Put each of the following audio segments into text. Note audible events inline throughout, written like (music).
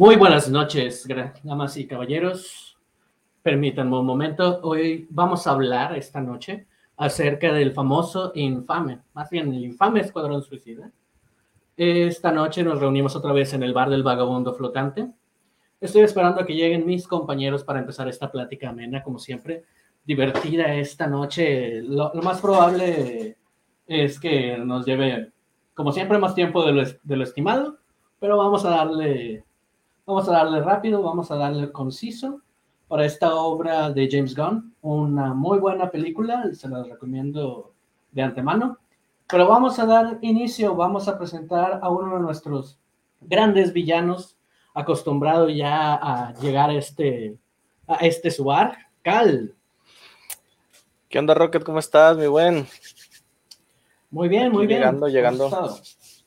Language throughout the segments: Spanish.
Muy buenas noches, damas y caballeros. Permítanme un momento. Hoy vamos a hablar esta noche acerca del famoso infame, más bien el infame Escuadrón Suicida. Esta noche nos reunimos otra vez en el bar del vagabundo flotante. Estoy esperando a que lleguen mis compañeros para empezar esta plática amena, como siempre, divertida esta noche. Lo, más probable es que nos lleve, como siempre, más tiempo de lo estimado, pero vamos a darle Vamos a darle rápido, vamos a darle conciso para esta obra de James Gunn. Una muy buena película, se la recomiendo de antemano. Pero vamos a dar inicio, vamos a presentar a uno de nuestros grandes villanos, acostumbrado ya a llegar a este, a este suar, Cal. ¿Qué onda, Rocket? ¿Cómo estás, mi buen? Muy bien, muy bien. Llegando, llegando.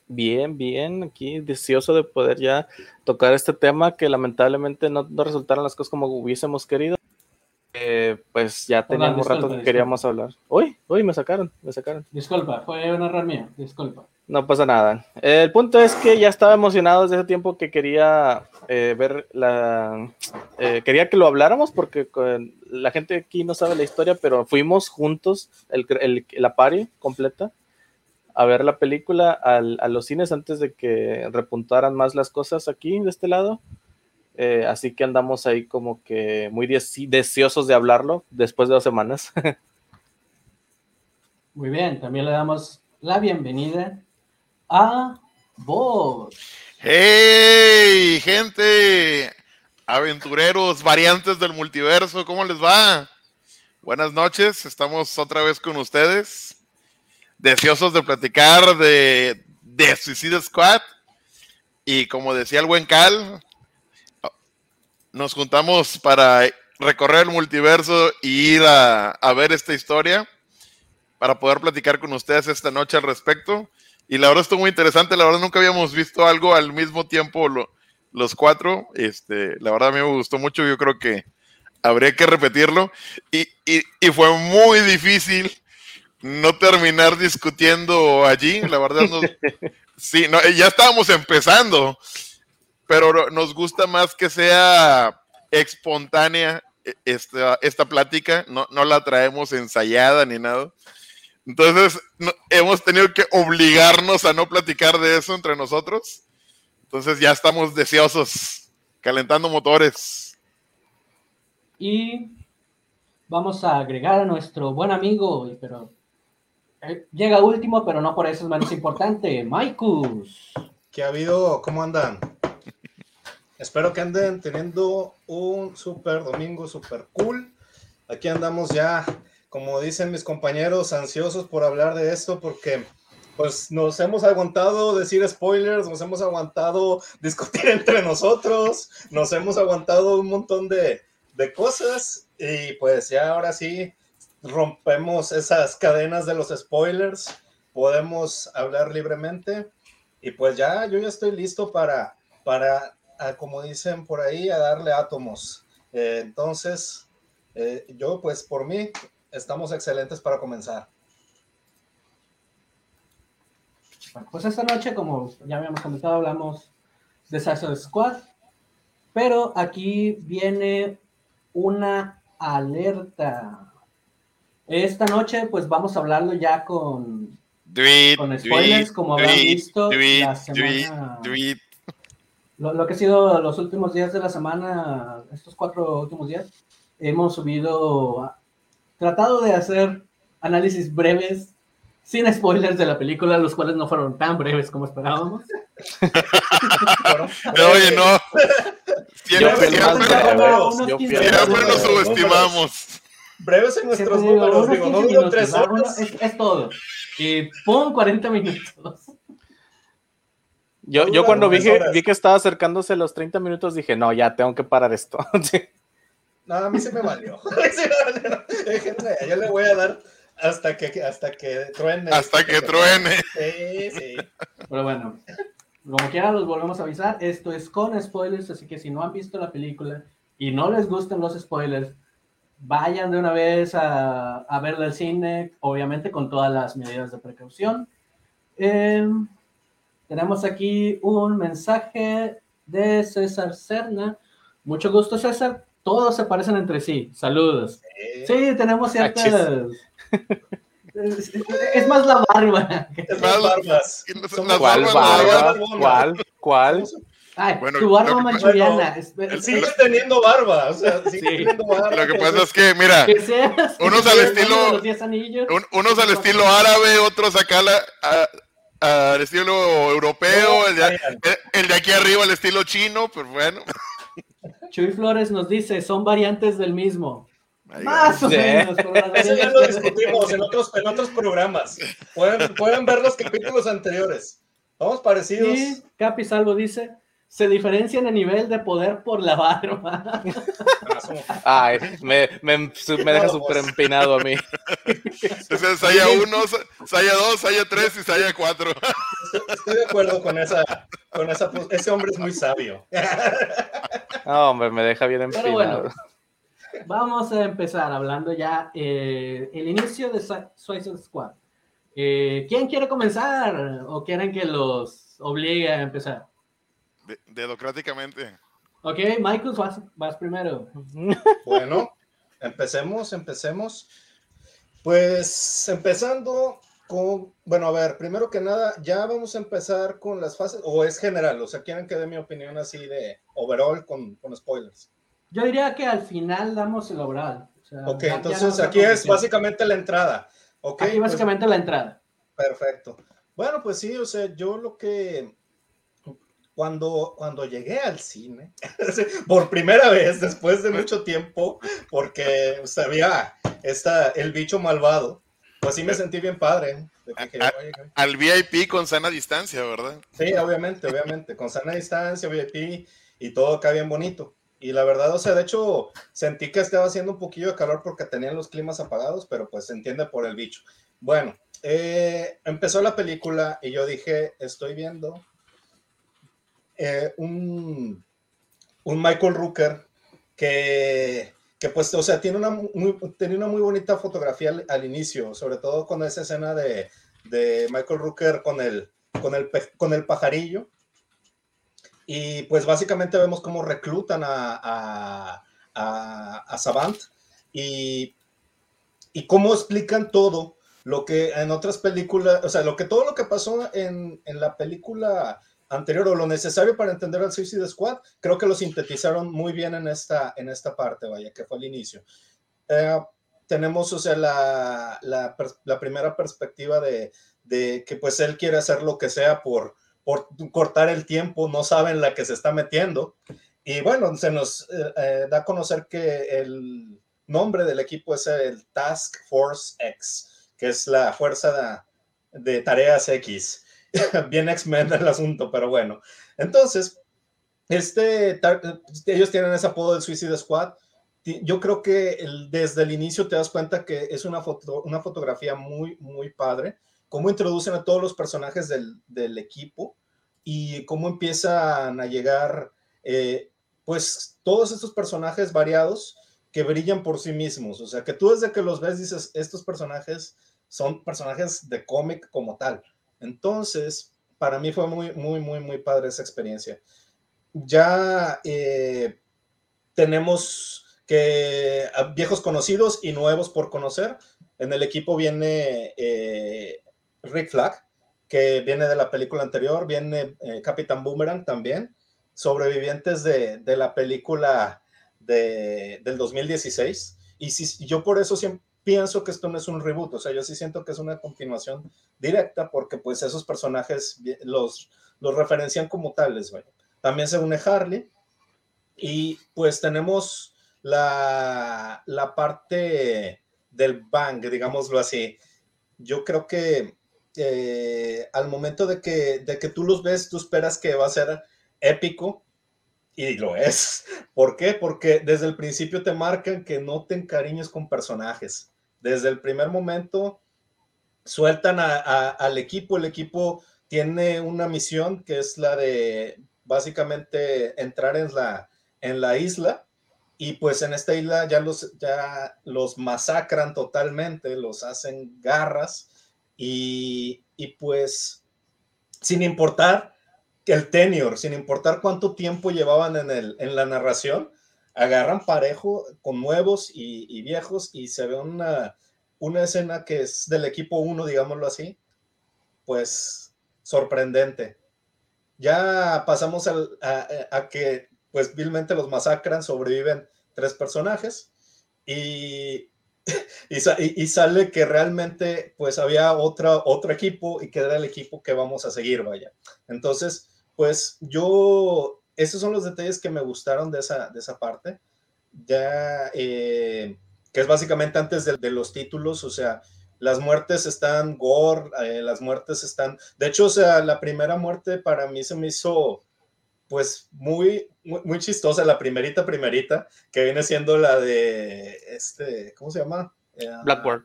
Bien, bien, aquí deseoso de poder ya tocar este tema que lamentablemente no, resultaron las cosas como hubiésemos querido. Eh, pues ya teníamos rato que queríamos hablar. Uy, uy, me sacaron, me sacaron. Disculpa, fue un error mío, disculpa. No pasa nada. el punto es que ya estaba emocionado desde ese tiempo que quería eh, ver la... Eh, quería que lo habláramos porque la gente aquí no sabe la historia, pero fuimos juntos, el, el, la party completa a ver la película a los cines antes de que repuntaran más las cosas aquí de este lado. Eh, así que andamos ahí como que muy deseosos de hablarlo después de dos semanas. (laughs) Muy bien, también le damos la bienvenida a vos. ¡Hey, gente! Aventureros, variantes del multiverso, ¿cómo les va? Buenas noches, estamos otra vez con ustedes deseosos de platicar de, de Suicide Squad. Y como decía el buen Cal, nos juntamos para recorrer el multiverso y ir a, ver esta historia para poder platicar con ustedes esta noche al respecto. Y la verdad estuvo muy interesante, la verdad nunca habíamos visto algo al mismo tiempo los cuatro. Este, la verdad a mí me gustó mucho, yo creo que habría que repetirlo. Y, y fue muy difícil no terminar discutiendo allí, la verdad no, (laughs) sí, no, ya estábamos empezando, pero nos gusta más que sea espontánea e, esta, esta plática, no, no la traemos ensayada ni nada. Entonces, hemos tenido que obligarnos a no platicar de eso entre nosotros. Entonces, ya estamos deseosos, calentando motores. Y vamos a agregar a nuestro buen amigo, pero llega último, pero no por eso es menos importante. Maikus. ¿Qué ha habido? ¿Cómo andan? Espero que anden teniendo un super domingo, super cool. Aquí andamos ya, como dicen mis compañeros, ansiosos por hablar de esto porque pues nos hemos aguantado decir spoilers, nos hemos aguantado discutir (laughs) entre nosotros, nos hemos aguantado un montón de, de cosas y pues ya ahora sí rompemos esas cadenas de los spoilers, podemos hablar libremente y pues ya yo ya estoy listo para, para como dicen por ahí, a darle átomos. Eh, entonces, eh, yo pues por mí estamos excelentes para comenzar. pues esta noche, como ya habíamos comentado, hablamos de Suicide Squad, pero aquí viene una alerta esta noche, pues vamos a hablarlo ya con, con spoilers, como habrán visto la semana. Lo, lo, que ha sido los últimos días de la semana, estos cuatro últimos días, hemos subido, tratado de hacer análisis breves, sin spoilers de la película, los cuales no fueron tan breves como esperábamos. Oye, no. Siempre, siempre, nos subestimamos breves en nuestros números, digo, no digo tres horas. Es, todo. Y pon 40 minutos. Yo, yo cuando vi que, vi que estaba acercándose los 30 minutos dije, no, ya tengo que parar esto. (laughs) no, a mí se me valió. (laughs) yo le voy a dar hasta que, hasta que truene. Hasta que truene. Sí, sí. Pero bueno, como quiera los volvemos a avisar, esto es con spoilers, así que si no han visto la película y no les gustan los spoilers, vayan de una vez a, a verla al cine, obviamente con todas las medidas de precaución. Em, tenemos aquí un mensaje de César Cerna. Mucho gusto, César. Todos se parecen entre sí. Saludos. Sí, tenemos ciertas. Es, más la barba. Es más barbas. ¿Cuál barba? ¿Cuál? ¿Cuál? Ay, bueno, tu barba manchuriana. Bueno, sigue teniendo barba, o sea, sigue sí. teniendo barba. Lo que pasa es que, mira, unos al estilo, un, unos al estilo árabe, otros acá al estilo europeo, el de, el de, aquí arriba al estilo chino, pues bueno. Chuy Flores nos dice, son variantes del mismo. Más o menos. Eso ya lo discutimos en otros, en otros programas. Pueden, pueden ver los capítulos anteriores. Somos parecidos. Sí, Capi Salvo dice, se diferencian en nivel de poder por la barba. (laughs) Ay, me, me, me deja súper empinado a mí. Ese Saya 1, Saya 2, Saya 3 y Saya 4. Estoy de acuerdo con esa, con esa. Ese hombre es muy sabio. (laughs) No, hombre, me deja bien empinado. Bueno, vamos a empezar hablando ya eh, el inicio de Suicide Squad. Eh, ¿Quién quiere comenzar o quieren que los obligue a empezar? Democráticamente. Ok, Michael, vas, primero. (laughs) Bueno, empecemos, empecemos. Pues empezando con, bueno, a ver, primero que nada, ya vamos a empezar con las fases, o es general, o sea, quieren que dé mi opinión así de overall con, con spoilers. Yo diría que al final damos el overall. ok, entonces aquí es básicamente la entrada. Okay, aquí pues básicamente la entrada. Perfecto. Bueno, pues sí, o sea, yo lo que cuando, cuando llegué al cine, (laughs) por primera vez después de mucho tiempo, porque sabía esta, el bicho malvado, pues sí me sentí bien padre. al VIP con sana distancia, ¿verdad? Sí, obviamente, obviamente, con sana distancia, VIP y todo acá bien bonito. Y la verdad, o sea, de hecho, sentí que estaba haciendo un poquillo de calor porque tenían los climas apagados, pero pues se entiende por el bicho. Bueno, eh, empezó la película y yo dije, estoy viendo eh, un, un, Michael Rooker que, que, pues, o sea, tiene una muy, tenía una muy bonita fotografía al, inicio, sobre todo con esa escena de, de Michael Rooker con el, con, el, con el pajarillo. Y pues básicamente vemos cómo reclutan a, a, a, Savant y, y cómo explican todo lo que en otras películas, o sea, lo que todo lo que pasó en, en la película anterior o lo necesario para entender al Suicide Squad, creo que lo sintetizaron muy bien en esta, en esta parte, vaya, que fue el inicio. Eh, tenemos, o sea, la, la, la primera perspectiva de, de, que pues él quiere hacer lo que sea por, por cortar el tiempo, no saben la que se está metiendo. Y bueno, se nos eh, eh, da a conocer que el nombre del equipo es el Task Force X, que es la fuerza de, de tareas X. (laughs) bien X-Men el asunto, pero bueno. Entonces, este, ellos tienen ese apodo del Suicide Squad. Yo creo que desde el inicio te das cuenta que es una, una fotografía muy, muy padre. Cómo introducen a todos los personajes del, del equipo y cómo empiezan a llegar, eh, pues, todos estos personajes variados que brillan por sí mismos. O sea, que tú desde que los ves dices, estos personajes son personajes de cómic como tal. Entonces, para mí fue muy, muy, muy, muy padre esa experiencia. Ya eh, tenemos que viejos conocidos y nuevos por conocer. En el equipo viene eh, Rick Flag, que viene de la película anterior, viene eh, Capitán Boomerang también, sobrevivientes de, la película de, del 2016. Y si, yo por eso siempre pienso que esto no es un reboot, o sea, yo sí siento que es una continuación directa porque pues esos personajes los, los referencian como tales, bueno. También se une Harley y pues tenemos la, la parte del bang, digámoslo así. Yo creo que eh, al momento de que, de que tú los ves, tú esperas que va a ser épico y lo es. ¿Por qué? Porque desde el principio te marcan que no te encariñes con personajes desde el primer momento sueltan al equipo, el equipo tiene una misión que es la de básicamente entrar en la, en la isla. Y pues en esta isla ya los, ya los masacran totalmente, los hacen garras. Y, y pues sin importar el tenure, sin importar cuánto tiempo llevaban en, el, en la narración, agarran parejo con nuevos y, viejos y se ve una, una escena que es del equipo 1, digámoslo así, pues sorprendente. Ya pasamos a, a, que pues vilmente los masacran, sobreviven tres personajes (laughs) y, y, sale que realmente pues había otra, otro equipo y que era el equipo que vamos a seguir, vaya. Entonces, pues yo, esos son los detalles que me gustaron de esa, de esa parte. Ya, eh, que es básicamente antes de, los títulos, o sea, las muertes están gore, eh, las muertes están, de hecho, o sea, la primera muerte para mí se me hizo pues muy, muy, chistosa, la primerita, primerita, que viene siendo la de, este, ¿cómo se llama? Eh, Blackboard.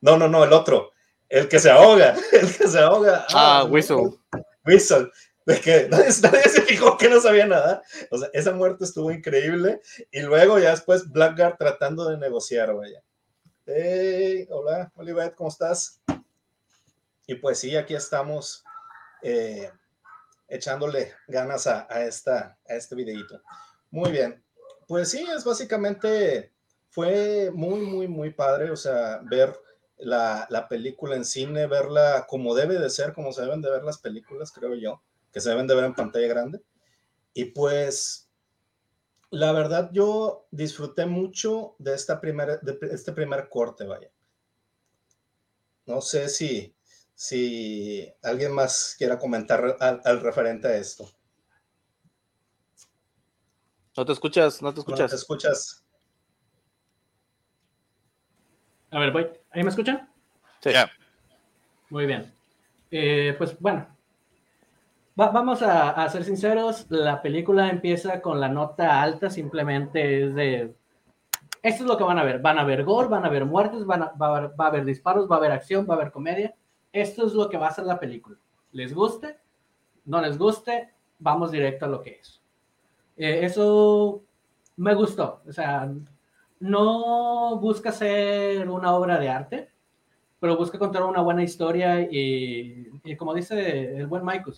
No, no, no, el otro, el que se ahoga, (laughs) el que se ahoga. Ah, ah Whistle. Whistle. De que (laughs) nadie, se fijó que no sabía nada. O sea, esa muerte estuvo increíble. Y luego ya después Blackguard tratando de negociar, vaya. Hey, hola, Olivet, ¿cómo estás? Y pues sí, aquí estamos. Eh, echándole ganas a, esta, a este videito. Muy bien. Pues sí, es básicamente, fue muy, muy, muy padre, o sea, ver la, película en cine, verla como debe de ser, como se deben de ver las películas, creo yo, que se deben de ver en pantalla grande. Y pues, la verdad, yo disfruté mucho de, esta primera, de este primer corte, vaya. No sé si, si alguien más quiera comentar al, referente a esto. No te escuchas, no te escuchas. No te escuchas. A ver, voy. ¿Ahí me escuchan? Sí. Muy bien. Eh, pues bueno, vamos a, a, ser sinceros. La película empieza con la nota alta, simplemente es de. Esto es lo que van a ver. Van a ver gore, van a ver muertes, van va a haber disparos, va a haber acción, va a haber comedia esto es lo que va a ser la película. ¿Les guste? ¿No les guste? Vamos directo a lo que es. Eh, eso me gustó. O sea, no busca ser una obra de arte, pero busca contar una buena historia y, como dice el buen Michael,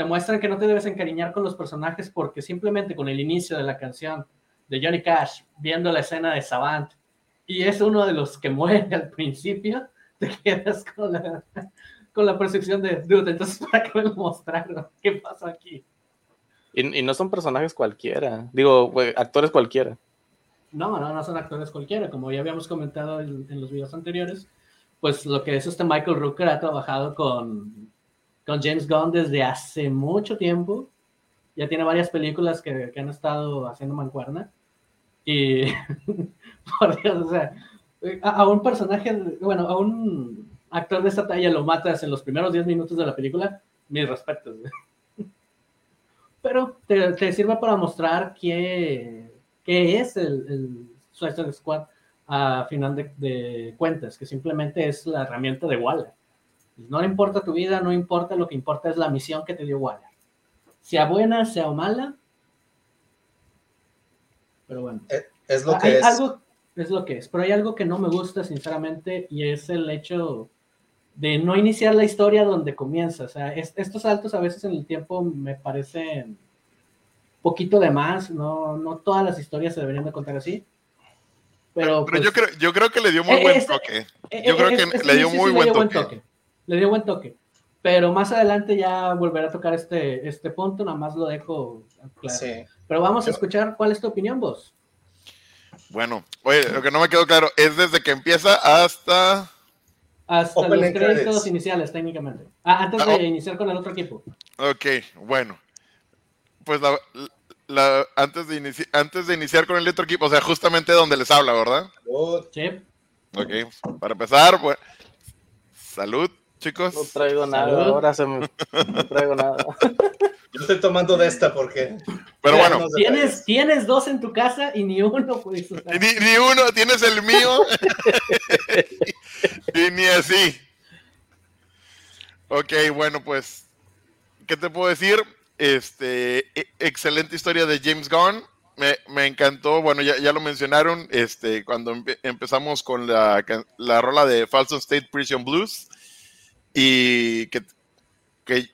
te muestran que no te debes encariñar con los personajes porque simplemente con el inicio de la canción de Johnny Cash, viendo la escena de Savant, y es uno de los que muere (laughs) al principio, te quedas con la, con la percepción de, dude, entonces ¿para qué me lo mostraron? ¿Qué pasó aquí? Y, no son personajes cualquiera, digo, actores cualquiera. No, no, no son actores cualquiera, como ya habíamos comentado en, los videos anteriores, pues lo que es este Michael Rooker ha trabajado con, con James Gunn desde hace mucho tiempo, ya tiene varias películas que, que han estado haciendo mancuerna, y (laughs) por Dios, o sea, a, un personaje, bueno, a un actor de esta talla lo matas en los primeros 10 minutos de la película, mis respetos. (laughs) Pero te, sirve para mostrar qué, qué es el, el Suicide Squad a final de, cuentas, que simplemente es la herramienta de Waller. No le importa tu vida, no importa, lo que importa es la misión que te dio Waller. Sea buena, sea mala. Pero bueno. Eh, es, lo que es. Algo, es lo que es. Pero hay algo que no me gusta, sinceramente, y es el hecho de no iniciar la historia donde comienza. O sea, estos saltos a veces en el tiempo me parecen poquito de más, no, no todas las historias se deberían de contar así. Pero, pero yo, pues, creo, yo creo que le dio muy buen toque. Yo creo que le dio muy buen, toque. Le dio buen toque. Pero más adelante ya volveré a tocar este, este punto, nada más lo dejo claro. Pero vamos a escuchar cuál es tu opinión, vos. Bueno, oye, lo que no me quedó claro es desde que empieza hasta. Hasta los créditos iniciales, técnicamente. Ah, antes de ah, iniciar con el otro equipo. Ok, bueno. Pues la, antes, de antes de iniciar con el otro equipo, o sea, justamente donde les habla, ¿verdad? Sí. Ok, para empezar, pues, salud, chicos. No traigo nada, ahora se me... no traigo nada. Yo estoy tomando de esta porque. Pero bueno. Tienes, tienes dos en tu casa y ni uno usar. Ni, ni uno, tienes el mío. (laughs) y ni así. Ok, bueno, pues. ¿Qué te puedo decir? Este. E, excelente historia de James Gunn. Me, me encantó. Bueno, ya, ya, lo mencionaron. Este, cuando empezamos con la, la rola de Falso State Prison Blues. Y que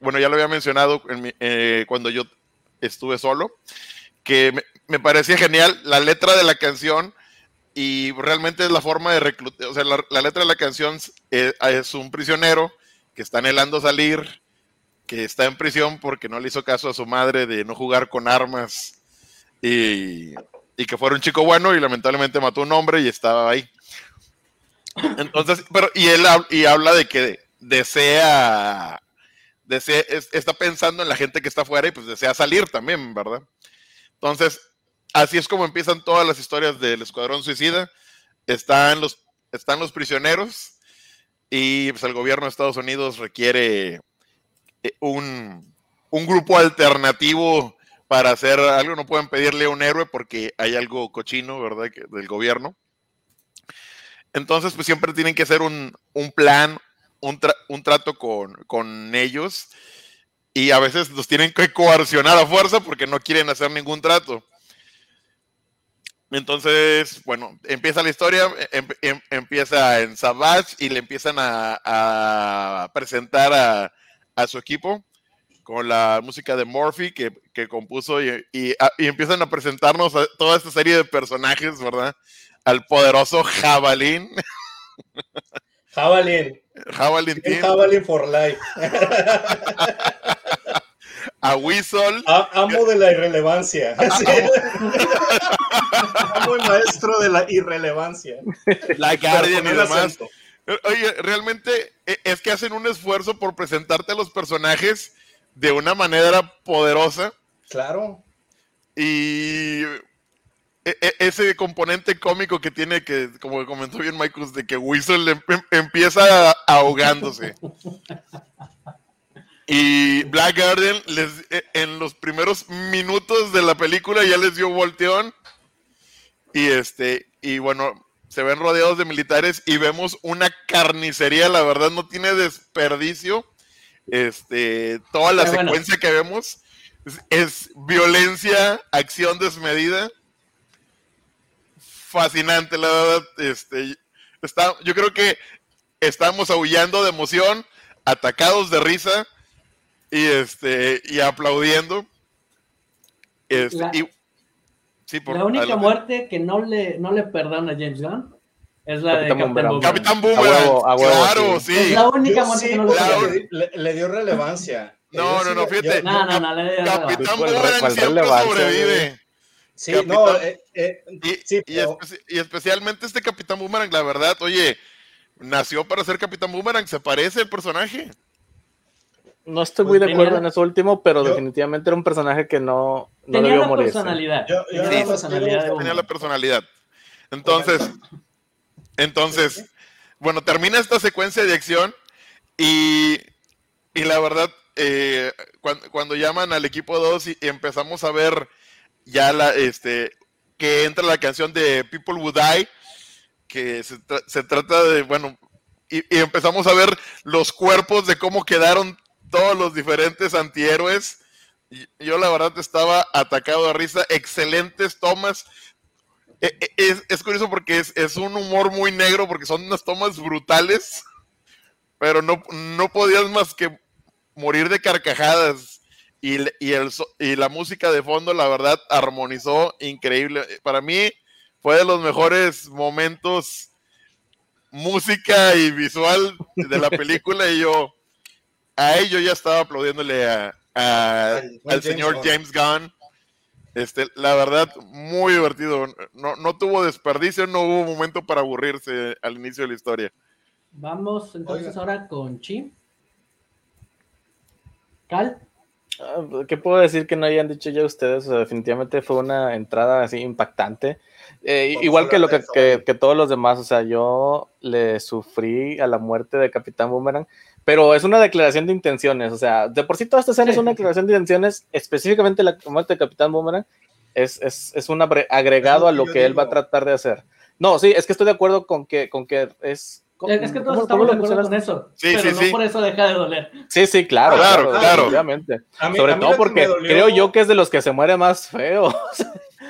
bueno, ya lo había mencionado eh, cuando yo estuve solo, que me, parecía genial la letra de la canción y realmente es la forma de reclutar, o sea, la, letra de la canción es, es, un prisionero que está anhelando salir, que está en prisión porque no le hizo caso a su madre de no jugar con armas y, y que fuera un chico bueno y lamentablemente mató a un hombre y estaba ahí. Entonces, pero, y él y habla de que desea, desea, está pensando en la gente que está afuera y pues desea salir también, ¿verdad? Entonces, así es como empiezan todas las historias del Escuadrón Suicida. Están los, están los prisioneros y pues el gobierno de Estados Unidos requiere eh, un, un grupo alternativo para hacer algo. No pueden pedirle a un héroe porque hay algo cochino, ¿verdad? del gobierno. Entonces, pues siempre tienen que hacer un, plan, un, trato con, ellos y a veces los tienen que coercionar a fuerza porque no quieren hacer ningún trato. Entonces, bueno, empieza la historia, em, em, empieza en Savage y le empiezan a, presentar a, su equipo con la música de Murphy que, compuso y, y, empiezan a presentarnos a toda esta serie de personajes, ¿verdad? al poderoso Jabalín. (laughs) Jabalín. Jabalín. Jabalín for life. (laughs) A Whistle. amo de la irrelevancia. (laughs) amo el maestro de la irrelevancia. La Guardian y demás. Oye, realmente e, es que hacen un esfuerzo por presentarte a los personajes de una manera poderosa. Claro. Y ese componente cómico que tiene que, como comentó bien Michael, de que Whistle em, empieza ahogándose. Y Black Garden les, e, en los primeros minutos de la película ya les dio volteón. Y este, y bueno, se ven rodeados de militares y vemos una carnicería, la verdad no tiene desperdicio. Este, toda la secuencia que vemos es violencia, acción desmedida fascinante, la verdad. Este, está, yo creo que estamos aullando de emoción, atacados de risa y este y aplaudiendo. Este, la, única muerte que no le, no le perdona a James Gunn es la de Capitán Boomerang. claro, sí. Es la única muerte que no le, le, dio relevancia. No, no, no, fíjate. no, no, no, le dio Capitán Boomerang siempre sobrevive. Sí, no, eh, eh, y, especialmente este Capitán Boomerang, la verdad, oye, nació para ser Capitán Boomerang, se parece el personaje. No estoy muy pues de acuerdo en eso último, pero definitivamente era un personaje que no, no tenía debió la Personalidad. tenía, la personalidad tenía la personalidad. Entonces, entonces, bueno, termina esta secuencia de acción y, y la verdad, eh, cuando, cuando, llaman al equipo 2 y empezamos a ver ya la, este, que entra la canción de People Would Die, que se, trata de, bueno, y, empezamos a ver los cuerpos de cómo quedaron todos los diferentes antihéroes. Yo la verdad estaba atacado a risa, excelentes tomas. E, e, es, curioso porque es, es, un humor muy negro, porque son unas tomas brutales, pero no, no podías más que morir de carcajadas y, y, el, y la música de fondo, la verdad, armonizó increíble. Para mí fue de los mejores momentos música y visual de la película y yo a ello ya estaba aplaudiéndole a, al señor James Gunn. Este, la verdad, muy divertido. No, no tuvo desperdicio, no hubo momento para aburrirse al inicio de la historia. Vamos entonces ahora con Chi. Cal. Ah, ¿Qué puedo decir que no hayan dicho ya ustedes? definitivamente fue una entrada así impactante. Eh, igual que lo que, que, todos los demás, o sea, yo le sufrí a la muerte de Capitán Boomerang, pero es una declaración de intenciones, o sea, de por sí toda esta escena es una declaración de intenciones, específicamente la muerte de Capitán Boomerang es, es, es un agregado a lo que, él va a tratar de hacer. No, sí, es que estoy de acuerdo con que, con que es es que todos estamos de acuerdo con eso. Sí, pero no por eso deja de doler. Sí, sí, claro. Claro, claro. Obviamente. Sobre todo porque creo yo que es de los que se muere más feo.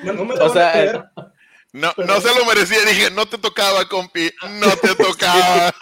No, no me o sea, no, no se lo merecía. Dije, no te tocaba, compi. No te (laughs) tocaba.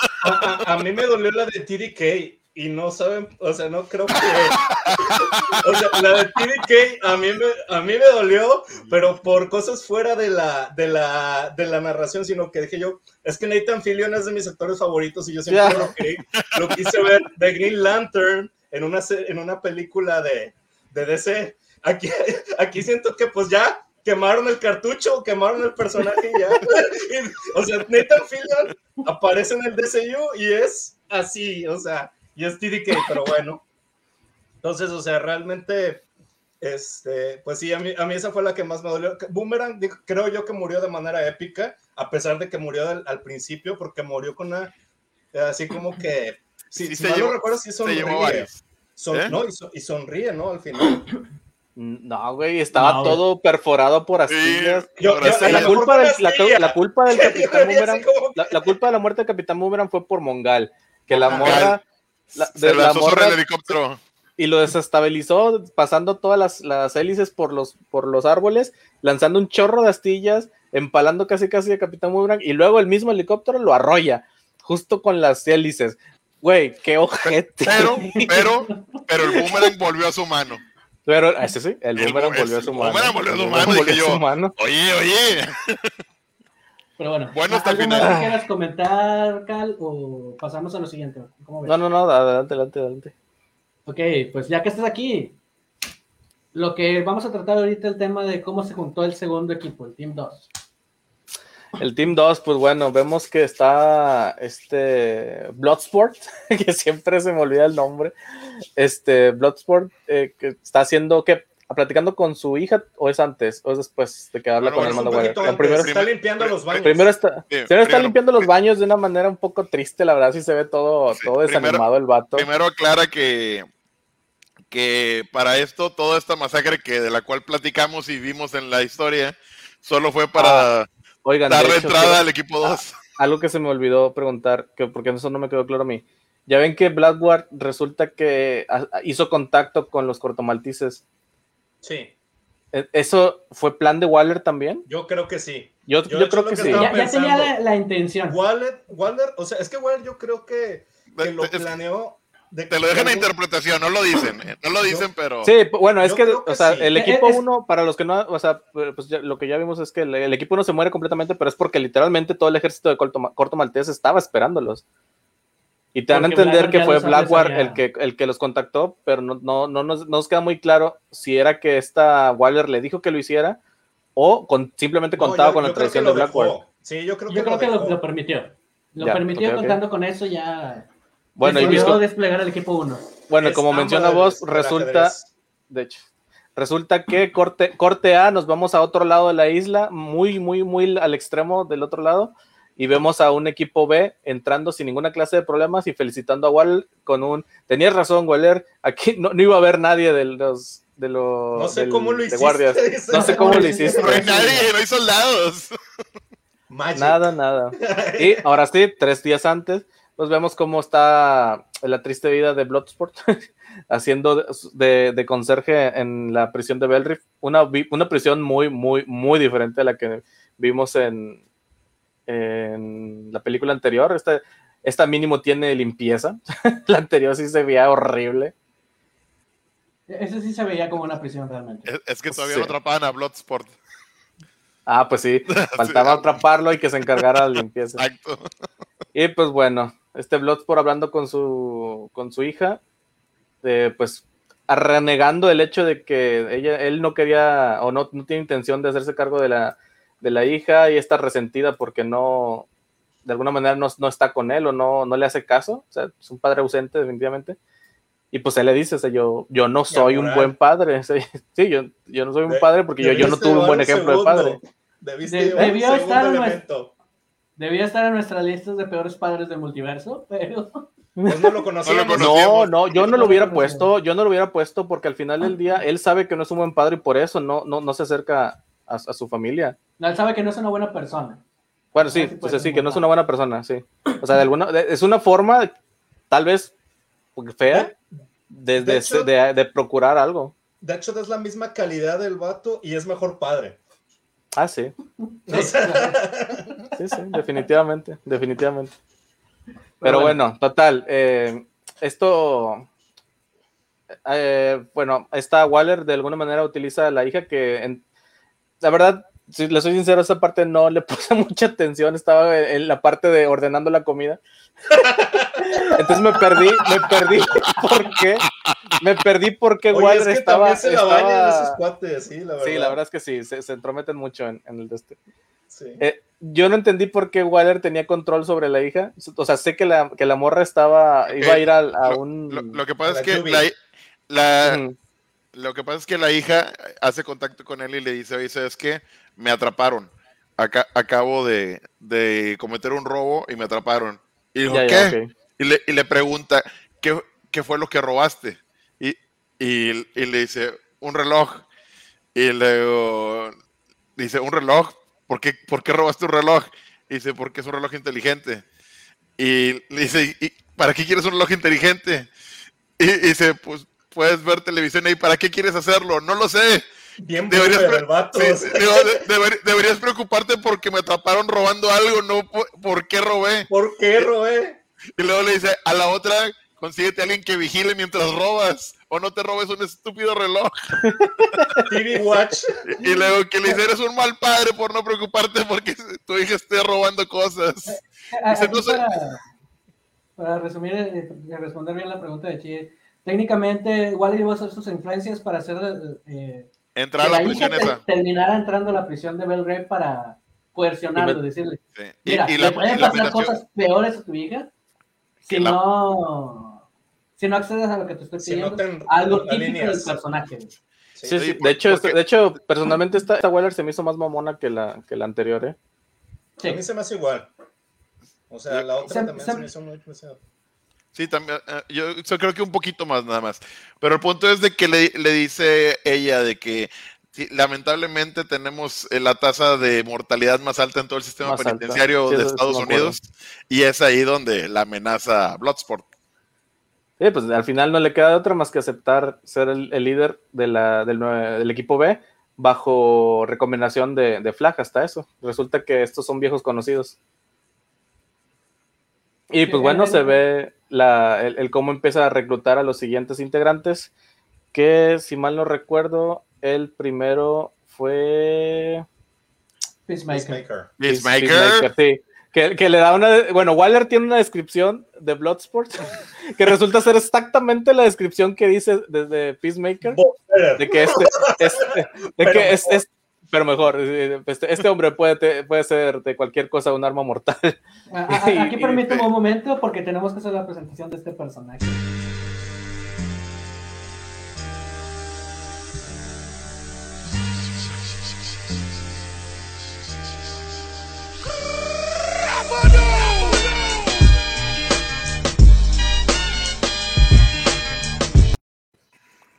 a, mí me dolió la de TDK. Y no saben, o sea, no creo que. (laughs) o sea, la de TDK a mí me, a mí me dolió, pero por cosas fuera de la, de la, de la narración, sino que dije yo, es que Nathan Fillion es de mis actores favoritos y yo siempre lo, querí, lo, quise ver de Green Lantern en una, en una película de, de DC. Aquí, (laughs) aquí siento que pues ya quemaron el cartucho, quemaron el personaje y ya. (laughs) o sea, Nathan Fillion aparece en el DCU y es así, o sea, y es TDK, pero bueno. Entonces, o sea, realmente, este, pues sí, a mí, a mí esa fue la que más me dolió. Boomerang, creo yo que murió de manera épica, a pesar de que murió al, principio, porque murió con una, así como que, si, si mal no recuerdo, sí sonríe. ¿Eh? no, y, sonríe, ¿no? Al final. No, güey, estaba todo perforado por astillas. la, culpa del, (laughs) la, culpa del Capitán Boomerang, la, culpa de la muerte del Capitán Boomerang fue por Mongal, que la morra de la morra, el helicóptero. Y lo desestabilizó pasando todas las, las, hélices por los, por los árboles, lanzando un chorro de astillas, empalando casi casi a Capitán Boomerang, y luego el mismo helicóptero lo arrolla, justo con las hélices. Güey, qué ojete. Pero, pero, (laughs) pero el Boomerang volvió a su mano. Pero, ese sí, el Boomerang volvió a su mano. El Boomerang volvió a su mano. Y yo, mano. oye, oye. Pero bueno, bueno hasta el final. quieras comentar, Cal, o pasamos a lo siguiente? No, no, no, adelante, adelante, adelante. Ok, pues ya que estás aquí, lo que vamos a tratar ahorita el tema de cómo se juntó el segundo equipo, el Team 2. El Team 2, pues bueno, vemos que está este Bloodsport, (laughs) que siempre se me olvida el nombre. Este Bloodsport, eh, que está haciendo que platicando con su hija o es antes o es después de quedarla con el mando Primero está limpiando los baños. Primero está, está limpiando los baños de una manera un poco triste, la verdad, sí se ve todo, todo desanimado el vato. Primero aclara que, que para esto, toda esta masacre que de la cual platicamos y vimos en la historia, solo fue para ah, darle entrada al equipo 2. algo que se me olvidó preguntar, que porque eso no me quedó claro a mí. Ya ven que Blackguard resulta que hizo contacto con los cortomaltices Sí. ¿E-, ¿Eso fue plan de Waller también? Yo creo que sí. Yo, yo, creo que, sí. Ya, tenía la, intención. Waller, Waller, o sea, es que Waller yo creo que, lo planeó. te lo dejan a interpretación, no lo dicen, eh, no lo dicen, pero. Sí, bueno, es que, o sea, el equipo 1, para los que no, o sea, pues lo que ya vimos es que el, equipo 1 se muere completamente, pero es porque literalmente todo el ejército de Corto, Corto Maltés estaba esperándolos. Y te van a entender que fue Blackguard el que, el que los contactó, pero no, no, no, nos, nos, queda muy claro si era que esta Waller le dijo que lo hiciera o con, simplemente contaba con la traición de Blackguard. Sí, yo creo que, yo creo que lo, permitió. Lo permitió contando con eso ya. Bueno, y visto, desplegar el equipo 1. Bueno, como menciona vos, resulta, de hecho, resulta que corte, corte A, nos vamos a otro lado de la isla, muy, muy, muy al extremo del otro lado y vemos a un equipo B entrando sin ninguna clase de problemas y felicitando a Waller con un tenías razón Waller aquí no, iba a haber nadie de los de los no sé cómo lo hiciste guardias. no sé cómo lo hiciste. No hay nadie no hay soldados. Nada nada. Y ahora sí tres días antes pues vemos cómo está la triste vida de Bloodsport (laughs) haciendo de, de, conserje en la prisión de Belriff una, una prisión muy muy muy diferente a la que vimos en en la película anterior. Esta, esta mínimo tiene limpieza. (laughs) la anterior sí se veía horrible. Ese sí se veía como una prisión realmente. Es, que todavía no atrapaban a Bloodsport. Ah, pues sí, (laughs) faltaba atraparlo y que se encargara de la limpieza. Exacto. Y pues bueno, este Bloodsport hablando con su, con su hija, eh, pues renegando el hecho de que ella, él no quería o no, no tiene intención de hacerse cargo de la, de la hija y está resentida porque no, de alguna manera no, no está con él o no, no le hace caso, o sea, es un padre ausente definitivamente. Y pues él le dice, o sea, yo, yo no soy un buen padre, (laughs) sí, yo, yo no soy un padre porque yo, yo no tuve un buen ejemplo de padre. debió, estar en estar nuestras listas de peores padres del multiverso, pero... Pues no lo conocíamos. (laughs) No, no, yo no lo hubiera puesto, yo no lo hubiera puesto porque al final del día él sabe que no es un buen padre y por eso no, no, no se acerca a, a su familia. Él sabe que no es una buena persona. Bueno, sí, pues sí, que no es una buena persona, sí. O sea, de alguna, es una forma, tal vez fea, de, de, procurar algo. De hecho, es la misma calidad del vato y es mejor padre. Ah, sí. (laughs) sí, sí, definitivamente, definitivamente. Pero, bueno. total. Eh, esto, eh, bueno, esta Waller de alguna manera utiliza a la hija que, en- la verdad, si le soy sincero, esa parte no le (laughs) puse mucha atención, estaba en la parte de ordenando la comida. Entonces me perdí, me perdí (laughs) porque, me perdí porque Oye, es que estaba, también se la bañan estaba- esos cuates, sí, la verdad. sí, la verdad es que sí, se, se entrometen mucho en, en el de este. Sí. Eh, yo no entendí por qué Waller tenía control sobre la hija. O sea, sé que la, que la morra estaba, iba a ir a, a Lo, un... lo- lo que pasa es que la, lo que pasa es que la hija hace contacto con él y le dice, oye, ¿sabes qué? Me atraparon. Aca- acabo de, de cometer un robo y me atraparon. Y dijo, Ya, ¿qué? ya, ok. y, le, y le pregunta, ¿qué, qué fue lo que robaste? Y, y- y le dice, un reloj. Y le dice, ¿un reloj? ¿Por qué, ¿Por qué robaste un reloj? Y dice, porque es un reloj inteligente. Y le dice, ¿y para qué quieres un reloj inteligente? Y, y dice, pues puedes ver televisión ahí, ¿para qué quieres hacerlo? No lo sé. Bien Deberías, el vato. sí, o sea, digo, de- deber- deberías preocuparte porque me atraparon robando algo, no por, por qué robé. ¿Por qué, Roe? Y luego le dice, a la otra, consíguete a alguien que vigile mientras robas, o no te robes un estúpido reloj. (laughs) TV Watch. Y y luego que le dice, eres un mal padre por no preocuparte porque tu hija esté robando cosas. Dice, no para, para resumir eh, y responder bien la pregunta de Chi, técnicamente Wally iba a usar sus influencias para hacer eh, Entrar a la la prisión hija te- esa. terminara entrando a la prisión de Belgrave para coercionarlo, Y me- decirle, Sí. Y, mira, y le la, pueden y la pasar cosas peores a tu hija si la- no si no accedes a lo que te estoy Si no pidiendo. te Algo típico alineas. del personaje. Sí, Sí, sí, por- de hecho, porque- de hecho, personalmente esta, esta Waller se me hizo más mamona que la, que la anterior, ¿eh? Sí. A mí se me hace igual. O sea, la otra Se- también se- se me hizo muy pesada. Sí, también. eh, yo, yo creo que un poquito más nada más. Pero el punto es de que le, le dice ella de que sí, lamentablemente tenemos eh, la tasa de mortalidad más alta en todo el sistema Más penitenciario Sí, de Estados. Unidos y es ahí donde la amenaza a Bloodsport. Sí, pues al final no le queda de otra más que aceptar ser el, el líder de la, del, del equipo B bajo recomendación de, de Flag hasta eso. Resulta que estos son viejos conocidos. Y pues bueno, se ve la, el, el cómo empieza a reclutar a los siguientes integrantes, que si mal no recuerdo, el primero fue... Peacemaker. Peacemaker. Peacemaker. Peacemaker, sí. Que, que le da una. Bueno, Waller tiene una descripción de Bloodsport (laughs) que resulta ser exactamente la descripción que dice desde Peacemaker. De que este. este- de Pero que es, es- pero mejor. eh, Este, este hombre puede, te- puede ser de cualquier cosa un arma mortal. A- a- Aquí (laughs) permíteme un momento porque tenemos que hacer la presentación de este personaje.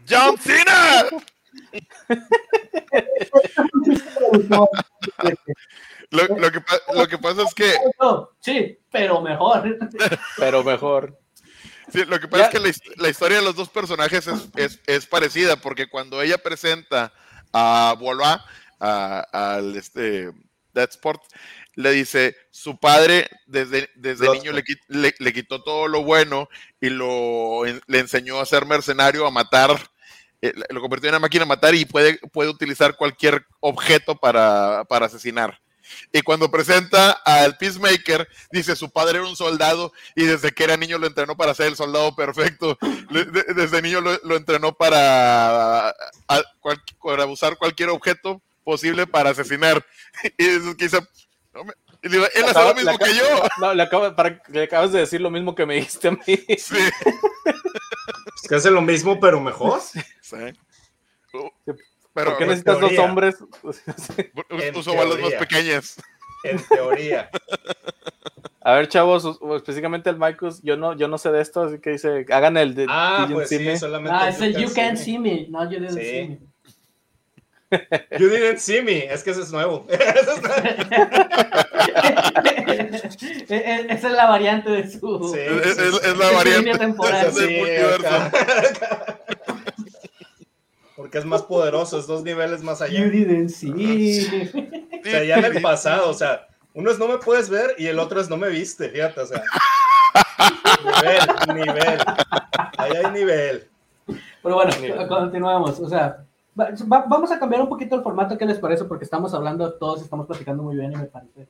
¡John Cena! Lo, lo que, pa- lo que pasa es que, sí, pero mejor. Pero mejor. sí, lo que pasa Ya. es que la, his- la historia de los dos personajes es, es- es parecida, porque cuando ella presenta a a- al este, Deadsport, le dice, su padre desde, desde niño le, le- le quitó todo lo bueno y lo, en- le enseñó a ser mercenario, a matar, eh, lo convirtió en una máquina a matar y puede, puede utilizar cualquier objeto para, para asesinar. Y cuando presenta al Peacemaker, dice su padre era un soldado y desde que era niño lo entrenó para ser el soldado perfecto. Desde niño lo, lo entrenó para, a- cual- para usar cualquier objeto posible para asesinar. (laughs) Y eso que dice, no me- y digo, él hace lo mismo le que yo. No, le, acabo- para, le acabas de decir lo mismo que me dijiste a mí. Sí. (laughs) Es que hace lo mismo, pero mejor. (laughs) Sí. Pero ¿Por qué necesitas dos teoría. hombres? (laughs) En uso balas más pequeñas. En teoría. A ver, chavos, específicamente el Micus, yo no, yo no sé de esto, así que dice, hagan el de Ah, pues sí, solamente. Ah, es el You Can't See Me. No, You Didn't Sí. See Me. (laughs) You didn't see me. Es que ese es nuevo. (laughs) Es E- e- Esa es la variante de su. Sí. Es, es- es la variante línea temporal. Sí, acá. Porque es más poderoso, es dos niveles más allá. You didn't see. O sea, ya en el pasado, o sea, uno es no me puedes ver y el otro es no me viste, fíjate, o sea. Nivel, nivel. nivel. Pero bueno, continuamos. O sea, vamos a cambiar un poquito el formato, ¿qué les parece? Porque estamos hablando todos, estamos platicando muy bien y me parece.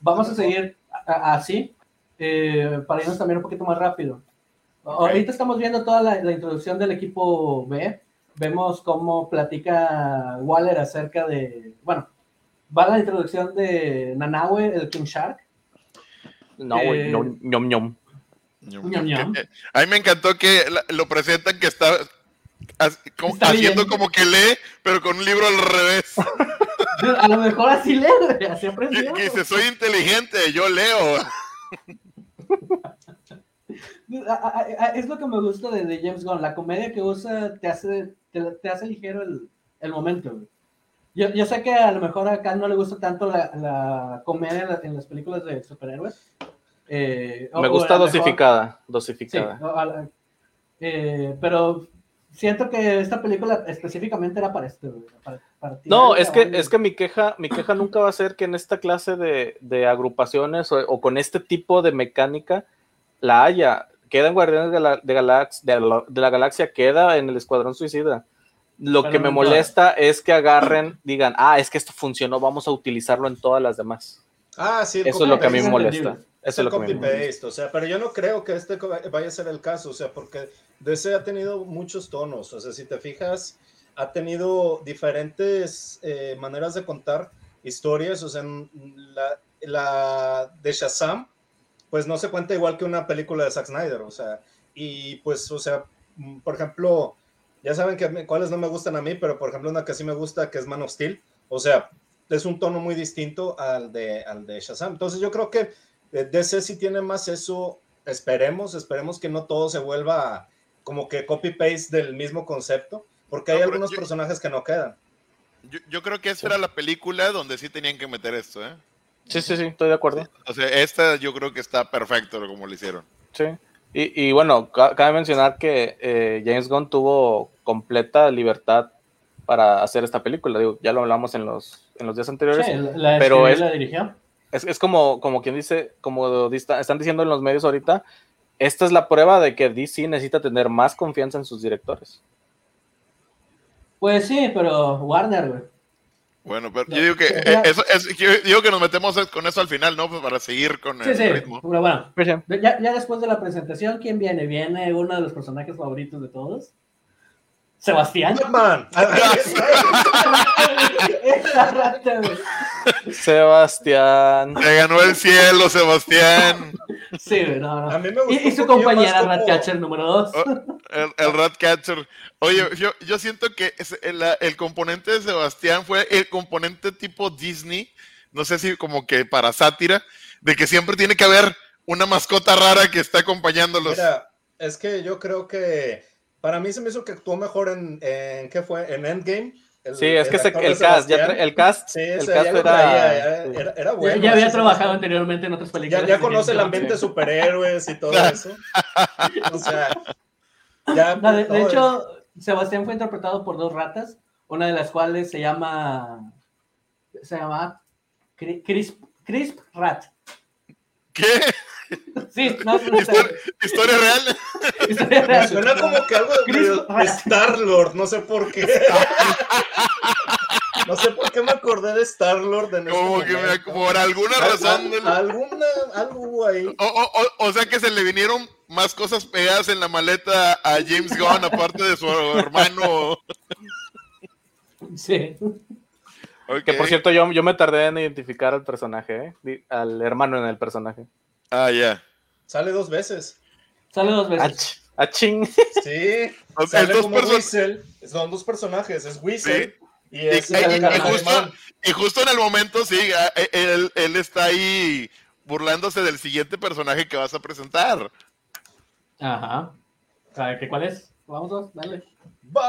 Vamos a seguir así, eh, para irnos también un poquito más rápido. Ahorita estamos viendo toda la, introducción del equipo B. Vemos cómo platica Waller acerca de. Bueno, va la introducción de Nanawe, el King Shark. No, eh, no, ñom, ñom. (laughs) A mí me encantó que lo presentan que está, haciendo como que lee, pero con un libro al revés. (laughs) A lo mejor así lee, así aprendió. Que dice, soy inteligente, yo leo. (laughs) es lo que me gusta de, James Gunn, la comedia que usa te hace, te, hace ligero el, el momento. Yo, yo, sé que a lo mejor acá no le gusta tanto la, la comedia en las películas de superhéroes, eh, Me gusta dosificada, dosificada. Eh, pero siento que esta película específicamente era para esto. no, es que, es que mi queja, mi queja nunca va a ser que en esta clase de, agrupaciones o, con este tipo de mecánica la haya. Queda en Guardianes de la, de, de, la, Galaxia, queda en el Escuadrón Suicida. Lo que me molesta es que agarren, digan, ah, es que esto funcionó, vamos a utilizarlo en todas las demás. Ah, sí. Eso es lo que a mí me molesta. Eso es lo copy paste, o sea, pero yo no creo que este vaya a ser el caso, o sea, porque DC ha tenido muchos tonos, o sea, si te fijas, ha tenido diferentes eh, maneras de contar historias, o sea, la, la, de Shazam, pues no se cuenta igual que una película de Zack Snyder, o sea, y pues, o sea, mm, por ejemplo, ya saben que cuáles no me gustan a mí, pero por ejemplo una que sí me gusta, que es Man of Steel, o sea, es un tono muy distinto al de, al de Shazam. Entonces yo creo que eh, DC sí tiene más eso, esperemos, esperemos que no todo se vuelva como que copy-paste del mismo concepto, porque hay algunos personajes que no quedan. Yo, creo que esa era la película donde sí tenían que meter esto, ¿eh? Sí, sí, sí, estoy de acuerdo. O sea, esta yo creo que está perfecto como lo hicieron. Sí. Y, bueno, cabe mencionar que eh, James Gunn tuvo completa libertad para hacer esta película. Digo, ya lo hablamos en los, en los días anteriores. Sí, la pero la dirigió. Es, es como, como quien dice, como están diciendo en los medios ahorita, esta es la prueba de que DC necesita tener más confianza en sus directores. Pues sí, pero Warner, güey. Bueno, pero yo digo que eh, eso, digo que nos metemos con eso al final, ¿no? Pues para seguir con el ritmo. bueno, pues ya, ya, después de la presentación, ¿quién viene? Viene uno de los personajes favoritos de todos. Sebastián. (laughs) Sebastián. Se ganó el cielo, Sebastián. Sí, no, no. A mí me gustó y, su compañera Ratcatcher número 2. el, Ratcatcher. Oye, yo, yo siento que el, el, componente de Sebastián fue el componente tipo Disney, no sé si como que para sátira, de que siempre tiene que haber una mascota rara que está acompañándolos. Mira, es que yo creo que para mí se me hizo que actuó mejor en, en ¿qué fue? En Endgame. sí, es que el, cast, ya el cast, sí, el cast era, era, bueno. Ya, había trabajado anteriormente en otras películas. Ya, conoce el ambiente de superhéroes y todo eso. O sea, ya. de, hecho, Sebastián fue interpretado por dos ratas, una de las cuales se llama. Se llama Crisp, Crisp Rat. ¿Qué? Sí, no, ¿Historia, real. Historia real. Suena como que algo de, Star-Lord, no sé por qué. No sé por qué me acordé de Star-Lord. Este como que me, por alguna razón. Alguna, algo hubo ahí. O, o, o, sea que se le vinieron más cosas pegadas en la maleta a James Gunn, aparte de su hermano. Sí. Que por cierto, yo, yo me tardé en identificar al personaje, ¿eh? al hermano en el personaje. Ah, ya. Sale dos veces. Sale dos veces. A, ching. Sí. (laughs) Sale como Whistle. Son dos personajes, es Whistle. Y, es y, justo, en el momento, sí, e, él, él está ahí burlándose del siguiente personaje que vas a presentar. Ajá. ¿Sabe qué cuál es? Vamos, dos, dale.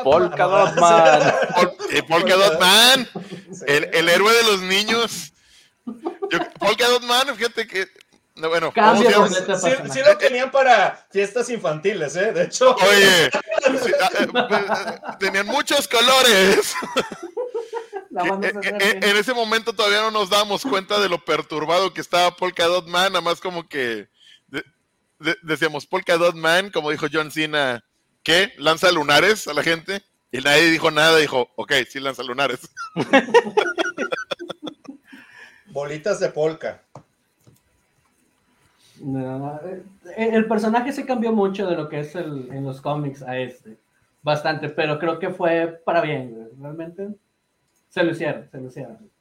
Polka Dot Man. Polka Dot Man. El, el, héroe de los niños. Polka Dot Man, fíjate que bueno, sí, lo tenían para fiestas infantiles, ¿eh? De hecho. Oye, (laughs) ah, eh, eh, tenían muchos colores. Eh, en, ese momento todavía no nos dábamos cuenta de lo perturbado que estaba Polka Dot Man, nada más como que decíamos Polka Dot Man, como dijo John Cena, ¿qué? ¿Lanza lunares a la gente? Y nadie dijo nada, dijo, ok, sí lanza lunares. Bolitas de polka. No, eh, el personaje se cambió mucho de lo que es el, en los cómics a este. Bastante, pero creo que fue para bien. Realmente se lo hicieron, se lo hicieron.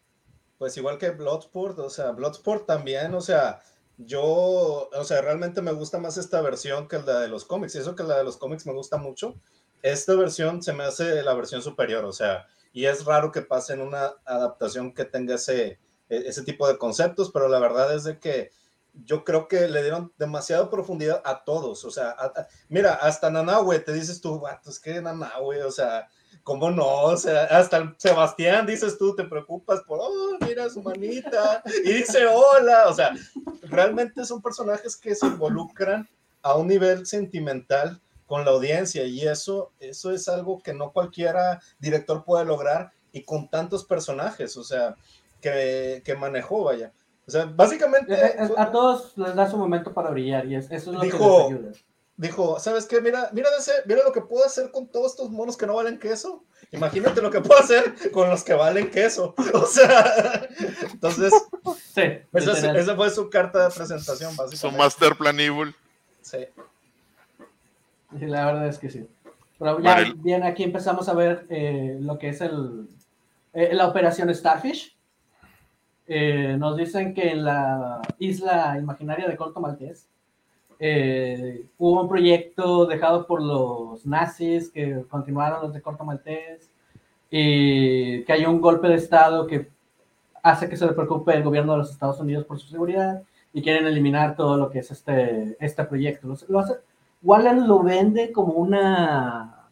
Pues igual que Bloodsport, o sea, Bloodsport también, o sea, yo, o sea, realmente me gusta más esta versión que la de los cómics. Y eso que la de los cómics me gusta mucho. Esta versión se me hace la versión superior, o sea, y es raro que pase en una adaptación que tenga ese, e, ese tipo de conceptos, pero la verdad es de que yo creo que le dieron demasiada profundidad a todos. O sea, mira, hasta Nanahue, te dices tú, es que Nanahue, o sea, ¿cómo no? O sea, hasta Sebastián, dices tú, te preocupas por, oh, mira su manita, y dice hola. O sea, realmente son personajes que se involucran a un nivel sentimental con la audiencia y eso, eso es algo que no cualquiera director puede lograr y con tantos personajes, o sea, que, que manejó, vaya. O sea, básicamente. Eh, eh, a todos les da su momento para brillar y eso es lo dijo, que les ayuda. Dijo, ¿sabes qué? Mira, mira, mira lo que puedo hacer con todos estos monos que no valen queso. Imagínate lo que puedo hacer con los que valen queso. (laughs) O sea, entonces. Sí, esa, esa, fue su carta de presentación, básicamente. Su Master Plan Evil. Sí. La verdad es que sí. Pero ya bien, aquí empezamos a ver eh, lo que es el, la operación Starfish eh, nos dicen que en la isla imaginaria de Corto Maltés eh, hubo un proyecto dejado por los nazis que continuaron los de Corto Maltés y que hay un golpe de Estado que hace que se le preocupe el gobierno de los Estados Unidos por su seguridad y quieren eliminar todo lo que es este, este proyecto. Lo, hace, Wallen lo vende como una,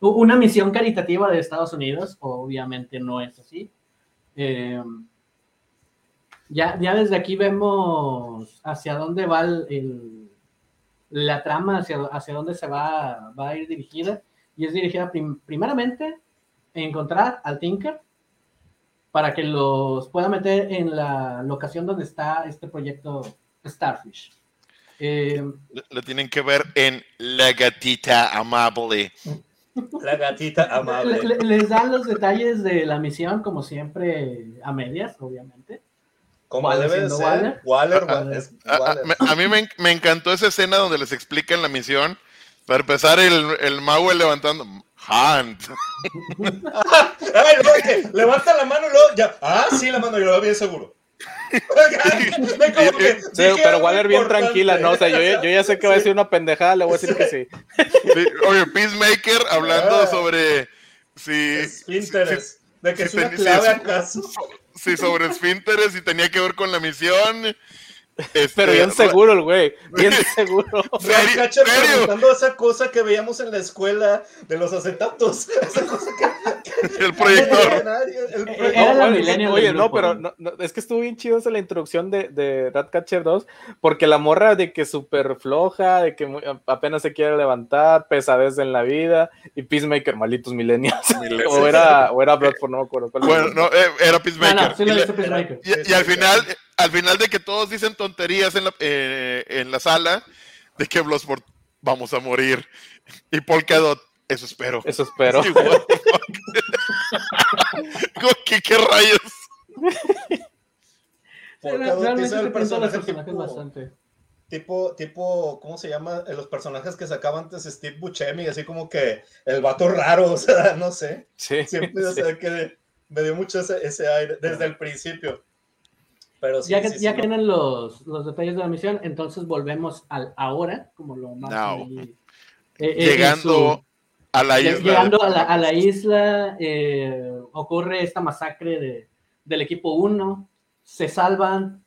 una misión caritativa de Estados Unidos, obviamente no es así. Eh, ya, ya desde aquí vemos hacia dónde va el, la trama, hacia, hacia dónde se va, va a ir dirigida. Y es dirigida primeramente a encontrar al Tinker para que los pueda meter en la locación donde está este proyecto Starfish. Eh, lo tienen que ver en La Gatita Amable. La gatita amable. les dan los detalles de la misión, como siempre, a medias, obviamente. Como debe ser. Waller, A, mí me, encantó esa escena donde les explican la misión. Para empezar, el, el Maue levantando. Hunt. (laughs) levanta la mano y luego ya. Ah, sí, la mano, yo lo bien seguro. (laughs) pero Waller bien tranquila, ¿no? O sea, yo, yo, ya sé que va a decir una pendejada, le voy a decir que sí. oye, Peacemaker hablando ah. sobre si, de que es una clave acaso. Sí, sobre esfínteres y tenía que ver con la misión. Este, Pero bien seguro el güey, bien (laughs) seguro. Catcher preguntando esa cosa que veíamos en la escuela de los acetatos. (laughs) Esa cosa que, el proyector. oye, no, pero es que estuvo bien chido esa la introducción de, de Ratcatcher 2, porque la morra de que súper floja, de que apenas se quiere levantar, pesadez en la vida, y Peacemaker, malitos (laughs) millennials. o era, o era Bloodsport, no me acuerdo. Bueno, no, eh, era Peacemaker. y, y al final al final de que todos dicen tonterías en la, eh, en la sala, de que Bloodsport vamos a morir. Y Polkadot, eso espero. Eso espero. (laughs) (laughs) ¿Qué, ¿Qué, rayos? Polkadot es el personaje tipo, bastante. tipo, tipo, ¿cómo se llama? Los personajes que sacaba antes Steve Buscemi, así como que el vato raro, (laughs) o sea, no sé. Sí. Siempre, o sea, que me dio mucho ese, ese aire desde el principio ya que, ya tienen los, los, detalles de la misión, entonces volvemos al ahora, como lo más. Eh, eh, llegando a la isla. Llegando a la, isla, eh, ocurre esta masacre de, del equipo 1. Se salvan,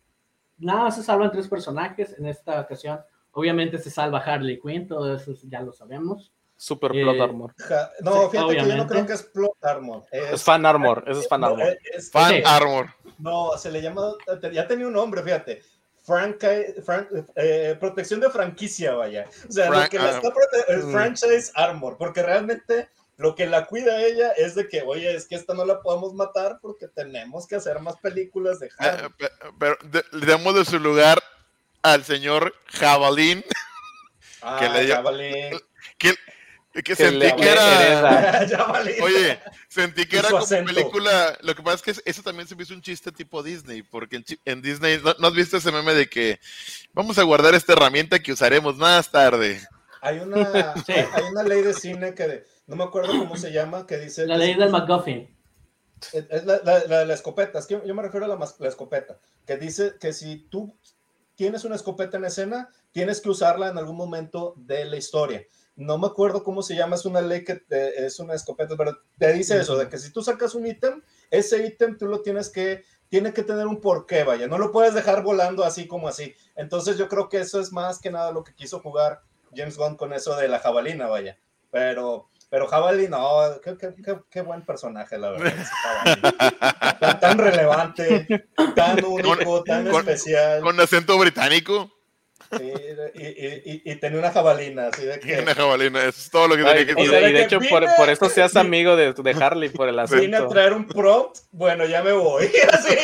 nada, se salvan tres personajes en esta ocasión. Obviamente se salva Harley Quinn, todo eso ya lo sabemos. Super Plot Armor. no, fíjate que yo no creo que es Plot Armor. Es, Fan Armor, eso es Fan Armor. fan Armor. No, se le llama, ya tenía un nombre, fíjate. Eh, protección de franquicia, vaya. O sea, lo que está es mm. franchise armor, porque realmente lo que la cuida ella es de que, oye, es que esta no la podemos matar porque tenemos que hacer más películas de Harry. Eh, pero le damos de su lugar al señor Jabalín. Ah, que le Jabalín. Que, que sentí que era. (laughs) Oye, sentí que era como acento. película. Lo que pasa es que eso también se me hizo un chiste tipo Disney, porque en, Disney, ¿no, no has visto ese meme de que vamos a guardar esta herramienta que usaremos más tarde? Hay una, (laughs) Sí. hay, hay una ley de cine que de- no me acuerdo cómo se llama, que dice La que ley del McGuffin. Es es la, la- la de la escopeta, es que yo me refiero a la escopeta, que dice que si tú tienes una escopeta en escena, tienes que usarla en algún momento de la historia. No me acuerdo cómo se llama, es una ley que te- es una escopeta, pero te dice eso, de que si tú sacas un ítem, ese ítem tú lo tienes que, tiene que tener un porqué, vaya, no lo puedes dejar volando así como así. Entonces yo creo que eso es más que nada lo que quiso jugar James Gunn con eso de la jabalina, vaya. Pero, pero Jabalí, no, qué, qué- qué- qué buen personaje, la verdad. (laughs) Tan, tan relevante, tan único, tan con- especial. Con acento británico sí, y, y- y- y tenía una jabalina, así de y que una jabalina. Eso es todo lo que Ay, tenía que y, de, y de hecho, por, vine- por eso seas amigo de, de Harley, por el vine a acento. traer un prompt, bueno, ya me voy. (laughs) Así de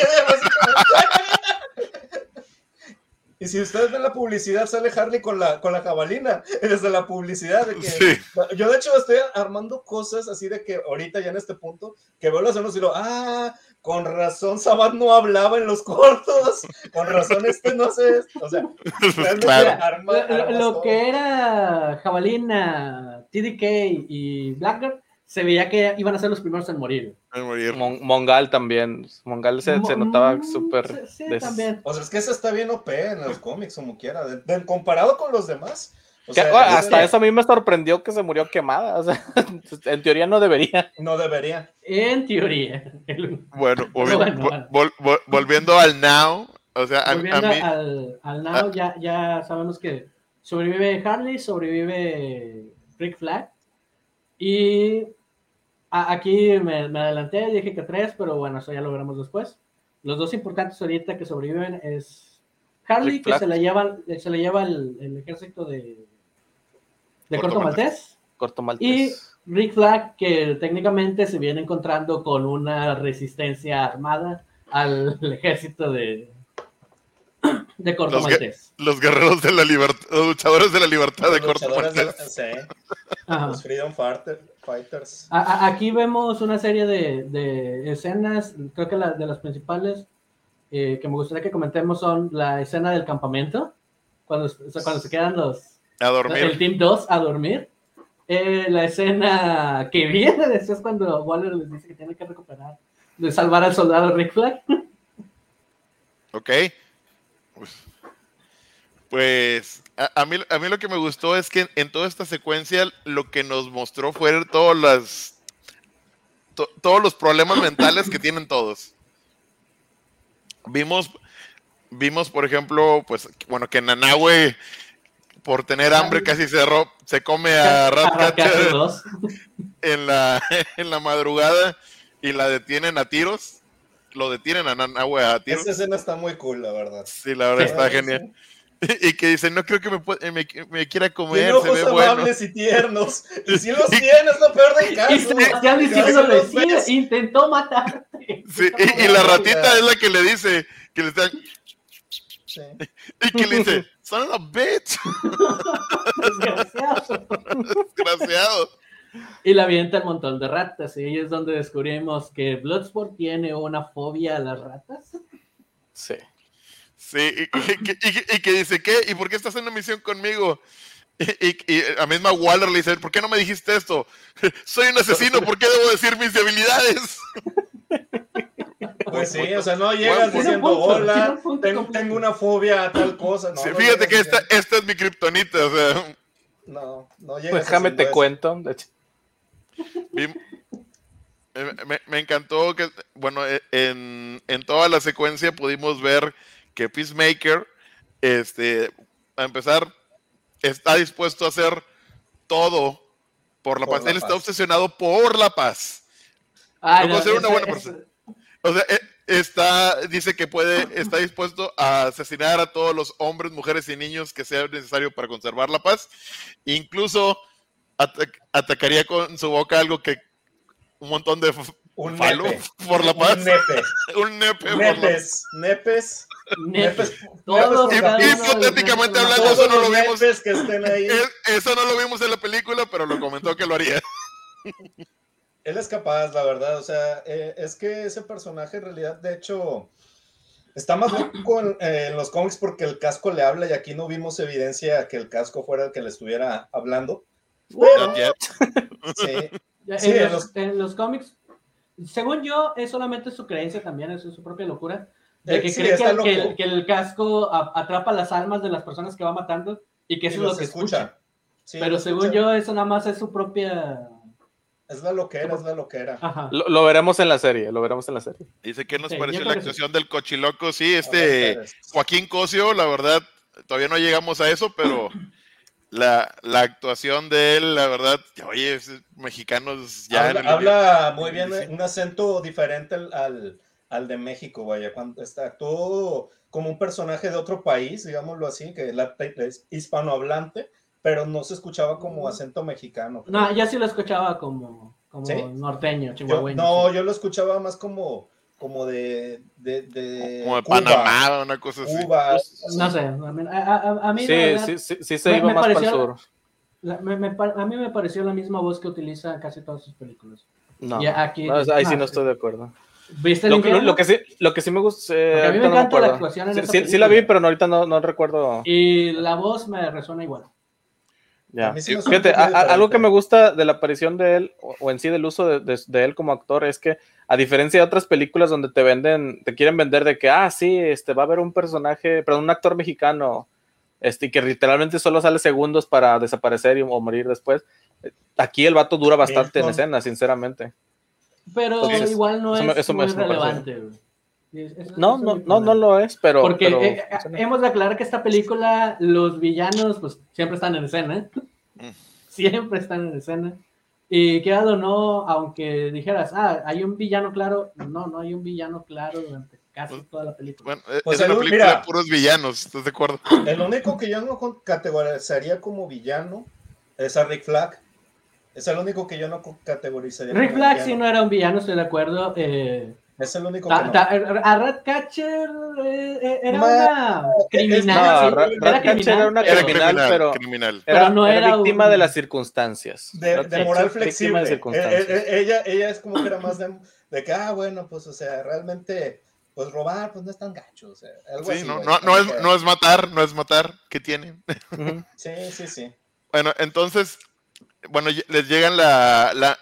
Y si ustedes ven la publicidad, sale Harley con la, con la jabalina, (laughs) desde la publicidad. De que, Sí. Yo de hecho estoy armando cosas así de que ahorita ya en este punto, que veo los anuncios y digo, ah, con razón Sabat no hablaba en los cortos, con razón este no sé, o sea, (laughs) Claro. arma- Lo, que era Jabalina, TDK y Blackguard se veía que iban a ser los primeros en morir. Ay, morir. Mon- Mongal también. Mongal se, se notaba Mm, súper. Sí, sí, des-. O sea, es que ese está bien OP en los cómics, como quiera, de- de- comparado con los demás. O sea, bueno, hasta eso a mí me sorprendió que se murió quemada. O sea, (laughs) en teoría no debería. No debería. En teoría. El- Bueno, Bueno, volvi- bueno. vol- vol- volviendo al now, o sea, a, a Volviendo mí, al, al now, Ah. ya, ya sabemos que sobrevive Harley, sobrevive Rick Flag. Y a- aquí me, me adelanté, dije que tres, pero bueno, eso ya lo veremos después. Los dos importantes ahorita que sobreviven es Harley, Rick que Flag. se le lleva, se le lleva el, el ejército de, de Corto Corto Maltés. Maltés. Corto Y. Rick Flag, que técnicamente se viene encontrando con una resistencia armada al (laughs) ejército de, de Corto Los Maltés. los guerreros de la libertad, los luchadores de la libertad de Corto luchadores de la- Maltés. sí, los Freedom Fighter- Fighters. A- a- Aquí vemos una serie de, de escenas, creo que la, de las principales eh, que me gustaría que comentemos son la escena del campamento, cuando, o sea, cuando se quedan los, A el dormir. Team 2 a dormir. Eh, la escena que viene después cuando Waller les dice que tiene que recuperar, de salvar al soldado Rick Flag. Ok. Pues, pues, a, a mí, a mí lo que me gustó es que en toda esta secuencia lo que nos mostró fueron todas las, to- todos los problemas mentales que tienen todos. Vimos, vimos, por ejemplo, pues, bueno, que Nanahue, por tener hambre, casi se, ro- se come a (laughs) Ratcatcher Ratcatcher 2. en la, (laughs) en la madrugada y la detienen a tiros. Lo detienen a Nanahue a tiros. Esa escena está muy cool, la verdad. Sí, la verdad Sí. está genial. (laughs) Y que dice, no creo que me, puede- me, me quiera Tiene comer, se ojos ve bueno. amables y tiernos. Y si los tienes, lo peor del caso. Y sí, ves. intentó matarte. Sí, y, y la ratita es la que le dice, que le está, Sí. y que le dice, son a bitch, (laughs) Desgraciado. desgraciado. Y la avienta el montón de ratas. Y ahí es donde descubrimos que Bloodsport tiene una fobia a las ratas. Sí. Sí, y, y que- y que- y que dice, ¿qué? ¿Y por qué estás en una misión conmigo? Y, y, y a misma Waller le dice, ¿por qué no me dijiste esto? (laughs) Soy un asesino, (laughs) ¿por qué debo decir mis debilidades? Pues sí, o sea, no llegas Buen diciendo, hola, tengo, una fobia a tal cosa. No, Sí, no fíjate que esta, esta es mi kriptonita, o sea, No, no llegas Pues déjame te eso. cuento. De hecho, Vi- me, encantó que, bueno, e- en, en toda la secuencia pudimos ver que Peacemaker, este, a empezar, está dispuesto a hacer todo por la Por paz. la Él está obsesionado por la paz. Ay, No ser una buena persona. O sea, e- está, dice que puede, está dispuesto a asesinar a todos los hombres, mujeres y niños que sea necesario para conservar la paz. Incluso atac- atacaría con su boca algo que un montón de Un falo nepe. por la paz. Un nepe. (laughs) Un nepe por la Nepes. Nepes. Nepes. Nepes. Todos nepes hipotéticamente hablando, nepes. eso no lo vimos. nepes que estén ahí. Es- eso no lo vimos en la película, pero lo comentó que lo lo haría. (laughs) Él es capaz, la verdad. O sea, eh, es que ese personaje en realidad, de hecho, está más loco en, eh, en los cómics porque el casco le habla y aquí no vimos evidencia que el casco fuera el que le estuviera hablando. Yet. Sí, Sí, los, en los cómics, según yo, es solamente su creencia también, es su propia locura. De Eh, que sí, cree que, el- que loco. el, que el casco atrapa las almas de las personas que va matando y que y eso es lo que escucha. escucha. Sí, Pero según escucha. yo, eso nada más es su propia. Es la loquera, es la loquera. Ajá. Lo, lo veremos en la serie, lo veremos en la serie. Dice que nos Sí, pareció la actuación del cochiloco. Sí, este. Joaquín Cosio, la verdad, todavía no llegamos a eso, pero (clears throat) la, la actuación de él, la verdad, oye, es- mexicanos ya. en habla, el- habla muy bien, un acento diferente al, al, al de México, vaya. Cuando está, actuó como un personaje de otro país, digámoslo así, que la- es hispanohablante, pero no se escuchaba como acento mexicano. No, yo sí lo escuchaba como, como ¿Sí? norteño, Yo- chihuahueño. no, sí. yo lo escuchaba más como, como de, de, de como de Cuba, Panamá, una cosa así. Cuba. No sé, a mí, a- a- mí Sí, verdad, sí, sí, sí se me- iba me más para el pareció- sur. la- me- me a mí me pareció la misma voz que utiliza casi todas sus películas. No, Y aquí- no, ahí sí ah, no estoy de acuerdo. ¿Viste el Lo, que- infierno? lo que sí, lo que sí me gusta. eh, a mí me ahorita no encanta la actuación en Sí, esa sí- sí la vi, pero no, ahorita no, no recuerdo. Y la voz me resuena igual. Ya. Sí Fíjate, a- a- algo que me gusta de la aparición de él, o, o en sí del uso de, de- de él como actor, es que a diferencia de otras películas donde te venden, te quieren vender de que, ah, sí, este, va a haber un personaje, pero un actor mexicano, este, y que literalmente solo sale segundos para desaparecer y, o morir después. eh, Aquí el vato dura bastante en escena, sinceramente. Pero Entonces, igual no eso es me- eso me- muy eso parece. relevante. güey. No, no, no, no lo es, pero. Porque pero- eh, hemos de aclarar que esta película, los villanos, pues siempre están en escena. Mm. (laughs) Siempre están en escena. Y quedado no, aunque dijeras, ah, hay un villano claro, no, no hay un villano claro durante casi Pues, toda la película. Bueno, eh, Pues es una el- película mira. de puros villanos, ¿estás de acuerdo? El único que yo no categorizaría como villano es a Rick Flag. Es el único que yo no categorizaría Rick como Flag villano. sí no era un villano, estoy de acuerdo. eh, Es el único ta- que no. ta- a Ratcatcher eh, eh, era Ma- una No, criminal. sí, Ra- era Ratcatcher criminal, era una criminal, criminal, pero- criminal. Era, Pero no era era víctima un- de las circunstancias. de, moral de flexible. Eh, circunstancias. eh, eh, ella, ella es como que era más de, de que, ah, bueno, pues, o sea, realmente, pues robar, pues no es tan gacho. O sea, algo Sí, así, no, no, no es, que- no es matar, no es matar. ¿Qué tienen? Ujú. Sí, sí, sí. Bueno, entonces, bueno, les llegan la, la-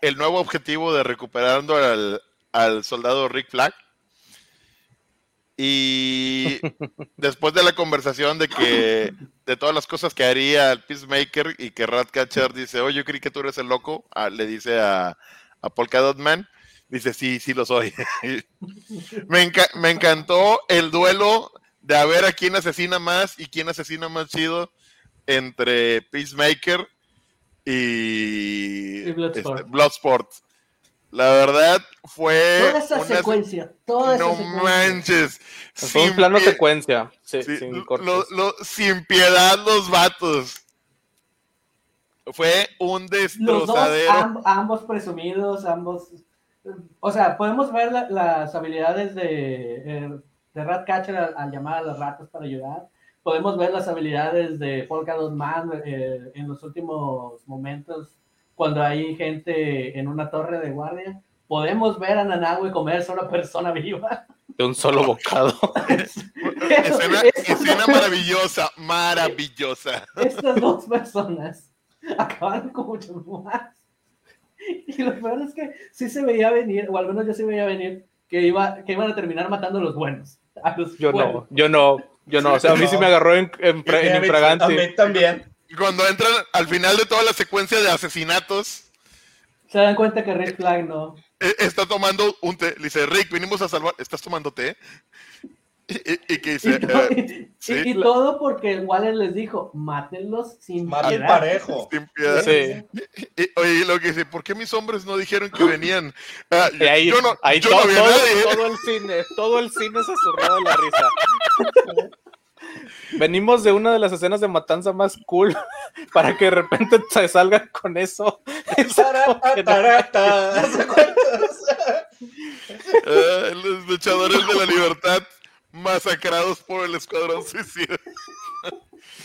el nuevo objetivo de recuperando al, al soldado Rick Flag. Y (laughs) después de la conversación de que de todas las cosas que haría el Peacemaker y que Ratcatcher dice, oye, yo creí que tú eres el loco, ah, le dice a, a Polka Dot Man, dice, sí, sí lo soy. (laughs) me, enca- me encantó el duelo de a ver a quién asesina más y quién asesina más chido entre Peacemaker y, Y Bloodsport. este, Bloodsport. La verdad fue Toda esa una- secuencia, toda esa no secuencia. manches. Fue un sin plano pie- secuencia. Sí, sí, sin lo- cortes. lo- sin piedad los vatos. Fue un Los dos, destrozadero. amb- ambos presumidos, ambos. O sea, podemos ver la- las habilidades de, eh, de Ratcatcher al, al llamar a las ratas para ayudar. Podemos ver las habilidades de Polka Dot Man eh, en los últimos momentos, cuando hay gente en una torre de guardia. Podemos ver a Nanahue comerse a una persona viva. De un solo bocado. (laughs) escena, Eso- escena maravillosa, (laughs) maravillosa. estas dos personas acabaron con mucho más. Y lo peor es que sí se veía venir, o al menos yo sí veía venir, que, iba, que iban a terminar matando a los buenos. A los Yo buenos. no, yo no, yo no. O sea, a mí sí me agarró en, en, en infragante. A mí también. Y cuando entran al final de toda la secuencia de asesinatos, Se dan cuenta que Red Flag no. eh, está tomando un té. Le dice, Rick, vinimos a salvar. ¿Estás tomando té? Y, y- y que Y, dice, to- "Eh, y- sí. y todo porque Waller les dijo, mátenlos sin Maten piedad". parejo. (laughs) sin piedad. Sí. Y, oye, y lo que dice, ¿por qué mis hombres no dijeron que venían? Ah, (laughs) Y ahí, yo no, ahí yo todo, no vi a todo- nadie. todo el cine, todo el cine se zurró de la risa. (laughs) Venimos de una de las escenas de matanza más cool (laughs) para que de repente se salgan con eso. (laughs) Ah, los luchadores de la libertad masacrados por el escuadrón suicida.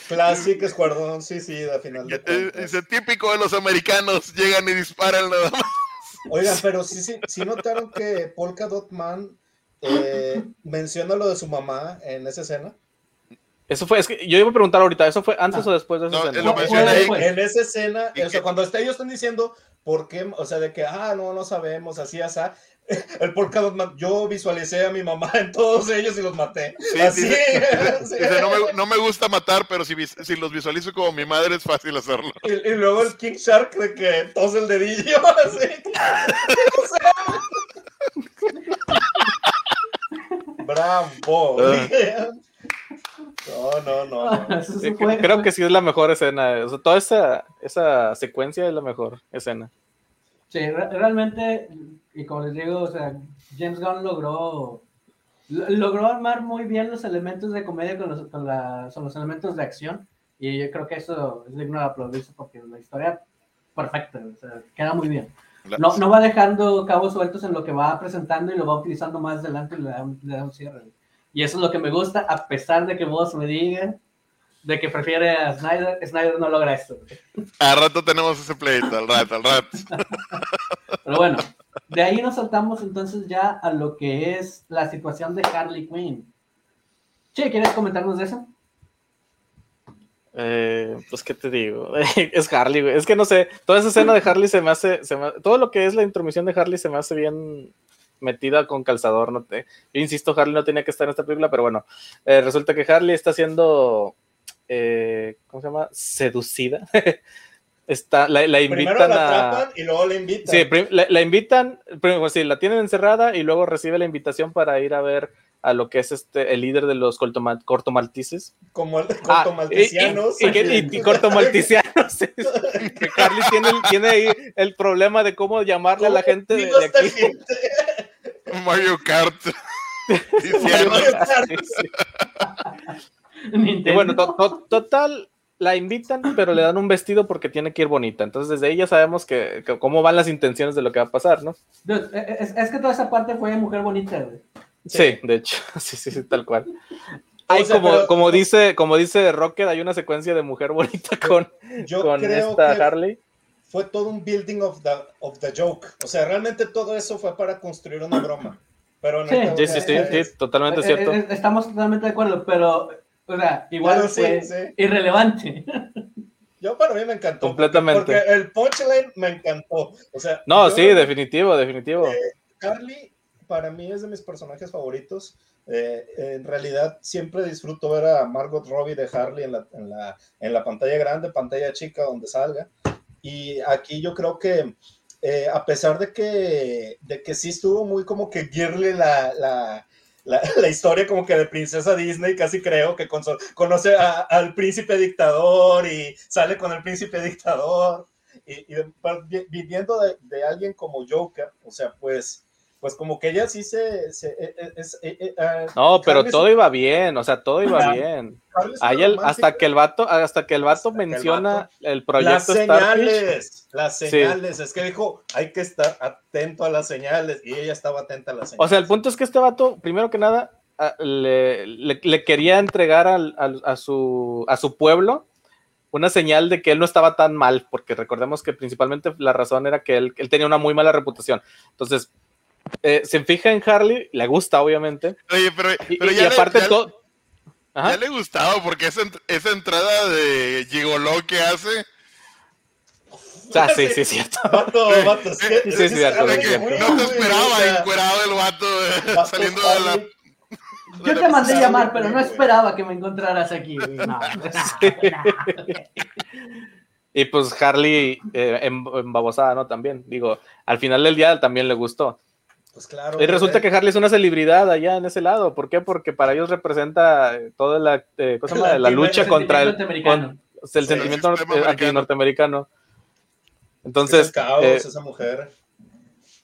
Clásico escuadrón suicida, al final de Eh, cuentas. Dice, típico de los americanos, llegan y disparan nada más. Oigan, pero sí, sí, sí notaron que Polka Dot Man eh, menciona lo de su mamá en esa escena. Eso fue, es que yo iba a preguntar ahorita, ¿eso fue antes Ah. o después de esa No, escena? lo No, después. En esa escena, ¿Y o sea, cuando ellos están diciendo por qué, o sea, de que, ah, no, no sabemos, así, así, (laughs) el Polka Dot yo visualicé a mi mamá (laughs) en todos ellos y los maté. Sí, así. dice, (laughs) sí. dice, no, me, no me gusta matar, pero si, si los visualizo como mi madre es fácil hacerlo. Y, y luego el King Shark de que tose el dedillo, así. Bravo. Ah. No, no, no. no. (laughs) Eso Sí, fue- creo que sí es la mejor escena. o sea, toda esa, esa secuencia es la mejor escena. Sí, re- realmente, y como les digo, o sea, James Gunn logró lo- logró armar muy bien los elementos de comedia con los, con la- con los elementos de acción. Y yo creo que eso es digno de aplaudirse porque la historia perfecta, o sea, queda muy bien. No, no va dejando cabos sueltos en lo que va presentando y lo va utilizando más adelante y le da, un- le da un cierre. Y eso es lo que me gusta, a pesar de que vos me digas de que prefiere a Snyder, Snyder no logra esto. Al rato tenemos ese pleito, al rato, al rato. (laughs) Pero bueno, de ahí nos saltamos entonces ya a lo que es la situación de Harley Quinn. Che, ¿quieres comentarnos de eso? Eh, pues, ¿qué te digo? (laughs) es Harley, güey. Es que no sé, toda esa escena de Harley se me hace, se me- todo lo que es la intromisión de Harley se me hace bien metida con calzador. No te, yo insisto, Harley no tenía que estar en esta película, pero bueno, eh, resulta que Harley está siendo, eh, ¿cómo se llama? Seducida. (laughs) está, la, la Primero invitan la a... atrapan y luego la invitan. Sí, la, la invitan, prim- pues sí, la tienen encerrada y luego recibe la invitación para ir a ver a lo que es este el líder de los cortoma- cortomaltises. como el Ah, cortomaltesianos. y, y, y- y- y (laughs) cortomalticianos. sí, sí. que Carly tiene, tiene ahí el problema de cómo llamarle a la gente de, de aquí. gente, (laughs) Mario Kart. (laughs) Mario Kart. Y bueno, to- to- total, la invitan, pero le dan un vestido porque tiene que ir bonita. Entonces, desde ahí ya sabemos que, que cómo van las intenciones de lo que va a pasar, ¿no? Dude, e, es, es que toda esa parte fue mujer bonita, güey. Sí, de hecho, (laughs) sí, sí, sí, tal cual. Hay sea, como, pero- como dice, como dice Rocket, hay una secuencia de mujer bonita con, Yo con creo esta que Harley. fue todo un building of the, of the joke. O sea, realmente todo eso fue para construir una broma. Pero Sí. Sí, o sí, sí, sí, totalmente Eh, cierto. eh, estamos totalmente de acuerdo, pero, o sea, igual sí, fue sí. irrelevante. Yo para mí me encantó. Completamente. Porque, porque el punchline me encantó. O sea, No, yo- sí, definitivo, definitivo. Carly para mí es de mis personajes favoritos. Eh, en realidad siempre disfruto ver a Margot Robbie de Harley en la, en la, en la pantalla grande, pantalla chica, donde salga. Y aquí yo creo que eh, a pesar de que, de que sí estuvo muy como que girly la, la, la, la historia como que de princesa Disney, casi creo que con- conoce a- al príncipe dictador y sale con el príncipe dictador. Y, y viviendo de, de alguien como Joker, o sea, pues, pues como que ella sí se... se- eh, eh, es- eh, eh, ah, No, pero todo iba bien, o sea, todo iba bien. Ahí el- hasta que el vato, hasta que el vato que el menciona vato- el Las proyecto Starfish. señales, las señales, es que dijo, hay que estar atento a las señales, y ella estaba atenta a las señales. O sea, el punto es que este vato, primero que nada, a- le, le- le quería entregar al- al- a, su, a su pueblo una señal de que él no estaba tan mal, porque recordemos que principalmente la razón era que él, él tenía una muy mala reputación. Entonces, eh, se fija en Harley, le gusta, obviamente, Oye, pero, y, pero y- ya, y le- aparte ya- todo... ya Ajá. le gustaba porque esa, ent- esa entrada de gigoló que hace. O sea, sí, (laughs) sí, es cierto. Vato, vato, es Sí, es sí, que sí, que muy cierto. no te esperaba o sea, encuerado el vato eh, vato (laughs) saliendo de la. Yo te mandé llamar, pero no esperaba que me encontraras aquí. güey. (laughs) No, no, no. Y pues Harley eh, em- embabosada, ¿no? También, digo, al final del día también le gustó. Pues claro. Y resulta eh, que Harley es una celebridad allá en ese lado. ¿Por qué? Porque para ellos representa eh, toda la, eh, la lucha el contra el, sentimiento con- norteamericano. el Sí, sentimiento el sistema americano. antinorteamericano. es Entonces, el caos, eh, esa mujer.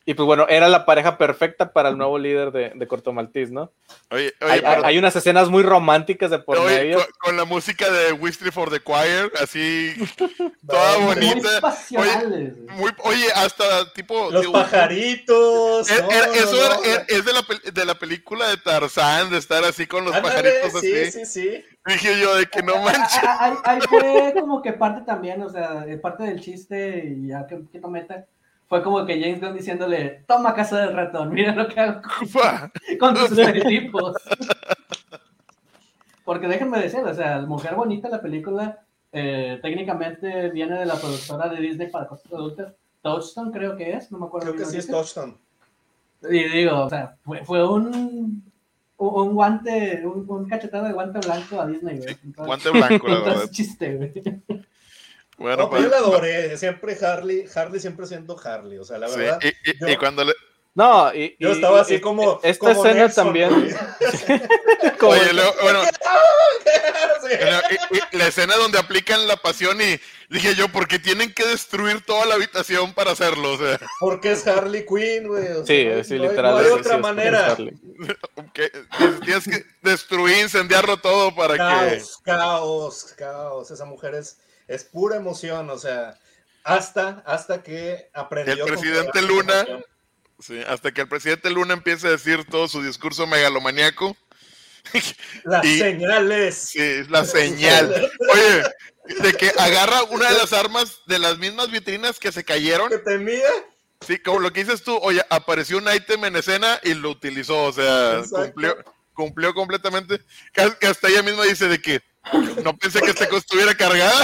Y pues bueno, era la pareja perfecta para el nuevo líder de, de Corto Maltese, ¿no? Oye, oye, Hay, pero- hay unas escenas muy románticas de por oye, medio. con, con la música de Wistry for the Choir, así, (laughs) toda Muy bonita. pasionales. güey. Muy, oye, hasta tipo. Los digo, pajaritos. no, era- no, eso no, era- era- es de la, de la película de Tarzán, de estar así con los Ándale, pajaritos sí, así. sí, sí. Dije yo de que no manches. Ah, ah, Ahí, ahí fue como que parte también, o sea, parte del chiste y ya que, que no meta, fue como que James Gunn diciéndole, toma casa del ratón, mira lo que hago (laughs) con tus estereotipos. Porque déjenme decir, o sea, Mujer Bonita, la película, eh, técnicamente viene de la productora de Disney para cosas adultas, Touchstone creo que es, no me acuerdo Creo que sí es. Touchdown. Y digo, o sea, fue, fue un, un, guante, un, un cachetado de guante blanco a Disney, güey. Entonces- Guante blanco, la entonces, verdad. chiste, güey. Bueno, No, pero yo pues. la adoré. Siempre Harley, Harley siempre siendo Harley. O sea, la sí, verdad. y, y- yo- y cuando le. No, y, Yo estaba así y- como. Esta como escena Nelson, también. (laughs) como- Oye, luego, bueno, (laughs) Sí. y- y- y la escena donde aplican la pasión y dije yo, ¿por qué tienen que destruir toda la habitación para hacerlo? O sea, Porque es Harley Quinn, güey. o sea, sí, no sí, no hay- literal. No hay sí, otra sí, manera. Tienes que destruir, incendiarlo todo para que. Caos, caos, caos. Esa mujer es, es pura emoción, o sea, hasta, hasta que aprendió. El presidente Luna-. Sí, hasta que el presidente Luna empiece a decir todo su discurso megalomaniaco. (laughs) Las Y- señales. Sí, es la señal. (laughs) Oye, de que agarra una de las armas de las mismas vitrinas que se cayeron. que tenía. Sí, como lo que dices tú, oye, apareció un ítem en escena y lo utilizó, o sea, Exacto. cumplió, cumplió completamente. Que hasta ella misma dice de que no pensé que esta cosa estuviera cargada.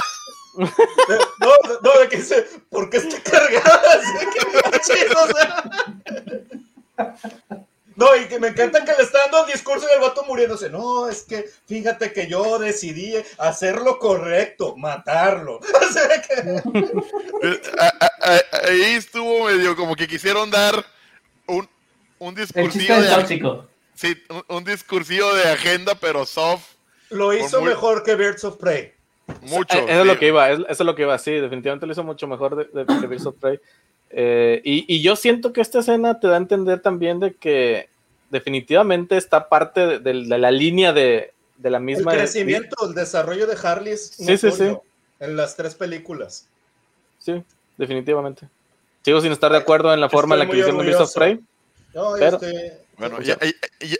No, no, de que dice, ¿por qué está cargada? (laughs) Así que, chido, o sea. No, y que me encanta que le está dando el discurso y el vato muriéndose. No, es que fíjate que yo decidí hacer lo correcto, matarlo. (laughs) O sea que, Eh, Ahí estuvo medio como que quisieron dar un, un discursillo de, tóxico. sí, un, un discursillo de agenda, pero soft, lo hizo muy- mejor que Birds of Prey. Mucho. Eh, Eso es sí. lo que iba, es- eso es lo que iba, sí, definitivamente lo hizo mucho mejor de, de, de Birds of Prey. Eh, y, y yo siento que esta escena te da a entender también de que definitivamente está parte de, de- de la línea de, de la El misma. crecimiento, el desarrollo de Harley es Sí, sí, notorio en las tres películas. Sí, definitivamente. Sigo sin estar de acuerdo en la forma en la que hicieron Birds of. Prey. No, Pero- este, Bueno,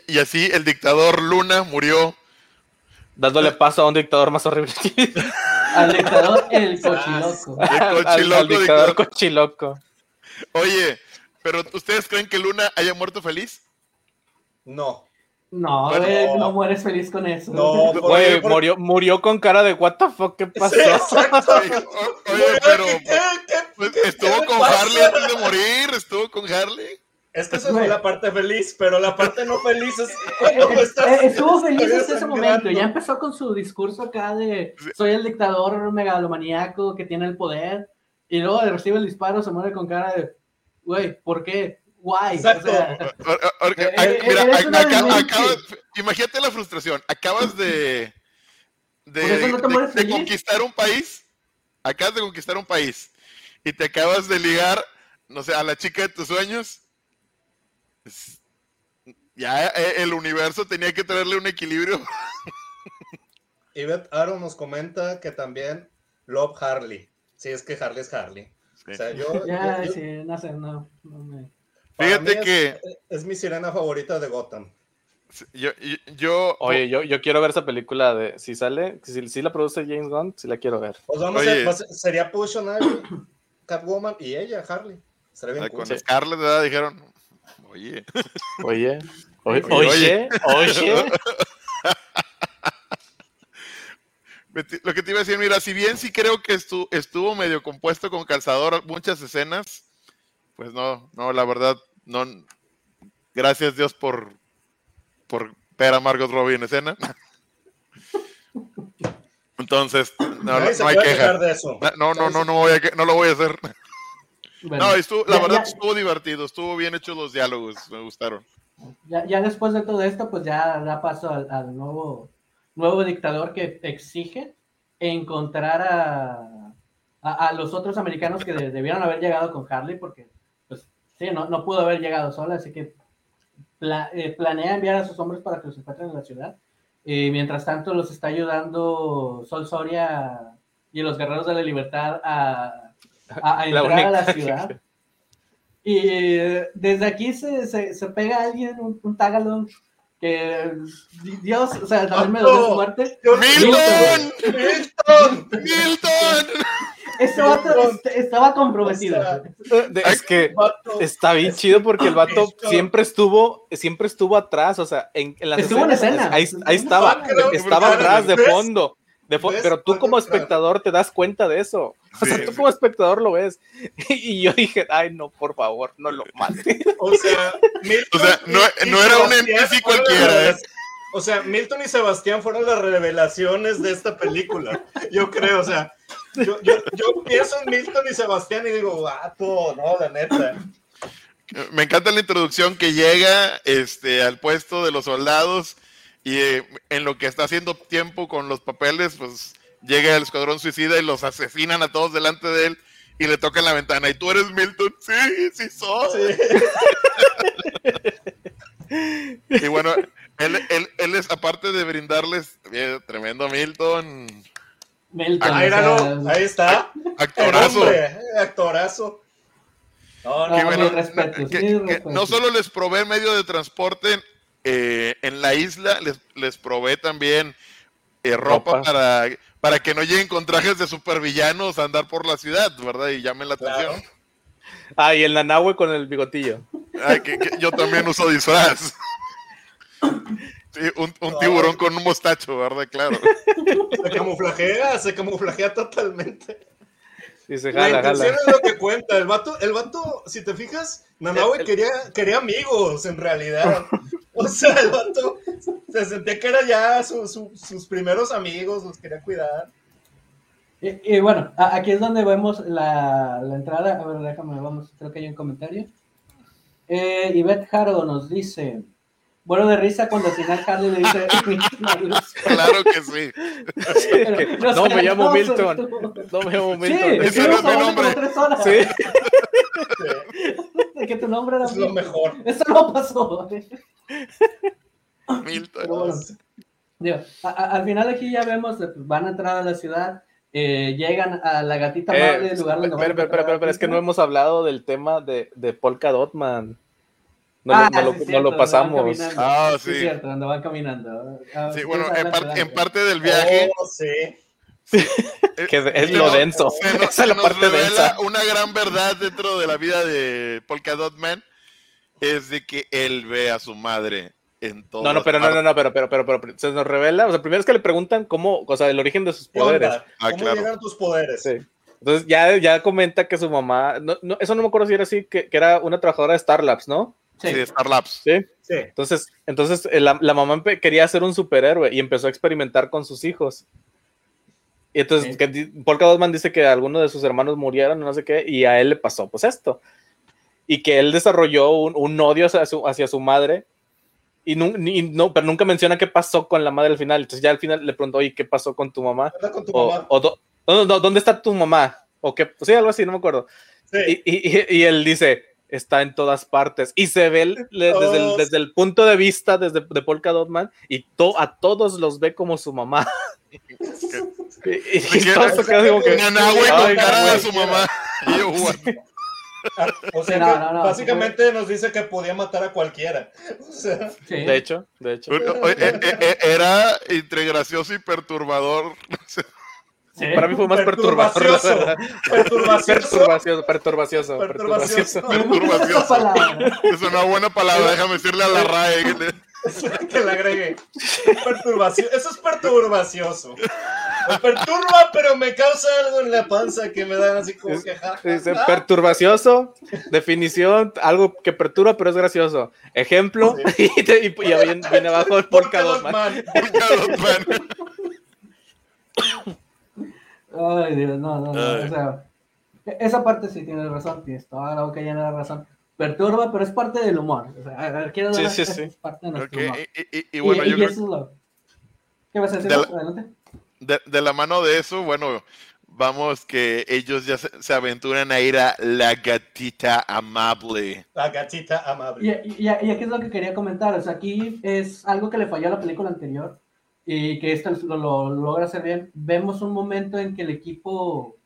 y así el dictador Luna murió. Dándole (laughs) paso a un dictador más horrible. Al dictador, el (laughs) cochiloco. El al, al- cochiloco al dictador dictador. cochiloco. Oye, pero ¿ustedes creen que Luna haya muerto feliz? no. No, Bueno, no. no mueres feliz con eso. No, (laughs) Güey, por- murió, murió con cara de what the fuck, ¿qué pasó? Sí, exacto. Oye, oye, pero ¿Qué- qué- qué- pues, qué- estuvo qué con pasa? Harley antes de morir, estuvo con Harley. Es que esa fue Güey. la parte feliz, pero la parte no feliz es (laughs) cuando estás- estuvo feliz hasta ese momento. Ya empezó con su discurso acá de soy el dictador megalomaníaco que tiene el poder. Y luego recibe el disparo, se muere con cara de, güey, ¿por qué? Guay. Exacto. O- Eh, (laughs) eh, mira, acabas- imagínate la frustración. Acabas de, de, ¿Por eso no conquistar un país. Acabas de conquistar un país. Y te acabas de ligar, no sé, a la chica de tus sueños. Ya eh, el universo tenía que traerle un equilibrio. (laughs) Yvette Aaron nos comenta que también Love Harley. Sí, es que Harley es Harley. O sea, yo, (laughs) Ya, yo- yo- sí, no sé, no. no me- para Fíjate es- que es mi sirena favorita de Gotham. yo, yo, yo- Oye, yo, yo quiero ver esa película de. Si sale, si, si la produce James Gunn, si la quiero ver. Pues vamos Oye. a ser- sería Potion Ivy, Catwoman y ella, Harley. Bien con cool. Scarlett ¿verdad? dijeron, (laughs) oye, Oye, oye, Oye, (laughs) Lo que te iba a decir, mira, si bien sí creo que estu- estuvo medio compuesto con calzador muchas escenas, pues no, no, la verdad, no. Gracias Dios por, por ver a Margot Robbie en escena. Entonces, no, no, no hay queja. quejar de eso. No, no, no, no, voy a no lo voy a hacer. Bueno, No, estuvo, la ya- verdad ya- estuvo divertido, estuvo bien hechos los diálogos, me gustaron. Ya, ya después de todo esto, pues ya da paso al, al nuevo, nuevo dictador que exige encontrar a, a, a los otros americanos que de- debieron haber llegado con Harley, porque pues Sí, no, no pudo haber llegado sola, así que pla- eh, planea enviar a sus hombres para que los encuentren en la ciudad. Y mientras tanto los está ayudando Sol Soria y los Guerreros de la Libertad a, a- a La entrar a la (laughs) ciudad. Y eh, desde aquí se, se, se pega alguien, un, un Tagalong, que Dios, o sea, también me dolió su muerte. ¡Milton! ¡Milton! ¡Milton! Ese vato est- estaba comprometido. O sea, De- Es que está bien chido porque el vato Esto- siempre estuvo, siempre estuvo atrás, o sea, en, en las Estuvo en escenas, escena. Ahí, ahí estaba, estaba atrás de ¿Ves? fondo. De fo- ¿Ves? pero tú como espectador te das cuenta de eso. O sea, Sí, tú sí. como espectador lo ves. (laughs) Y yo dije, ay, no, por favor, no lo mates. O sea, Milton (laughs) O sea, no- era un NPC cualquiera, ¿eh? O sea, Milton y Sebastián fueron las revelaciones de esta película. Yo creo, o sea, yo, yo, yo pienso en Milton y Sebastián y digo, vato, no, la neta. Me encanta la introducción que llega este, al puesto de los soldados y eh, en lo que está haciendo tiempo con los papeles, pues llega el escuadrón suicida y los asesinan a todos delante de él y le tocan la ventana. ¿Y tú eres Milton? Sí, sí soy. (laughs) Y bueno, él, él, él es, aparte de brindarles, eh, tremendo Milton, Milton, Ah, ahí está. actorazo. Hombre, actorazo. No, no, bueno, que- que no solo les provee medio de transporte eh, en la isla, les, les provee también eh, ropa, Ropa. Para, para que no lleguen con trajes de supervillanos a andar por la ciudad, ¿verdad? Y llamen la Claro. atención. Ah, y el nanahue con el bigotillo. Ay, que- que yo también uso disfraz. Sí, un, un tiburón con un mostacho, ¿verdad? Claro. se camuflajea, se camuflajea totalmente. Y se La jala, intención jala. es lo que cuenta. El vato, el vato, si te fijas, Nanaue quería, quería amigos en realidad. (laughs) O sea, el vato se sentía que era ya su- su- sus primeros amigos, los quería cuidar. Y, y bueno, a- aquí es donde vemos la, la entrada. A ver, déjame, vamos, creo que hay un comentario. Eh, Ivette Haro nos dice: Bueno, de risa cuando al final Harley le dice: (laughs) Claro que sí. No, me llamo Milton. No me llamo Sí, Milton. No es mi nombre. como tres horas Sí. (laughs) de que tu nombre era Es lo mejor. Eso no pasó. Milton. Pero bueno, digo, a- a- al final aquí ya vemos, eh, pues, van a entrar a la ciudad, eh, llegan a la gatita Eh, amable, el lugar donde pero, pero, pero, pero, pero es que no hemos hablado del tema de, de Polka Dot Man. No, Ah, lo, no, lo- no pasamos. Ah, Sí, es sí. cierto, donde van caminando. Ah, Sí, bueno, par- en parte del viaje Oh, sí. Eh, Que es lo denso. se nos- Esa es se la nos parte densa. una gran verdad dentro de la vida de Polka Dot Man es de que él ve a su madre en todo. No, no, pero no, no, no, pero, pero, pero, pero, se nos revela, o sea, primero es que le preguntan cómo, o sea, el origen de sus poderes. Ah, ¿Cómo claro. llegaron tus poderes? Sí. Entonces ya, ya comenta que su mamá, no, no, eso no me acuerdo si era así, que, que era una trabajadora de Star Labs, ¿no? Sí. Sí, Star Labs. Sí. Sí. Entonces, entonces eh, la, la mamá quería ser un superhéroe y empezó a experimentar con sus hijos. Y entonces, Sí. que Polka Dot Man dice que algunos de sus hermanos murieron, no sé qué, y a él le pasó pues esto. Y que él desarrolló un, un odio hacia su, hacia su madre. Y nu- ni- no, pero nunca menciona qué pasó con la madre al final. Entonces ya al final le preguntó, oye, ¿qué pasó con tu mamá? Con tu O, mamá. o do- no, no, ¿dónde está tu mamá? O qué, sí, algo así, no me acuerdo. Sí. Y, y- y él dice, está en todas partes. Y se ve el- le- desde, el, desde el punto de vista desde, de Polka Dot Man y to- a todos los ve como su mamá. (laughs) su mamá. (laughs) Y yo? O sea, No, que no, no, básicamente nos dice que podía matar a cualquiera. O sea, Sí. De hecho, de hecho. Eh, eh, eh, Era entre gracioso y perturbador. Sí. Para mí fue más perturbador, Perturbacioso. Perturbacioso. Perturbacioso, perturbacioso, Perturbacioso. Es una buena palabra, déjame decirle a la RAE. (laughs) que le-. Perturbación. Eso es perturbacioso. Me perturba, pero me causa algo en la panza que me dan así como que. ja, ja, Dice, ja. perturbacioso, definición, algo que perturba pero es gracioso. Ejemplo, (laughs) y, te- y- y viene, viene abajo el Polka Dot Man. Man. Polka Dot Man. Ay, Dios, no, no, no. O sea, esa parte sí tienes razón, tienes toda la boca llena de razón. Perturba, pero es parte del humor. O sea, quiero Sí, dar- sí, es sí. parte de nuestro humor. y, y- y bueno, y, yo y creo eso es lo. ¿Qué vas a decir? De la- Adelante. de, de la mano de eso, bueno, vamos que ellos ya se, se aventuran a ir a la gatita amable. La gatita Y, amable. y- y aquí es lo que quería comentar. O sea, aquí es algo que le falló a la película anterior y que esto lo, lo logra hacer bien. Vemos un momento en que el equipo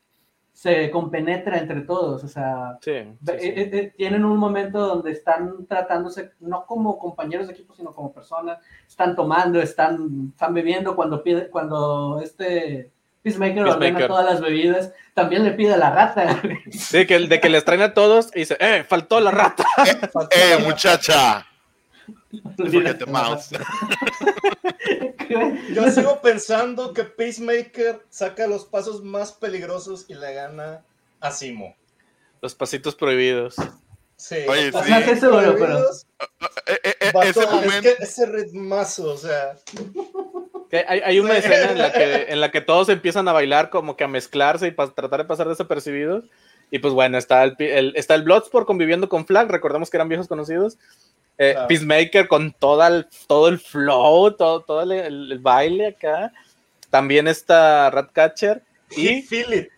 se compenetra entre todos. O sea, Sí, sí, eh, eh, tienen un momento donde están tratándose no como compañeros de equipo, sino como personas. Están tomando, están, están bebiendo. Cuando pide, cuando este Peacemaker, ordena Peacemaker. todas las bebidas, también le pide a la rata. Sí, que el de que les traen a todos y dice, ¡eh! Faltó la rata. ¡Eh, muchacha! Forget the mouse. (laughs) Yo sigo pensando que Peacemaker saca los pasos más peligrosos y le gana a Simo. Los pasitos prohibidos. Sí, Oye, sí. pero- prohibidos, Eh, eh, eh, ese es momento. que ese ritmazo, o sea, Que Hay, hay una Sí. escena en la, que, (laughs) en la que todos empiezan a bailar, como que a mezclarse y pa- tratar de pasar desapercibidos. Y pues bueno, está el, el- está el Bloodsport conviviendo con Flag, recordemos que eran viejos conocidos. Eh, Claro. Peacemaker con toda el- todo el flow, todo, todo el, el- el baile acá. También está Ratcatcher y it.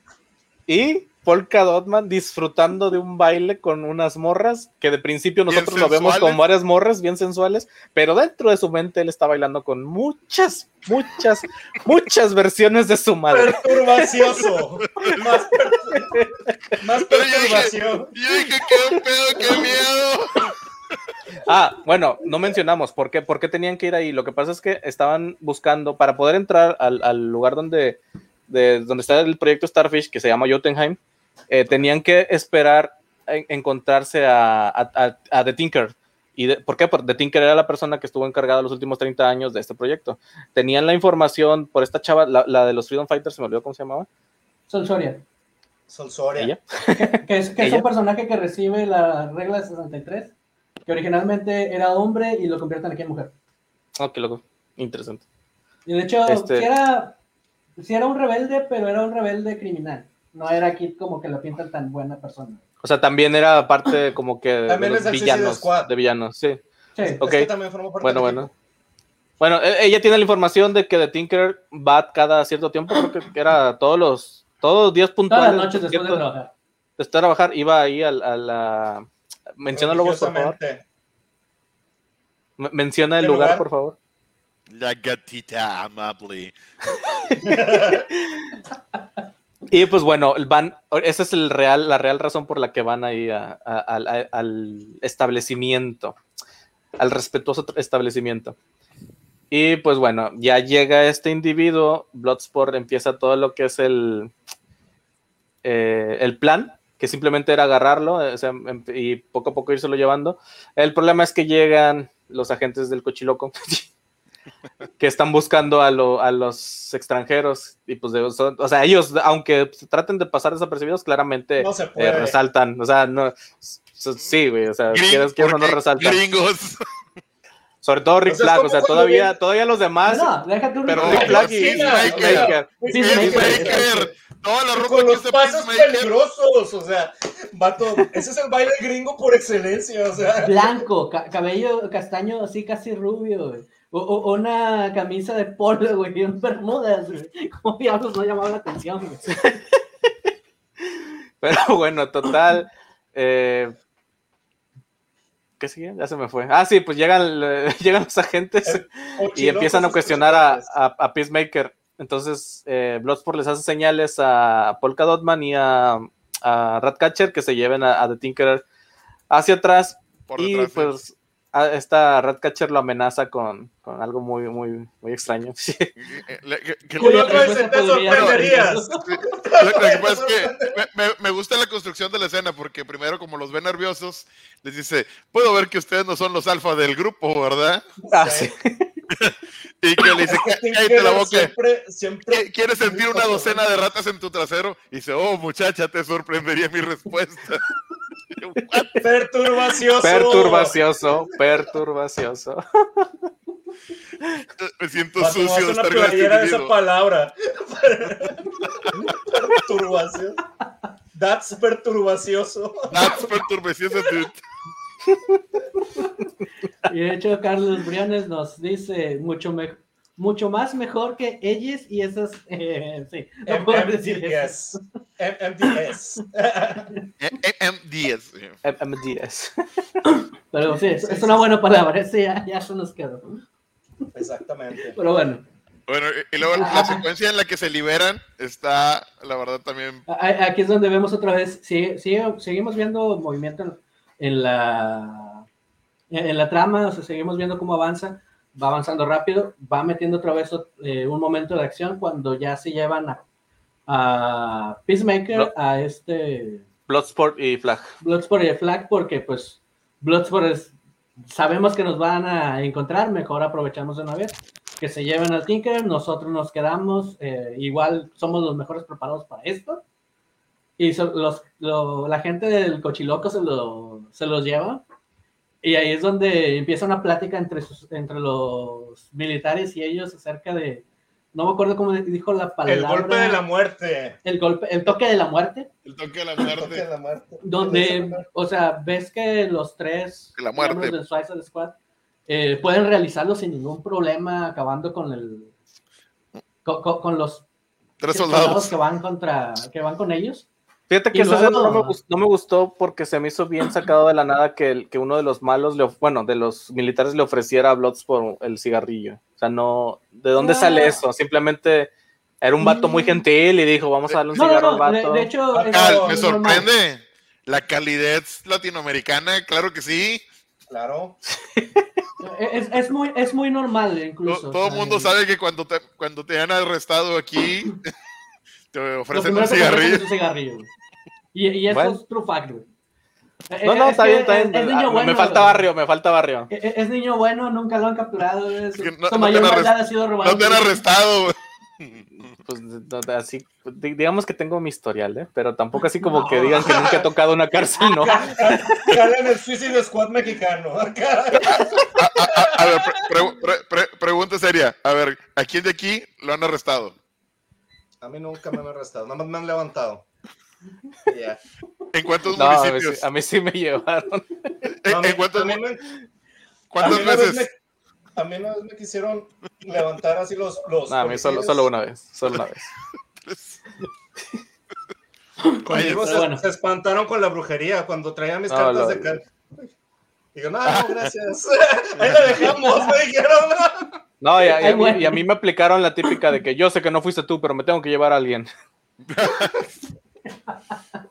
y Polka Dotman disfrutando de un baile con unas morras que de principio Bien nosotros lo vemos con varias morras bien sensuales, pero dentro de su mente él está bailando con muchas, muchas, (laughs) muchas versiones de su madre. Perturbacioso. Más, per- más Pero yo dije, perturbación. yo dije, qué pedo, qué miedo. Ah, bueno, no mencionamos por qué, por qué tenían que ir ahí. Lo que pasa es que estaban buscando para poder entrar al, al lugar donde, de, donde está el proyecto Starfish, que se llama Jotunheim, eh, tenían que esperar en- encontrarse a, a, a- a The Tinker. ¿Y de- por qué? Porque The Tinker era la persona que estuvo encargada los últimos 30 años de este proyecto. Tenían la información por esta chava, la, la de los Freedom Fighters, se me olvidó cómo se llamaba. Sol Soria, Sol Soria. Ella. que es, que es un personaje que recibe la regla 63, que originalmente era hombre y lo convierten aquí en mujer. Oh, qué loco. Interesante. Y de hecho, Este- sí, era, sí era un rebelde, pero era un rebelde criminal. No era aquí como que lo pintan tan buena persona. O sea, también era parte como que de También los es del Suicide villanos. Squad. De villanos, sí. Sí, Es Ok. que también formó parte Bueno, bueno. Bueno, e- ella tiene la información de que The Tinker va cada cierto tiempo, creo que era todos los, todos los días todas puntuales. las noches después de trabajar. de estar a trabajar, iba ahí a, a la... Menciónalo vos, por favor. Menciona el ¿Qué lugar, lugar? por favor. La gatita amable. (laughs) Y pues bueno, van, esa es el real, la real razón por la que van ahí a- a- al- a- al establecimiento, al respetuoso establecimiento. Y pues bueno, ya llega este individuo, Bloodsport empieza todo lo que es el, eh, el plan, que simplemente era agarrarlo eh, o sea, em- y poco a poco írselo llevando. El problema es que llegan los agentes del cochiloco. que están buscando a, lo- a los extranjeros y pues de- son- o sea ellos aunque traten de pasar desapercibidos claramente No se eh, resaltan o sea no s- s- sí güey o sea quieres o no resaltan Gringos. sobre todo Rick O sea, Flag o sea todavía todavía los demás no, déjate un pero Rick Flag y Peacemaker. Toda la ropa Con que los usa pasos peligrosos, o sea, vato, ese es el baile gringo por excelencia, o sea. Blanco, ca- cabello castaño así casi rubio, güey. O, o- una camisa de polo, güey, y un bermudas, güey. ¿Cómo diablos no llamaba la atención, güey? (laughs) pero bueno total eh, ¿Qué sigue? Ya se me fue. Ah, sí, pues llegan, eh, (laughs) llegan los agentes y empiezan a cuestionar a, a- a Peacemaker. Entonces, eh, Bloodsport les hace señales a Polka Dotman y a, a Ratcatcher que se lleven a, a The Tinkerer hacia atrás. Por y detrás, pues esta Ratcatcher lo amenaza con, con algo muy, muy, muy extraño. Sí. (laughs) Le- que- que- Con otra Después vez te podría- sorprenderías. Lo, lo que pasa es que me, me- gusta la construcción de la escena porque primero como los ve nerviosos, les dice, puedo ver que ustedes no son los alfa del grupo, ¿verdad? Ah, Sí. (laughs) Y que le dice, Es que "Cá- Tinker cállate la boca. Siempre, siempre. ¿Qui- ¿Quieres sentir una docena de ratas en tu trasero? Y dice, oh muchacha, te sorprendería mi respuesta. (laughs) (laughs) Perturbacioso. Perturbacioso, perturbacioso. (laughs) Me siento sucio de estar con este de esa palabra. (laughs) Perturbación. That's perturbacioso. That's perturbacioso, dude. Y de hecho, Carlos Briones nos dice mucho, me- mucho más mejor que ellos y esas. (laughs) eh, sí, no M- puedo decir eso. MDS. M- MDS. M10. sí. MMDS. Pero sí, es, es una buena palabra. Ese ya, ya se nos quedó. Exactamente. Pero bueno, Bueno, y luego la secuencia en la que se liberan está, la verdad, también. aquí es donde vemos otra vez. Sigue, sigue- seguimos viendo movimiento en, en la, en, en la trama, o sea, seguimos viendo cómo avanza. Va avanzando rápido, va metiendo otra vez eh, un momento de acción cuando ya se llevan a, a Peacemaker, No. a este. Bloodsport y Flag. Bloodsport y Flag porque pues Bloodsport es, sabemos que nos van a encontrar, mejor aprovechamos de una vez, que se lleven al Tinker, nosotros nos quedamos, eh, igual somos los mejores preparados para esto, y so- los, lo- la gente del cochiloco se, lo, se los lleva, y ahí es donde empieza una plática entre, sus- entre los militares y ellos acerca de, no me acuerdo cómo dijo la palabra, El golpe de la muerte. el golpe, el toque de la muerte, El toque de la El toque de muerte. la muerte. donde, o sea, ves que los tres La muerte. miembros del Suicide Squad eh, pueden realizarlo sin ningún problema, acabando con el con, con- con los Tres soldados soldados. que van contra que van con ellos. Fíjate que escena no, me gustó, no me gustó porque se me hizo bien sacado de la nada que, el- que uno de los malos, le, bueno, de los militares le ofreciera a Bloodsport el cigarrillo. O sea, no, ¿de dónde Ah. sale eso? Simplemente era un vato muy Mm. gentil y dijo, vamos a darle un No, cigarro no, al de, vato. de hecho Cal, me normal. sorprende. La calidez latinoamericana, claro que sí. Claro. (laughs) Es, es muy es muy normal incluso. To- todo el mundo el- sabe que cuando te, cuando te han arrestado aquí, (laughs) te ofrecen un cigarrillo. Güey. Y, y eso Bueno. es true fact, güey. No, no, es está bien, está es- bien. es niño Ah, bueno, me falta güey. barrio, me falta barrio. Es, es- es niño bueno, nunca lo han capturado. güey. Su, no- su no mayor te han maldad ha sido robar. No te han güey. arrestado. (laughs) Pues no, de- así, di- digamos que tengo mi historial, ¿eh? Pero tampoco así como que digan que nunca he tocado una (laughs) cárcel, ¿no? Sale en el Suicide Squad mexicano. A, a ver, pre- pre- pre- pre- pregunta seria. A ver, ¿a quién de aquí lo han arrestado? A mí nunca me han arrestado, nada más me han levantado. ¿En cuántos No, a mí, sí, municipios? a mí sí me llevaron. ¿En, cuántos, me- cuántas veces? me- A mí una vez me quisieron levantar así los. los No, a mí solo, solo una vez, solo una vez. (laughs) Conmigo se, bueno. se espantaron con la brujería cuando traía mis No, cartas lo- de cal. Digo, no, no, (laughs) gracias. (laughs) Ahí la dejamos, me dijeron. No, y a, y a Ay, mí, y a mí me aplicaron la típica de que yo sé que no fuiste tú, pero me tengo que llevar a alguien.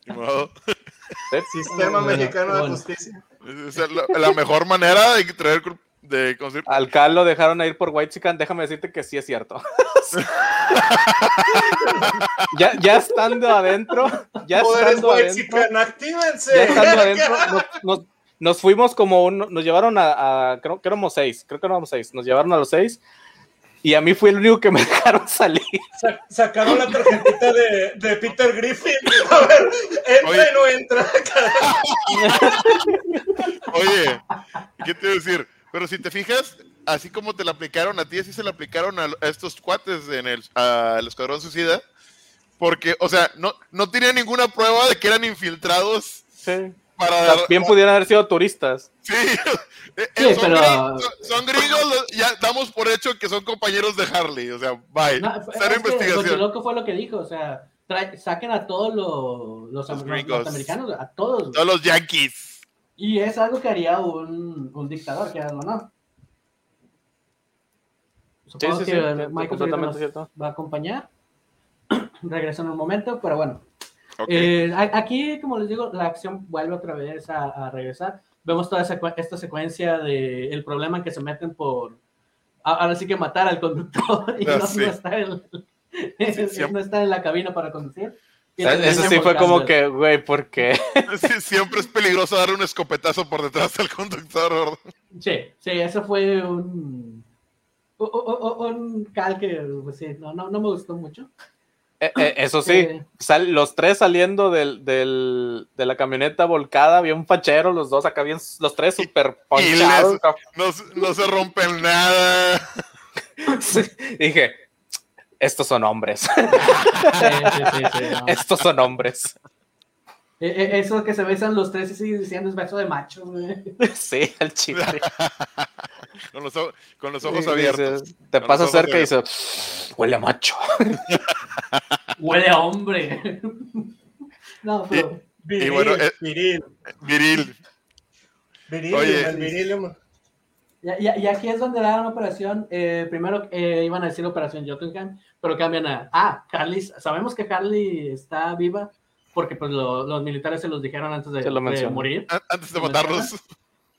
Modo. ¿Sí? Sistema mexicano de justicia. Esa es la, la mejor manera de traer de conseguir Al Cal lo dejaron a ir por White Chicken, déjame decirte que sí es cierto. (laughs) ya, ya estando adentro, ya estando adentro, Whitezican, actívense. ya estando adentro, nos, nos- nos fuimos como un, nos llevaron a, a- creo que éramos seis, creo que éramos seis, nos llevaron a los seis y a mí fue el único que me (laughs) dejaron salir. Sa- sacaron la tarjetita de, de Peter Griffin. A ver, entra Oye. y no entra. Oye, ¿qué te iba a decir? Pero si te fijas, así como te la aplicaron a ti, así se la aplicaron a, a estos cuates en el al Escuadrón Suicida. Porque, o sea, no, no tenía ninguna prueba de que eran infiltrados Sí. Para... Bien pudieran haber sido turistas. Sí, (laughs) eh, Sí, son, pero- gringos, son- gringos, ya damos por hecho que son compañeros de Harley. O sea, bye. No, Cero es que investigación. loco fue lo que dijo, o sea, trae- saquen a todos los, los, gringos. norteamericanos, a todos. Todos los Yankees. Y es algo que haría un, un dictador, que o no. Supongo sí, que sí, Michael nos cierto. va a acompañar. (clears throat) Regresa en un momento, pero bueno. Ok. Eh, aquí, como les digo, la acción vuelve otra vez a, a regresar. Vemos toda esa, esta secuencia de el problema en que se meten por ahora sí que matar al conductor (laughs) y Ah, no, sí. no está en, (laughs) siempre. no está en la cabina para conducir. Eso sí fue como que, güey, ¿por qué? (laughs) Sí, siempre es peligroso dar un escopetazo por detrás del conductor, ¿verdad? Sí, sí, eso fue un. Un cal que, pues sí, no, no, no me gustó mucho. Eh, eh, (laughs) eso sí, Eh. sal- los tres saliendo del, del- de la camioneta volcada, había un fachero, los dos acá bien, los tres super ponchados. les- No, se- no se rompen nada. (laughs) Sí, Dije, estos son hombres, Sí, sí, sí, sí, no. estos son hombres. Eh, eh, Eso que se besan los tres y siguen diciendo es beso de machos, güey. (laughs) Sí, al chile. (laughs) con, los, o- con los ojos Sí, abiertos. te Con pasa cerca y dice, huele a macho. (laughs) Huele a hombre. (laughs) No, pero. Viril, bueno, eh, viril, Viril. virilium, oye, el virilium. Y, y- y aquí es donde dan una operación. eh, primero eh, iban a decir operación Jotunheim, pero cambian a. Ah, Harley. Sabemos que Harley está viva porque pues lo- los militares se los dijeron antes de, Se lo de mencionan. morir. An- Antes de ¿Me matarlos.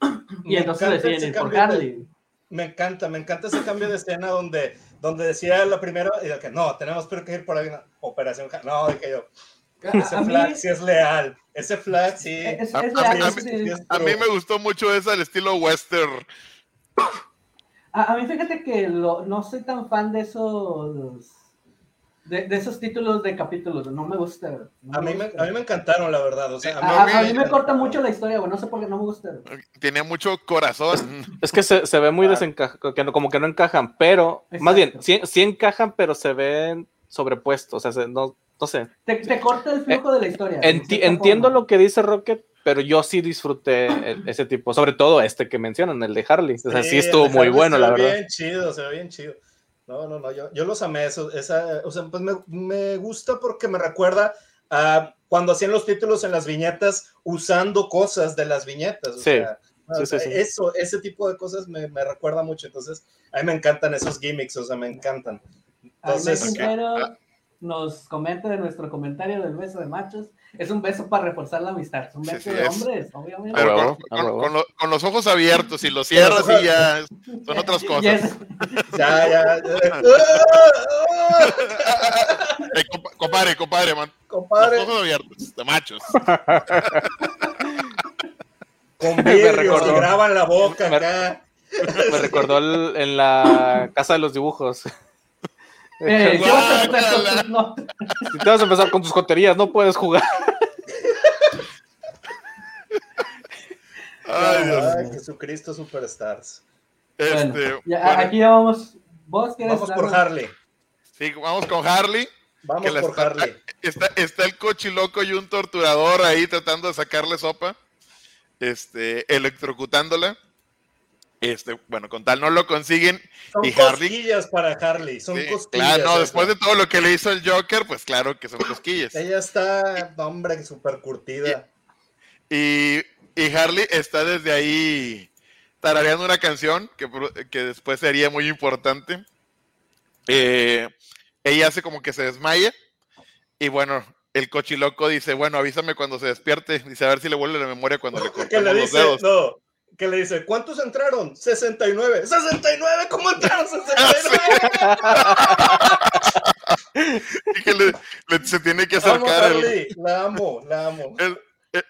(coughs) Y Me entonces encanta deciden ir por de- Harley. Me encanta, me encanta ese cambio de escena donde, donde decía la primera, y de que no, tenemos que ir por ahí una operación. No, dije yo, A, ese a mí, flag sí es leal, ese flag sí. es, A- es a leal, mí- a sí, mí- sí. es A mí true. me gustó mucho esa al estilo western. A, a mí fíjate que lo- no soy tan fan de esos de, de esos títulos de capítulos, no me gusta. no A mí, me, a mí me encantaron, la verdad. O sea, A- mí me corta mucho la historia, güey, no sé por qué no me gusta. Tenía mucho corazón. Es que se, se ve muy Ah. desencajado, no- como que no encajan, pero, más bien, sí, sí encajan, pero se ven sobrepuestos, o sea, se- no, no sé. Te, te corta el flujo de la historia. Enti- entiendo forma. lo que dice Rocket, pero yo sí disfruté el- ese tipo, sobre todo este que mencionan, el de Harley. O sea, sí, el estuvo muy bueno, se la ve verdad. bien chido, se ve bien chido. No, no, no, yo, yo los amé. Eso, esa, o sea, pues me, me gusta porque me recuerda a cuando hacían los títulos en las viñetas usando cosas de las viñetas. O Sí, sea, o sí, sea, sí, sí. Eso, ese tipo de cosas me, me recuerda mucho. Entonces, a mí me encantan esos gimmicks, o sea, me encantan. Entonces, Ahmed Quintero nos comenta de nuestro comentario del beso de machos. Es un beso para reforzar la amistad. Es un beso sí de es. hombres, obviamente. Pero con, a con- huevo. con lo- con los ojos abiertos y los cierras y ya son otras cosas. ya, ya. ya. (laughs) Eh, compa- compadre, compadre, man. Los Compadre, ojos abiertos, de machos. (laughs) con Me vidrio, recordó. se graban la boca Me- acá. Me recordó el- en la casa de los dibujos. Eh, ¿qué vas a hacer con? Si te vas a empezar con tus joterías, no puedes jugar. Ay, Dios. Ay, Jesucristo Superstars. Este, Bueno, ya, bueno, aquí ya vamos. ¿Vos quieres Vamos por Harley. sí, vamos con Harley. Vamos por está- Harley. Está, está el cochiloco y un torturador ahí tratando de sacarle sopa, este, electrocutándola. Este, bueno, con tal no lo consiguen. Son y Harley- cosquillas para Harley. Son Sí, cosquillas. claro, no, después de todo lo que le hizo el Joker, pues claro que son cosquillas. Ella está, hombre, súper curtida. Y, y Harley está desde ahí tarareando una canción que, que después sería muy importante. Eh, ella hace como que se desmaya. Y bueno, el cochiloco dice, bueno, avísame cuando se despierte. Dice, a ver si le vuelve la memoria cuando le (laughs) Que cortemos le los dice, dedos. no, que le dice, ¿cuántos entraron? 69. ¿69? ¿Cómo entraron 69? (laughs) Y que le- le- se tiene que Amo acercar el, Harley, la amo, la amo. el,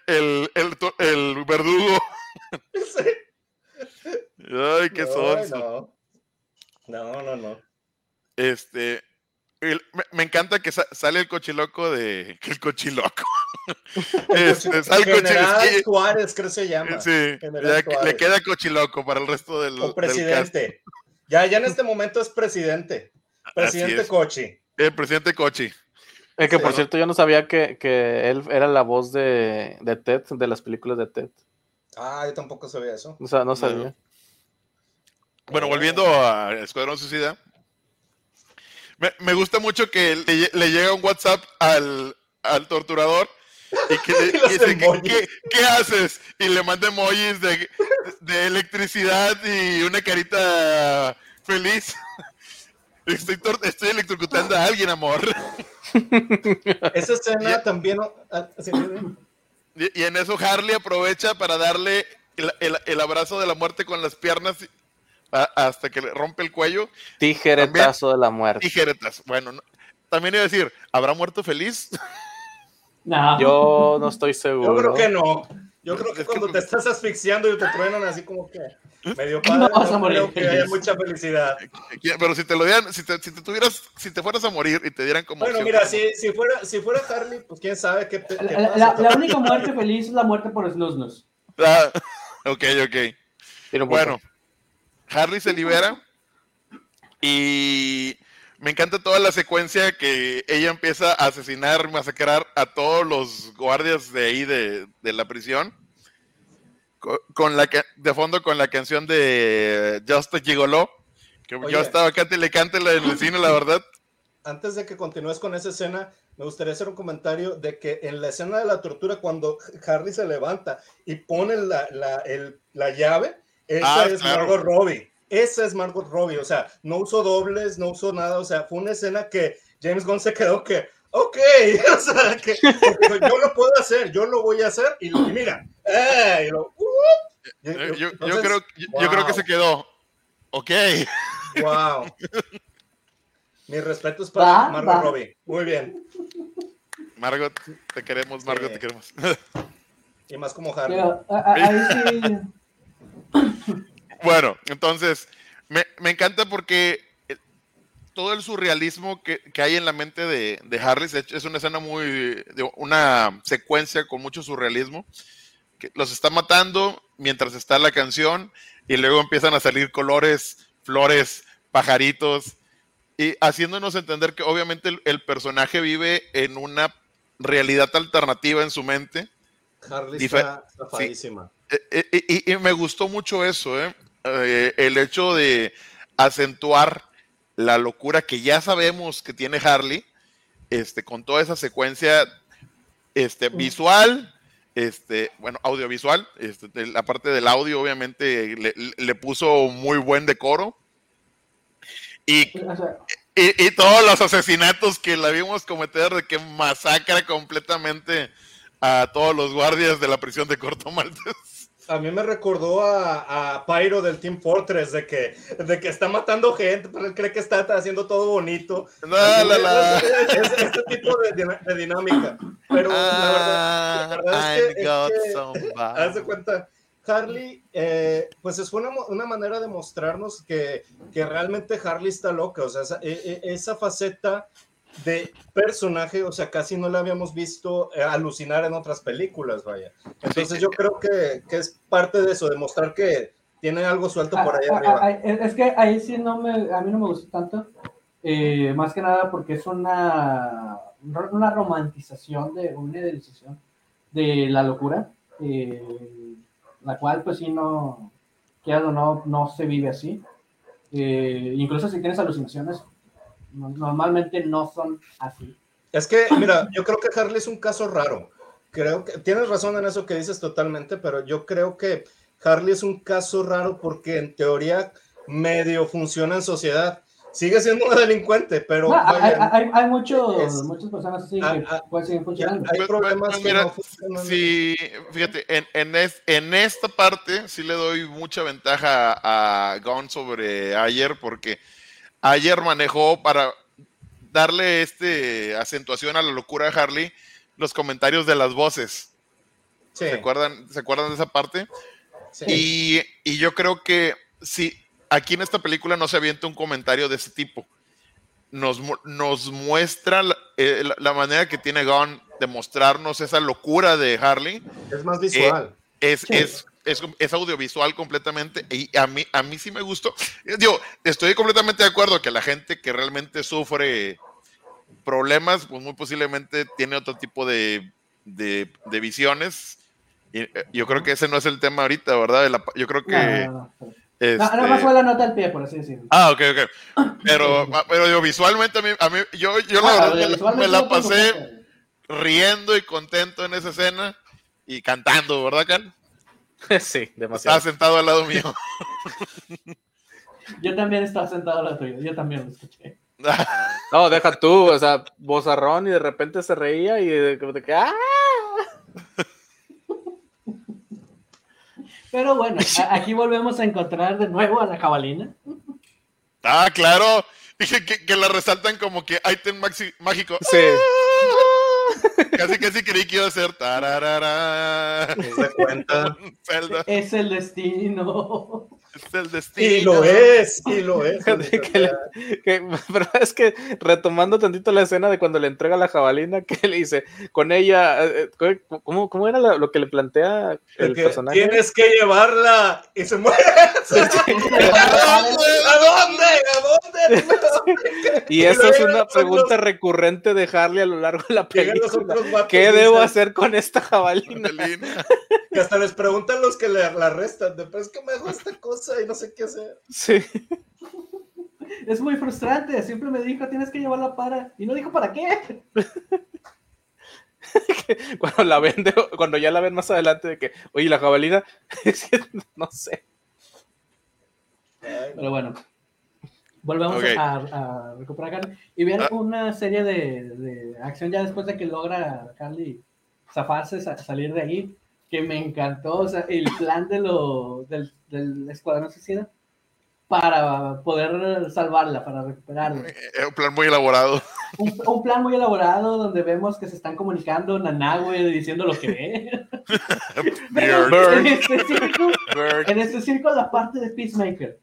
el, el el verdugo. Sí. Ay, qué sonso. no. no, no, no. Este, el- me, me encanta que sa- sale el cochiloco de. que El cochiloco. (laughs) este, sale el General cochiloco. Suárez, creo que se llama. Sí, ya le queda cochiloco para el resto del, O del cast. presidente. Ya, ya en este momento es presidente. Presidente es. Cochi. El presidente Cochi. Es que por cierto, yo no sabía que, que él era la voz de, de Ted, de las películas de Ted. Ah, yo tampoco sabía eso. O sea, no sabía. Bueno, volviendo a Escuadrón Suicida. Me, me gusta mucho que le, le llega un WhatsApp al, al torturador y que le (laughs) Y y dice, ¿qué, qué- qué haces? Y le manda emojis de, de electricidad y una carita feliz. (laughs) Estoy, estoy electrocutando a alguien, amor. (laughs) Esa escena Ya. también. ah, Y, y en eso Harley aprovecha para darle el, el- el abrazo de la muerte con las piernas y- hasta que le rompe el cuello. Tijeretazo de la muerte. Tijeretas. Bueno, no- también iba a decir, ¿habrá muerto feliz? No. Yo no estoy seguro. Yo creo que no. Yo creo que Es que- cuando te estás asfixiando y te truenan así como que medio No padre, vas a no morir creo que haya mucha felicidad. Pero si te lo dieran, si te, si te tuvieras, si te fueras a morir y te dieran como. Bueno, opción, mira, si, si, fuera, si fuera Harley, pues quién sabe qué, qué La, pasa. la- la única muerte feliz es la muerte por Snus Snus. Ah, (laughs) ok, ok. Punto. Bueno, Harley se libera y me encanta toda la secuencia que ella empieza a asesinar, masacrar a todos los guardias de ahí de, de la prisión. con, la de fondo con la canción de Just a Gigolo. Que yo estaba cante y le cante en el cine, la verdad. Antes de que continúes con esa escena, me gustaría hacer un comentario de que en la escena de la tortura, cuando Harry se levanta y pone la, la, la llave, esa ah, es Margot Robbie. Esa es Margot Robbie. O sea, no usó dobles, no usó nada. O sea, fue una escena que James Gunn se quedó que, ok, (laughs) o sea, que, yo lo puedo hacer, yo lo voy a hacer. Y, mira, eh, yo, yo, creo, yo creo que se quedó. Ok. Wow. Mi respeto es para Margot Robbie. Muy bien. Margot, te queremos, Margot, te queremos. Y más como Harry. Bueno, entonces, me, me, encanta porque todo el surrealismo que, que hay en la mente de, de, Harry es una escena muy, una secuencia con mucho surrealismo, que los está matando mientras está la canción y luego empiezan a salir colores, flores, pajaritos, y haciéndonos entender que obviamente el, personaje vive en una realidad alternativa en su mente. Harley está eh, eh, y, me gustó mucho eso, ¿eh? el hecho de acentuar la locura que ya sabemos que tiene Harley, este, con toda esa secuencia este, visual, este, bueno, audiovisual, este, la parte del audio obviamente le, le, puso muy buen decoro. Y, y, todos los asesinatos que la vimos cometer, de que masacra completamente a todos los guardias de la prisión de Corto Maltés. A mí me recordó a, a, Pyro del Team Fortress, de que, de que está matando gente, pero él cree que está haciendo todo bonito. No, la, Es, este tipo de, dinámica. Pero la verdad, es que, haz de cuenta, Harley, eh, pues es una, una, manera de mostrarnos que, que, realmente Harley está loca, o sea, esa, e, e, esa, faceta de personaje, o sea, casi no la habíamos visto eh, alucinar en otras películas, vaya. Entonces yo creo que, que, es parte de eso, de mostrar que tiene algo suelto por ahí arriba. Ah, ah, es que ahí sí no me, a mí no me gusta tanto, eh, más que nada porque es una, una romantización de una idealización de la locura. Eh, la cual pues sí no, no, no se vive así. Eh, incluso si tienes alucinaciones, normalmente no son así. Es que, mira, yo creo que Harley es un caso raro. Creo que tienes razón en eso que dices totalmente, pero yo creo que Harley es un caso raro porque en teoría medio funciona en sociedad sigue siendo una delincuente, pero. hay, muchos, muchas personas así ah, que ah, pueden seguir funcionando. Hay problemas que no funcionan. Sí, fíjate, en, en, en, esta parte sí le doy mucha ventaja a Gon sobre ayer, porque ayer manejó para darle este acentuación a la locura de Harley los comentarios de las voces. ¿Se, acuerdan, ¿Se acuerdan de esa parte? Sí. Y, y yo creo que sí, aquí en esta película no se avienta un comentario de ese tipo. Nos, nos muestra eh, la, manera que tiene Gunn de mostrarnos esa locura de Harley. Es más visual. Eh, es, es, es, audiovisual completamente y a mí, a mí sí me gustó. Digo, estoy completamente de acuerdo que la gente que realmente sufre problemas, pues muy posiblemente tiene otro tipo de, de, visiones. Y eh, yo creo que ese no es el tema ahorita, ¿verdad? yo creo que... Este... No, nada más fue la nota al pie, por así decirlo. Ah, ok, ok. Pero, pero visualmente a mí, a mí yo, yo la ah, verdad me, la pasé riendo y contento en esa escena y cantando, ¿verdad, Can? (laughs) Sí, demasiado. Estaba sentado al lado mío. (laughs) Yo también estaba sentado al lado tuyo, yo también lo escuché. (laughs) No, deja tú, o sea, bozarrón y de repente se reía y de, de que ¡ah! Pero bueno, aquí volvemos a encontrar de nuevo a la jabalina. Ah, claro. Dije que, la resaltan como que item mágico. Sí. (laughs) Casi casi creí que iba a ser tararara. Se cuenta. (laughs) Es el destino. Es el destino. Y lo es, y lo es. (laughs) Que le- que- (laughs) pero es que retomando tantito la escena de cuando le entrega la jabalina, (laughs) que le dice, con ella, eh, eh, ¿cómo, cómo era lo que le plantea el Que personaje? Tienes que llevarla y se muere. ¿A dónde? ¿A dónde? Y esa es una pregunta recurrente de Harley a lo largo de la película. ¿Qué y debo hacer con esta jabalina? Que hasta les preguntan los que le, la arrestan. de, Pero es que me dejó esta cosa y no sé qué hacer. Sí. Es muy frustrante. Siempre me dijo, tienes que llevarla para. Y no dijo para qué. (laughs) Cuando la ven, de- cuando ya la ven más adelante de que, oye, la jabalina, (laughs) no sé. Pero bueno. Volvemos a, a recuperar a Carly. Y vean Ah. una serie de, de acción ya después de que logra Carly zafarse, sa- salir de ahí, que me encantó. O sea, el plan de lo, del, del escuadrón suicida para poder salvarla, para recuperarla. Es un plan muy elaborado. Un, un plan muy elaborado donde vemos que se están comunicando Nanahue diciendo lo que ve. Beard. en, específico, Bird. en específico la parte de Peacemaker.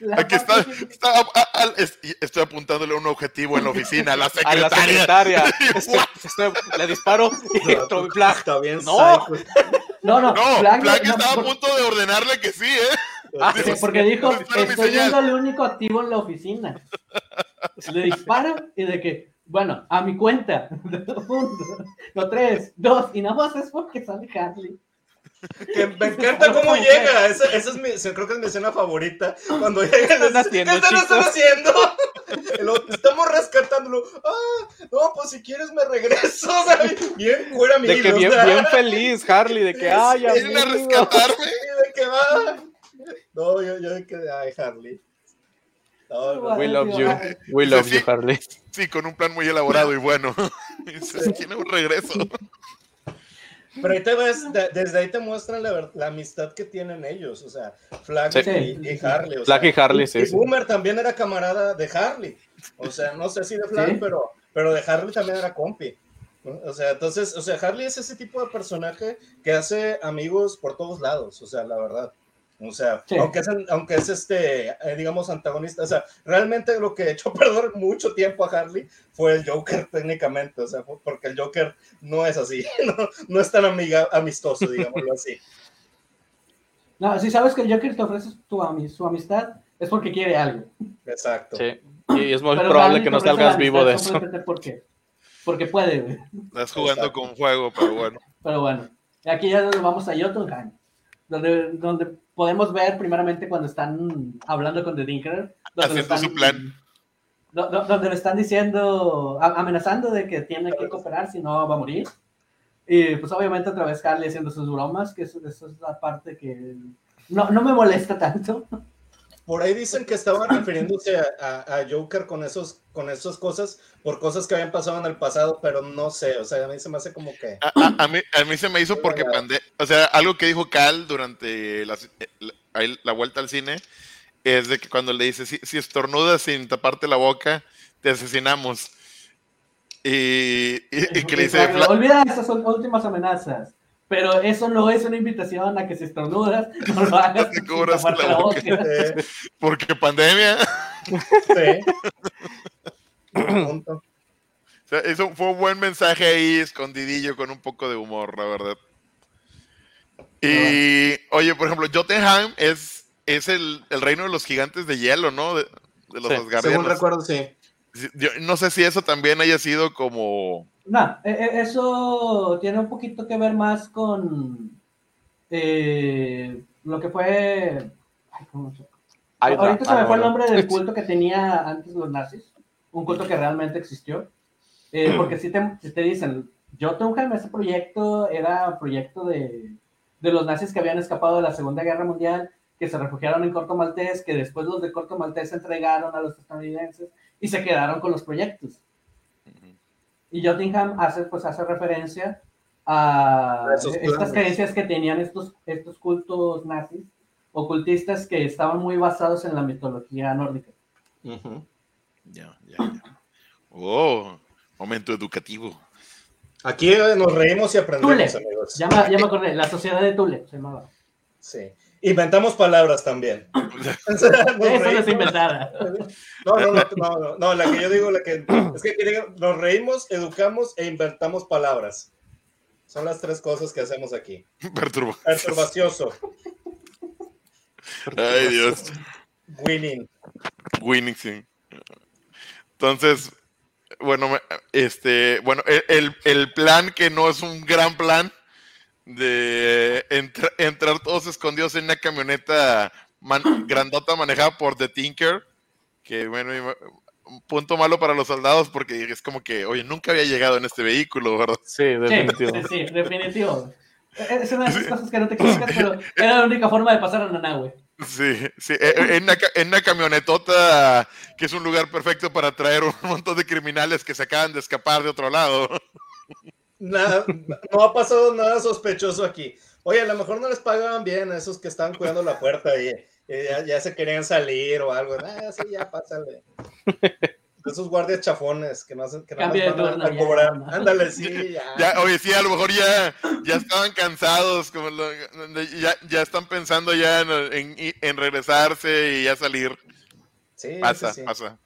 La Aquí está, está- a- a- es- estoy apuntándole un objetivo en la oficina, a la (laughs) A secretaria. la secretaria. Este- (laughs) este- le disparo y flag. Está bien, No. No, no, No, Flag- Flag no, estaba a punto de ordenarle que sí, ¿eh? Ah, sí, porque dijo, "Dispara mi estoy señal". viendo el único activo en la oficina. Le dispara y de que, bueno, a mi cuenta. (laughs) Uno, no, tres, dos, y nada más es porque sale Harley. Que me encanta cómo llega. Esa, esa es mi, creo que es mi escena favorita. Cuando llega. están haciendo, ¿Qué están haciendo? Lo- estamos rescatándolo. Ah, no, pues si quieres me regreso. (laughs) O sea, bien, cura mi De que bien, bien feliz, Harley, de que, ay, Vienen a rescatarme. (laughs) de que va. No, yo, yo de que, ay, Harley. No, no, We love you. We love you, Harley. Sí, con un plan muy elaborado y bueno. (laughs) Dice, Tiene un regreso. Pero ahí te ves, de- desde ahí te muestran la, la amistad que tienen ellos, o sea, Flag Sí. y, y Harley. O Flag sea, y Harley, sí, y sí. Boomer también era camarada de Harley. O sea, no sé si de Flag, Sí. pero, pero de Harley también era compi. ¿no? O sea, entonces, o sea, Harley es ese tipo de personaje que hace amigos por todos lados, o sea, la verdad. O sea, Sí. aunque es, aunque es este, eh, digamos, antagonista, o sea, realmente lo que echó a (laughs) perder mucho tiempo a Harley fue el Joker técnicamente, o sea, porque el Joker no es así, (laughs) no, no es tan amiga, amistoso, digámoslo así. (laughs) No, si sabes que el Joker te ofrece tu su amistad, es porque quiere algo. Exacto. Sí. Y es muy Pero probable que no salgas vivo de eso. simplemente Porque, porque puede, güey. Estás jugando Exacto. con fuego, pero bueno. Pero bueno, aquí ya nos vamos a Jotunheim, donde, donde podemos ver primeramente cuando están hablando con The Dinker, Haciendo están, su plan. do- do- donde le están diciendo, amenazando de que tiene que cooperar, si no va a morir. Y pues obviamente otra vez Harley haciendo sus bromas, que eso, eso es la parte que no, no me molesta tanto. Por ahí dicen que estaban refiriéndose a, a- a Joker con esos, con esas cosas, por cosas que habían pasado en el pasado, pero no sé, o sea, a mí se me hace como que... A, a- a mí, a mí se me hizo porque pande o sea, algo que dijo Cal durante eh, la, vuelta al cine es de que cuando le dice si, si estornudas sin taparte la boca, te asesinamos. Y, y- y que le dice Olvida esas últimas amenazas. Pero eso no es una invitación a que si estornudas, (laughs) no lo hagas Te la la boca. boca. porque pandemia. sí. (laughs) Punto. O sea, eso fue un buen mensaje ahí, escondidillo, con un poco de humor, la verdad. Y, oye, por ejemplo, Jotunheim es, es el, el reino de los gigantes de hielo, ¿no? De, de los Sí, Según recuerdo, sí. Yo no sé si eso también haya sido como... No, e- e- eso tiene un poquito que ver más con eh, lo que fue. ay, ¿cómo se- Ay, Ahorita se me ah, fue el no, no. nombre del (laughs) culto que tenía antes los nazis, un culto que realmente existió. Eh, porque si te, si te dicen, Jotunheim, ese proyecto era proyecto de, de los nazis que habían escapado de la Segunda Guerra Mundial, que se refugiaron en Corto Maltés, que después los de Corto Maltés se entregaron a los estadounidenses y se quedaron con los proyectos. Y Jotunheim hace, pues, hace referencia a estas creencias que tenían estos, estos cultos nazis, ocultistas que estaban muy basados en la mitología nórdica. Ya, ya, ya. Oh, momento educativo. Aquí nos reímos y aprendemos, Tule. amigos. Ya me, ya me acordé, la sociedad de Tule se llamaba. Sí. Inventamos palabras también. (laughs) Eso no es inventada. No, no, no, no, no, la que yo digo, la que es que nos reímos, educamos e inventamos palabras. Son las tres cosas que hacemos aquí. Perturba. Perturbacioso. Ay, Dios. Winning. Winning, sí. Entonces, bueno, este, bueno, el, el plan que no es un gran plan de entrar todos escondidos en una camioneta grandota manejada por The Tinker, que bueno, un punto malo para los soldados porque es como que, oye, nunca había llegado en este vehículo, ¿verdad? Sí, definitivo. Sí, sí, definitivo. Es una de esas cosas que no te explicas, pero (laughs) era la única forma de pasar a Nanahue. Sí, sí, e, e, en una, en una, camionetota que es un lugar perfecto para traer un montón de criminales que se acaban de escapar de otro lado. (laughs) Nada, no ha pasado nada sospechoso aquí. Oye, a lo mejor no les pagaban bien a esos que estaban cuidando la puerta y, ya, se querían salir o algo. Ah, sí, ya pásale. Esos guardias chafones que no, que no van a, cobrar. Ándale, sí, (laughs) ya. Oye, sí, a lo mejor ya, ya estaban cansados, como ya, ya están pensando ya en, en, regresarse y ya salir. Sí, pasa, pasa.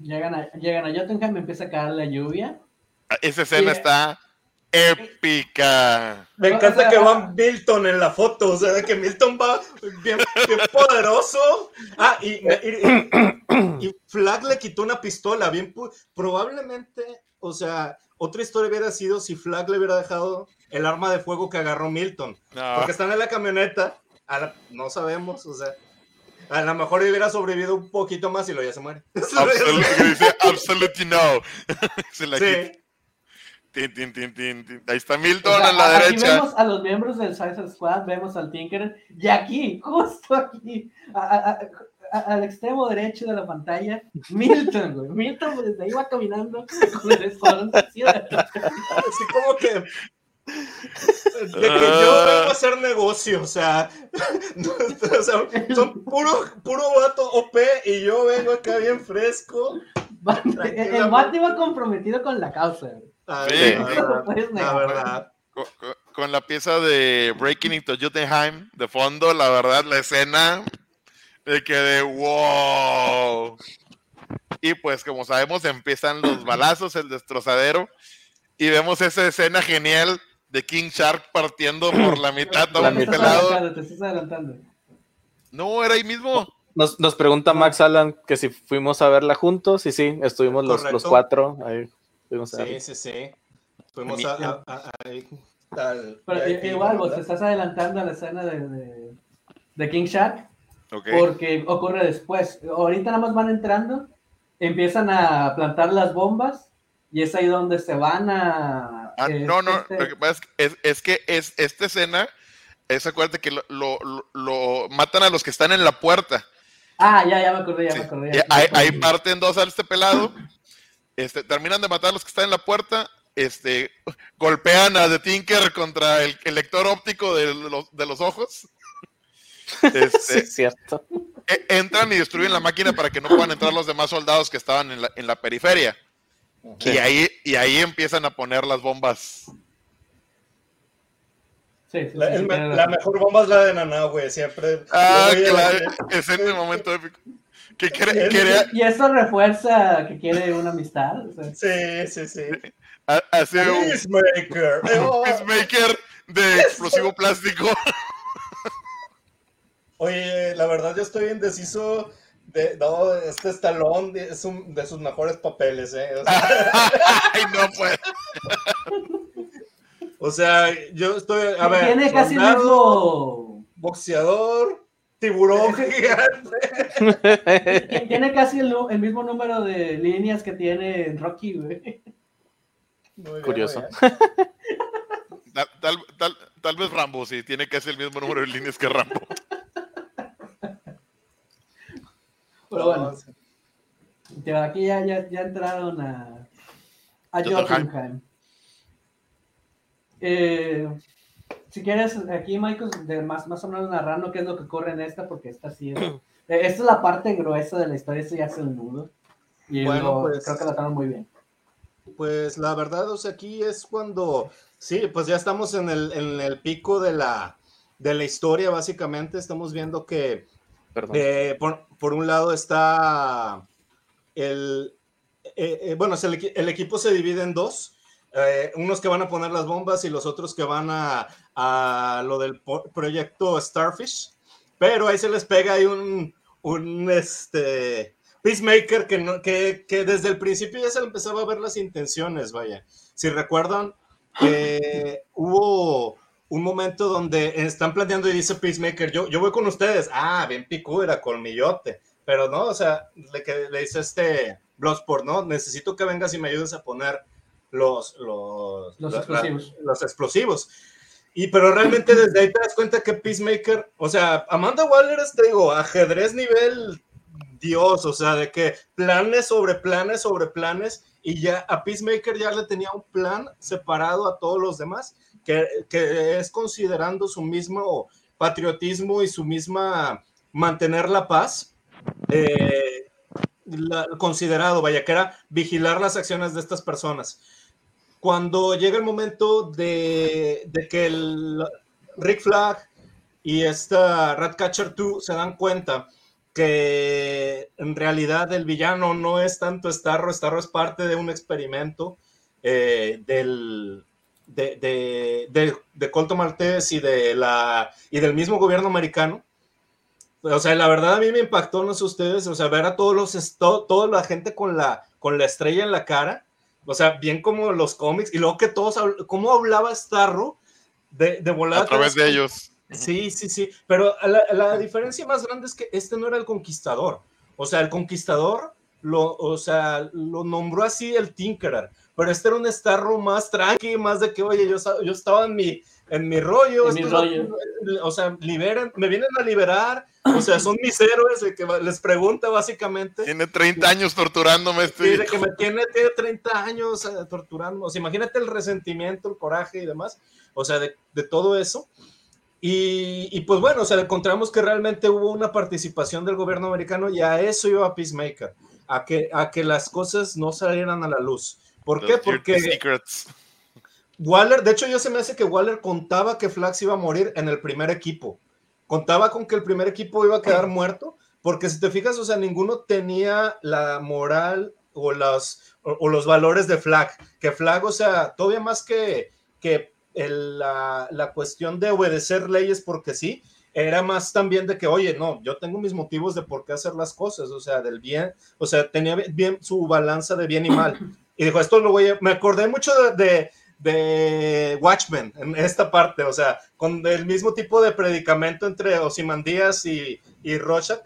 Llegan a, llegan a Jotunheim, empieza a caer la lluvia esa escena está épica. Me encanta que va Milton en la foto, o sea, que Milton va bien, poderoso. Ah, y, y, Flag le quitó una pistola, bien probablemente, o sea, otra historia hubiera sido si Flag le hubiera dejado el arma de fuego que agarró Milton. Porque están en la camioneta, no sabemos, o sea. A lo mejor hubiera sobrevivido un poquito más y luego ya se muere. (laughs) Absolutely, no. (laughs) se la sí. Ahí está Milton a la aquí derecha. vemos a los miembros del Suicide Squad, vemos al Tinker, y aquí, (laughs) justo aquí, al extremo derecho de la pantalla, Milton, güey. Milton pues, desde ahí va caminando (laughs) con el escuadrón Así como que de que yo ah. vengo a hacer negocio, o sea, (laughs) son puro, puro vato OP y yo vengo acá bien fresco. El vato iba comprometido con la causa. Ah, la verdad. (laughs) Con, la pieza de Breaking into Jotunheim de fondo, la verdad, la escena de que de wow. Y pues, como sabemos, empiezan los (laughs) balazos, el destrozadero, y vemos esa escena genial de King Shark partiendo por la mitad todo Te estás adelantando. No, era ahí mismo. Nos, nos, pregunta Max Alan que si fuimos a verla juntos, y sí, estuvimos los, los cuatro ahí sí, sí, sí. Fuimos a, Pero igual, vos te estás adelantando a la escena de, de, King Shark. Porque ocurre después. Ahorita nada más van entrando, empiezan a plantar las bombas y es ahí donde se van a. Ah, no, no, este lo que pasa es, que es esta escena, es acuérdate que lo, lo, matan a los que están en la puerta. Ah, ya, ya me acordé, ya me acordé. ahí, parten dos a este pelado este, terminan de matar a los que están en la puerta, este, golpean a The Tinker contra el, lector óptico de los, de los ojos. (laughs) Este, cierto. E, entran y destruyen la máquina para que no puedan entrar los demás soldados que estaban en la, en la periferia. Y, ahí, y ahí empiezan a poner las bombas. la, mejor bomba es la de Naná, güey, siempre. Ah, claro, es en el momento épico. Y eso refuerza que quiere una amistad. Sí, sí, sí. Hace un Peacemaker. Peacemaker (laughs) de explosivo plástico. (laughs) Oye, la verdad yo estoy indeciso de, no, este estalón es un de sus mejores papeles, ¿eh? O sea, (laughs) Ay, no puede. O sea, yo estoy, a ver, tiene casi el mismo boxeador, tiburón (laughs) gigante. Tiene casi el, mismo número de líneas que tiene Rocky, güey. Curioso. Tal, vez Rambo, sí, tiene casi el mismo número de líneas que Rambo. Pero bueno. Aquí ya, ya, ya entraron a, a Jotunheim. Eh, si quieres, aquí Michael, de más, más o menos narrando qué es lo que ocurre en esta, porque esta sí es, (clears throat) eh, esta es la parte gruesa de la historia, eso ya es el nudo. Y bueno, pues, creo que la estamos muy bien. Pues la verdad, o sea, aquí es cuando, sí, pues ya estamos en el, en el pico de la, de la historia, básicamente. Estamos viendo que Perdón. eh, por, por un lado está el, eh, eh, bueno, el, equi- el equipo se divide en dos, eh, unos que van a poner las bombas y los otros que van a, a lo del proyecto Starfish, pero ahí se les pega ahí un, un este, Peacemaker que, no- que, que desde el principio ya se le empezaba a ver las intenciones, vaya. Si recuerdan, (laughs) eh, hubo un momento donde están planeando y dice Peacemaker, yo, yo voy con ustedes. Ah, bien picuda, colmillote. Pero no, o sea, le, que, le dice este Bloodsport, no, necesito que vengas y me ayudes a poner los, los, Los la- explosivos. la- los explosivos. Y pero realmente desde ahí te das cuenta que Peacemaker, o sea, Amanda Waller es, te digo, ajedrez nivel Dios, o sea, de que planes sobre planes sobre planes y ya a Peacemaker ya le tenía un plan separado a todos los demás, que, que es considerando su mismo patriotismo y su misma mantener la paz, eh, considerado, vaya, que era vigilar las acciones de estas personas. Cuando llega el momento de, de que el Rick Flag y esta Ratcatcher 2 se dan cuenta que en realidad el villano no es tanto Starro, Starro es parte de un experimento eh, del, de, de, de, de Colto y, de la, y del mismo gobierno americano. O sea, la verdad a mí me impactó, no sé ustedes, o sea, ver a todos los, esto- toda la gente con la, con la estrella en la cara, o sea, bien como los cómics, y luego que todos, cómo hablaba Starro de, de volada. A través de ellos. Sí, sí, sí, pero la, la diferencia más grande es que este no era el conquistador. O sea, el conquistador lo, o sea, lo nombró así el Tinkerer, pero este era un Starro más tranqui, más de que, oye, yo, yo estaba en mi, en mi rollo, En mi rollo. vatos, o sea, liberan, me vienen a liberar, o sea, son mis héroes, de que les pregunta básicamente. Tiene 30 años torturándome este Sí, de viejo. que me tiene, tiene 30 años eh. O sea, imagínate el resentimiento, el coraje y demás. O sea, de, de todo eso. Y, y, pues bueno, o sea, encontramos que realmente hubo una participación del gobierno americano y a eso iba Peacemaker, a que, a que las cosas no salieran a la luz. ¿Por qué? Los Porque Secrets. Waller, de hecho yo se me hace que Waller contaba que Flax iba a morir en el primer equipo. Contaba con que el primer equipo iba a quedar muerto, porque si te fijas, o sea, ninguno tenía la moral o, las, o, los valores de Flag. Que Flag, o sea, todavía más que, que la, la cuestión de obedecer leyes porque sí, era más también de que, oye, no, yo tengo mis motivos de por qué hacer las cosas, o sea, del bien, o sea, tenía bien su balanza de bien y mal. Y dijo, esto lo voy a, me acordé mucho de, de Watchmen en esta parte, o sea, con el mismo tipo de predicamento entre Osimandías y, y Rorschach,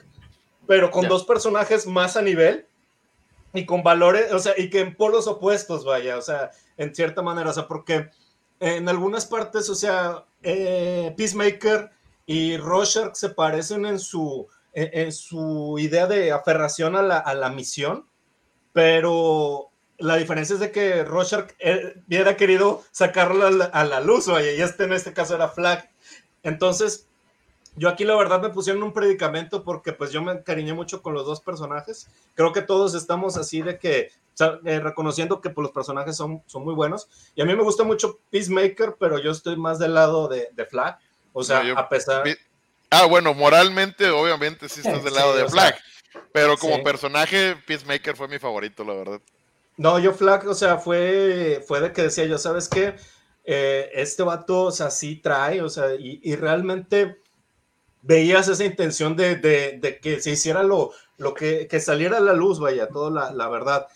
pero con Ya. dos personajes más a nivel y con valores, o sea, y que en polos opuestos, vaya, o sea, en cierta manera, o sea, porque en algunas partes, o sea, eh, Peacemaker y Rorschach se parecen en su, en, en su idea de aferración a la, a la misión, pero la diferencia es de que Rorschach eh, hubiera querido sacarlo a la, a la luz, vaya, y este en este caso era Flag. Entonces, yo aquí la verdad me pusieron un predicamento porque pues yo me encariñé mucho con los dos personajes. Creo que todos estamos así de que, o sea, eh, reconociendo que pues, los personajes son, son muy buenos. Y a mí me gusta mucho Peacemaker, pero yo estoy más del lado de, de Flag. O sea, No, yo- a pesar... Ah, bueno, moralmente, obviamente, sí estás del (laughs) lado Sí, de sea, Flag. Pero como sí. personaje, Peacemaker fue mi favorito, la verdad. No, yo Flag, o sea, fue, fue de que decía yo, ¿sabes qué? Eh, este vato, o sea, sí trae, o sea, y, y realmente veías esa intención de, de- de que se hiciera lo, lo que, que saliera a la luz, vaya, toda la, la verdad.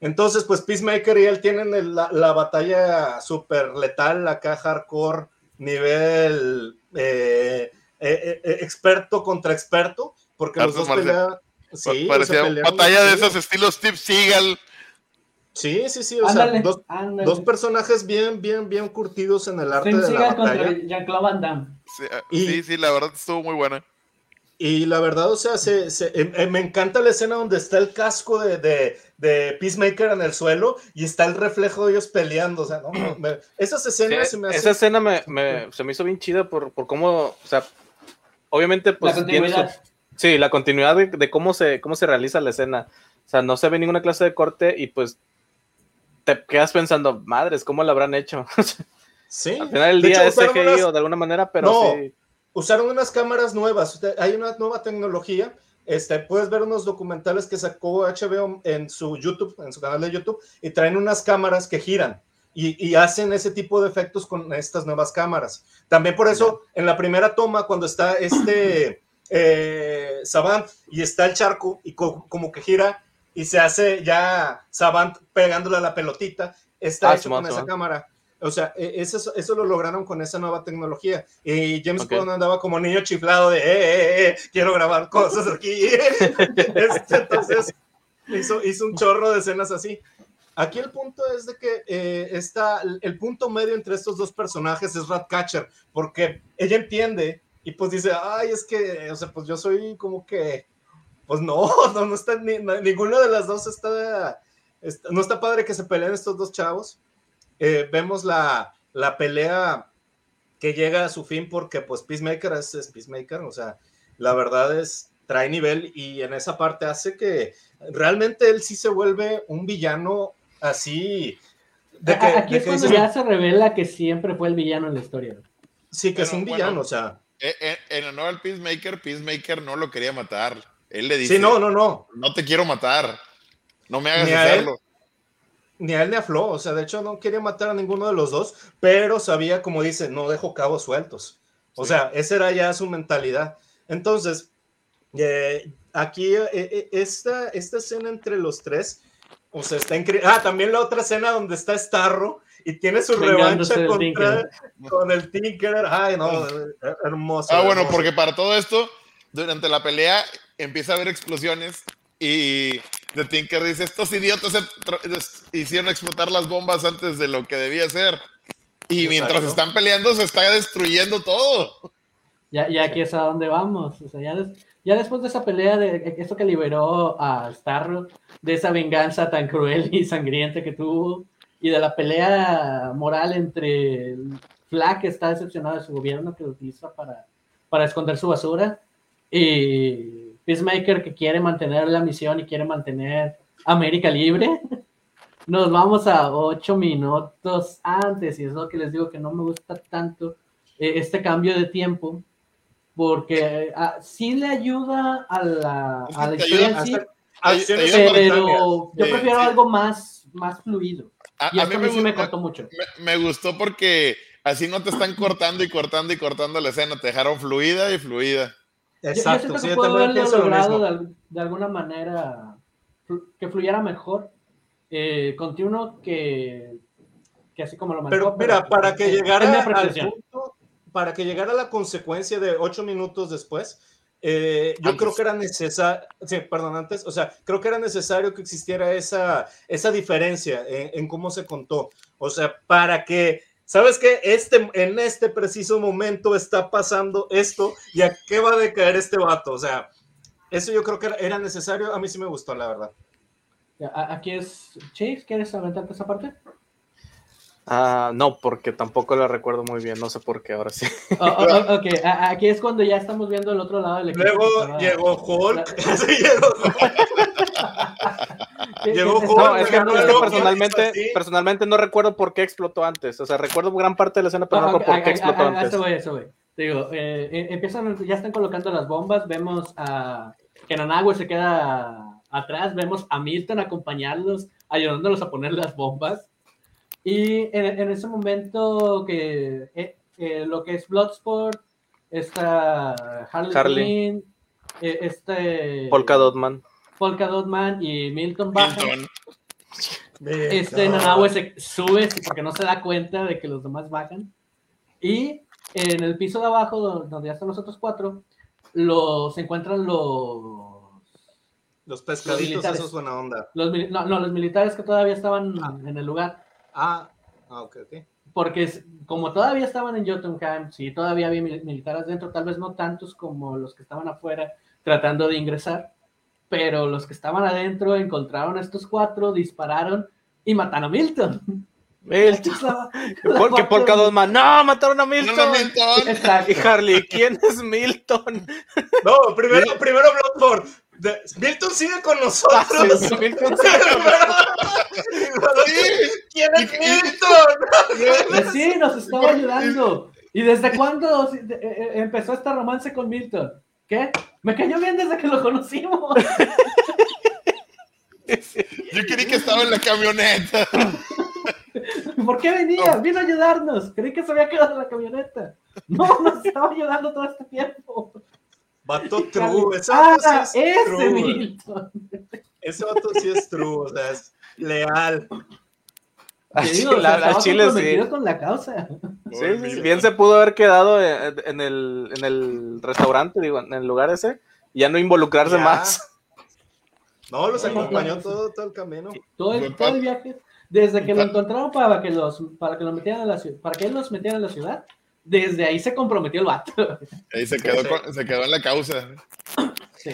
Entonces, pues Peacemaker y él tienen el- la, la batalla súper letal, acá hardcore, nivel eh, eh, experto contra experto, porque los dos peleaban. Sí, Parecía batalla de esos estilos Steve Seagal. Sí, sí, sí, o sea, dos, ándale. dos personajes bien, bien, bien curtidos en el arte de la batalla. Jean-Claude Van Damme. Sí, ah, Y- sí, sí, la verdad estuvo muy buena. Y la verdad, o sea, se- se- eh, eh, me encanta la escena donde está el casco de, de- de Peacemaker en el suelo y está el reflejo de ellos peleando. O sea, no, no, me- esas Sí, escenas se me esa escena me, me- se me hizo bien chida por, por cómo, o sea, obviamente, pues. la tiene su- continuidad. sí, la continuidad de, de cómo, se, cómo se realiza la escena. O sea, no se ve ninguna clase de corte y pues te quedas pensando, madres, ¿cómo lo habrán hecho? (laughs) Sí. Al final del De día hecho, es CGI unas- o de alguna manera, pero No. sí. usaron unas cámaras nuevas. Hay una nueva tecnología. Este, puedes ver unos documentales que sacó HBO en su YouTube, en su canal de YouTube, y traen unas cámaras que giran y, y hacen ese tipo de efectos con estas nuevas cámaras. También por eso, en la primera toma, cuando está este eh, Savant y está el charco y co- como que gira y se hace ya Savant pegándole a la pelotita, está Ah, hecho con esa cámara. O sea, e- eso, eso lo lograron con esa nueva tecnología. Y James Ok. Bond andaba como niño chiflado de, eh, eh, eh, quiero grabar cosas aquí. (laughs) Este, entonces, hizo, hizo un chorro de escenas así. Aquí el punto es de que eh, está, el punto medio entre estos dos personajes es Ratcatcher, porque ella entiende y pues dice, ay, es que, o sea, pues yo soy como que, pues no, (laughs) no, no está, ni, no- ninguna de las dos está, está- no está padre que se peleen estos dos chavos. Eh, vemos la, la pelea que llega a su fin porque pues Peacemaker es, es Peacemaker, o sea, la verdad es, trae nivel y en esa parte hace que realmente él sí se vuelve un villano así. De que, Aquí de es que cuando ya se revela que siempre fue el villano en la historia. sí, que es un bueno, villano, o sea. Eh, eh, En honor al Peacemaker, Peacemaker no lo quería matar. Él le dice, Sí, no, no, no. no te quiero matar. No me hagas Ni a él. hacerlo. Ni a él ni a Flo, o sea, de hecho no quería matar a ninguno de los dos, pero sabía, como dice, no dejo cabos sueltos. O Sí. sea, esa era ya su mentalidad. Entonces, eh, aquí eh, eh, esta, esta escena entre los tres, o sea, está increíble. Ah, también la otra escena donde está Starro y tiene su Vengándose revancha contra, con el Tinker. Ay, no, eh, hermoso. Ah, bueno, hermoso. porque para todo esto, durante la pelea empieza a haber explosiones y The Tinker dice, estos idiotas hicieron explotar las bombas antes de lo que debía ser. Y mientras Exacto. están peleando se está destruyendo todo. Ya, ya aquí es a donde vamos. O sea, ya, des- ya después de esa pelea, de eso que liberó a Starro, de esa venganza tan cruel y sangrienta que tuvo, y de la pelea moral entre Flack, que está decepcionado de su gobierno, que lo utiliza para, para esconder su basura, y Peacemaker, que quiere mantener la misión y quiere mantener América libre. (laughs) Nos vamos a ocho minutos antes, y es lo que les digo que no me gusta tanto eh, este cambio de tiempo, porque ah, sí le ayuda a la, a la historia sí, pero yo prefiero sí. algo más, más fluido. A, Y a mí me, sí me cortó mucho. me- me gustó porque así no te están cortando y cortando y cortando la escena, te dejaron fluida y fluida. Yo- Exacto, yo, sí, siento que yo puedo también haberlo lo logrado de, de alguna manera que fluyera mejor. Eh, continuo que, que así como lo Pero manejó, mira, para que mi llegara al punto, para que llegara a la consecuencia de ocho minutos después, eh, yo Antes. creo que era necesario, sí, perdón, antes, o sea, creo que era necesario que existiera esa, esa diferencia en, en cómo se contó. O sea, para que, ¿sabes qué? Este, en este preciso momento está pasando esto y a qué va a decaer este vato. O sea, eso yo creo que era, necesario. A mí sí me gustó, la verdad. Aquí es. Chase, ¿quieres aventarte esa parte? Ah, no, porque tampoco la recuerdo muy bien, no sé por qué ahora sí. (laughs) Oh, oh, oh, ok, a- aquí es cuando ya estamos viendo el otro lado del equipo. Luego Estaba- llegó Hulk. (laughs) sí, llegó Hulk. ¿Qué- (laughs) llegó qué- Hulk, No, es que, es personalmente, personalmente no recuerdo por qué explotó antes. O sea, recuerdo gran parte de la escena, pero no Ah, recuerdo por qué explotó a- a- antes. Eso voy, eso voy. Te Digo, eh, empiezan, ya están colocando las bombas, vemos a que Nanagüe se queda atrás, vemos a Milton acompañarlos, ayudándolos a poner las bombas. Y en, en ese momento que eh, eh, lo que es Bloodsport, está Harley, Harley. Quinn, eh, este Polka Dot Man. Polka Dot Man y Milton bajan. Milton. Este Nanahue se sube porque no se da cuenta de que los demás bajan. Y en el piso de abajo, do- donde ya están los otros cuatro, los, se encuentran los, Los pescaditos, militares. esos buena onda. los, no, no, los militares que todavía estaban Ah. en el lugar. Ah, ah, ok, ok. Porque es- como todavía estaban en Jotunheim, sí, todavía había mil- militares dentro, tal vez no tantos como los que estaban afuera tratando de ingresar, pero los que estaban adentro encontraron a estos cuatro, dispararon y mataron a Milton. (laughs) Milton. La- ¿Por qué la- Polka Dot Man? ¡No! ¡Mataron a No, Milton! no, Milton. Exacto. Y Harley, ¿quién es Milton? No, primero, primero Bloodborne. De- Milton sigue con nosotros. sí, Milton. (laughs) ¿Quién es Milton? Pues sí, nos estaba ayudando. ¿Y desde cuándo eh, eh, empezó este romance con Milton? ¿Qué? Me cayó bien desde que lo conocimos. Yo creí que estaba en la camioneta. ¿Por qué venía? Vino a ayudarnos. Creí que se había quedado en la camioneta. No, nos estaba ayudando todo este tiempo. Vato true. Ese ah, vato sí es ese true. Milton. Ese vato sí es true, o sea, es leal. Al chile, o sea, al estaba chile sí. comprometido con la causa. Sí, sí, sí, bien se pudo haber quedado en, en el, en el restaurante, digo, en el lugar ese, y ya no involucrarse Ya. más. No, los acompañó sí. todo, todo el camino. Todo el, todo el viaje, desde que lo encontraron para que los, para que lo metieran a la ciudad, para que él los metiera en la ciudad, desde ahí se comprometió el vato. Ahí se quedó, con- se quedó en la causa. Sí.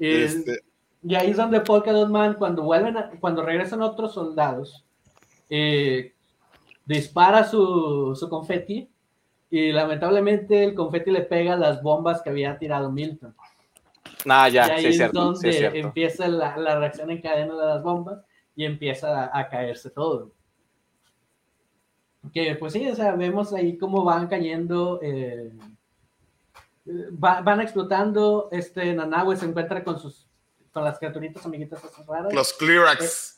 Y, Este, y ahí es donde Polka Dot Man, cuando vuelven, a- cuando regresan otros soldados, eh, dispara su, su confeti y lamentablemente el confeti le pega las bombas que había tirado Milton. Nah, y ya, ahí sí es es cierto. donde Sí es cierto. empieza la, la reacción en cadena de las bombas y empieza a, a caerse todo. Que pues sí, o sea, vemos ahí cómo van cayendo, eh, va- van explotando, este Nanahue se encuentra con sus, con las criaturitas amiguitas esas raras. los Clearax.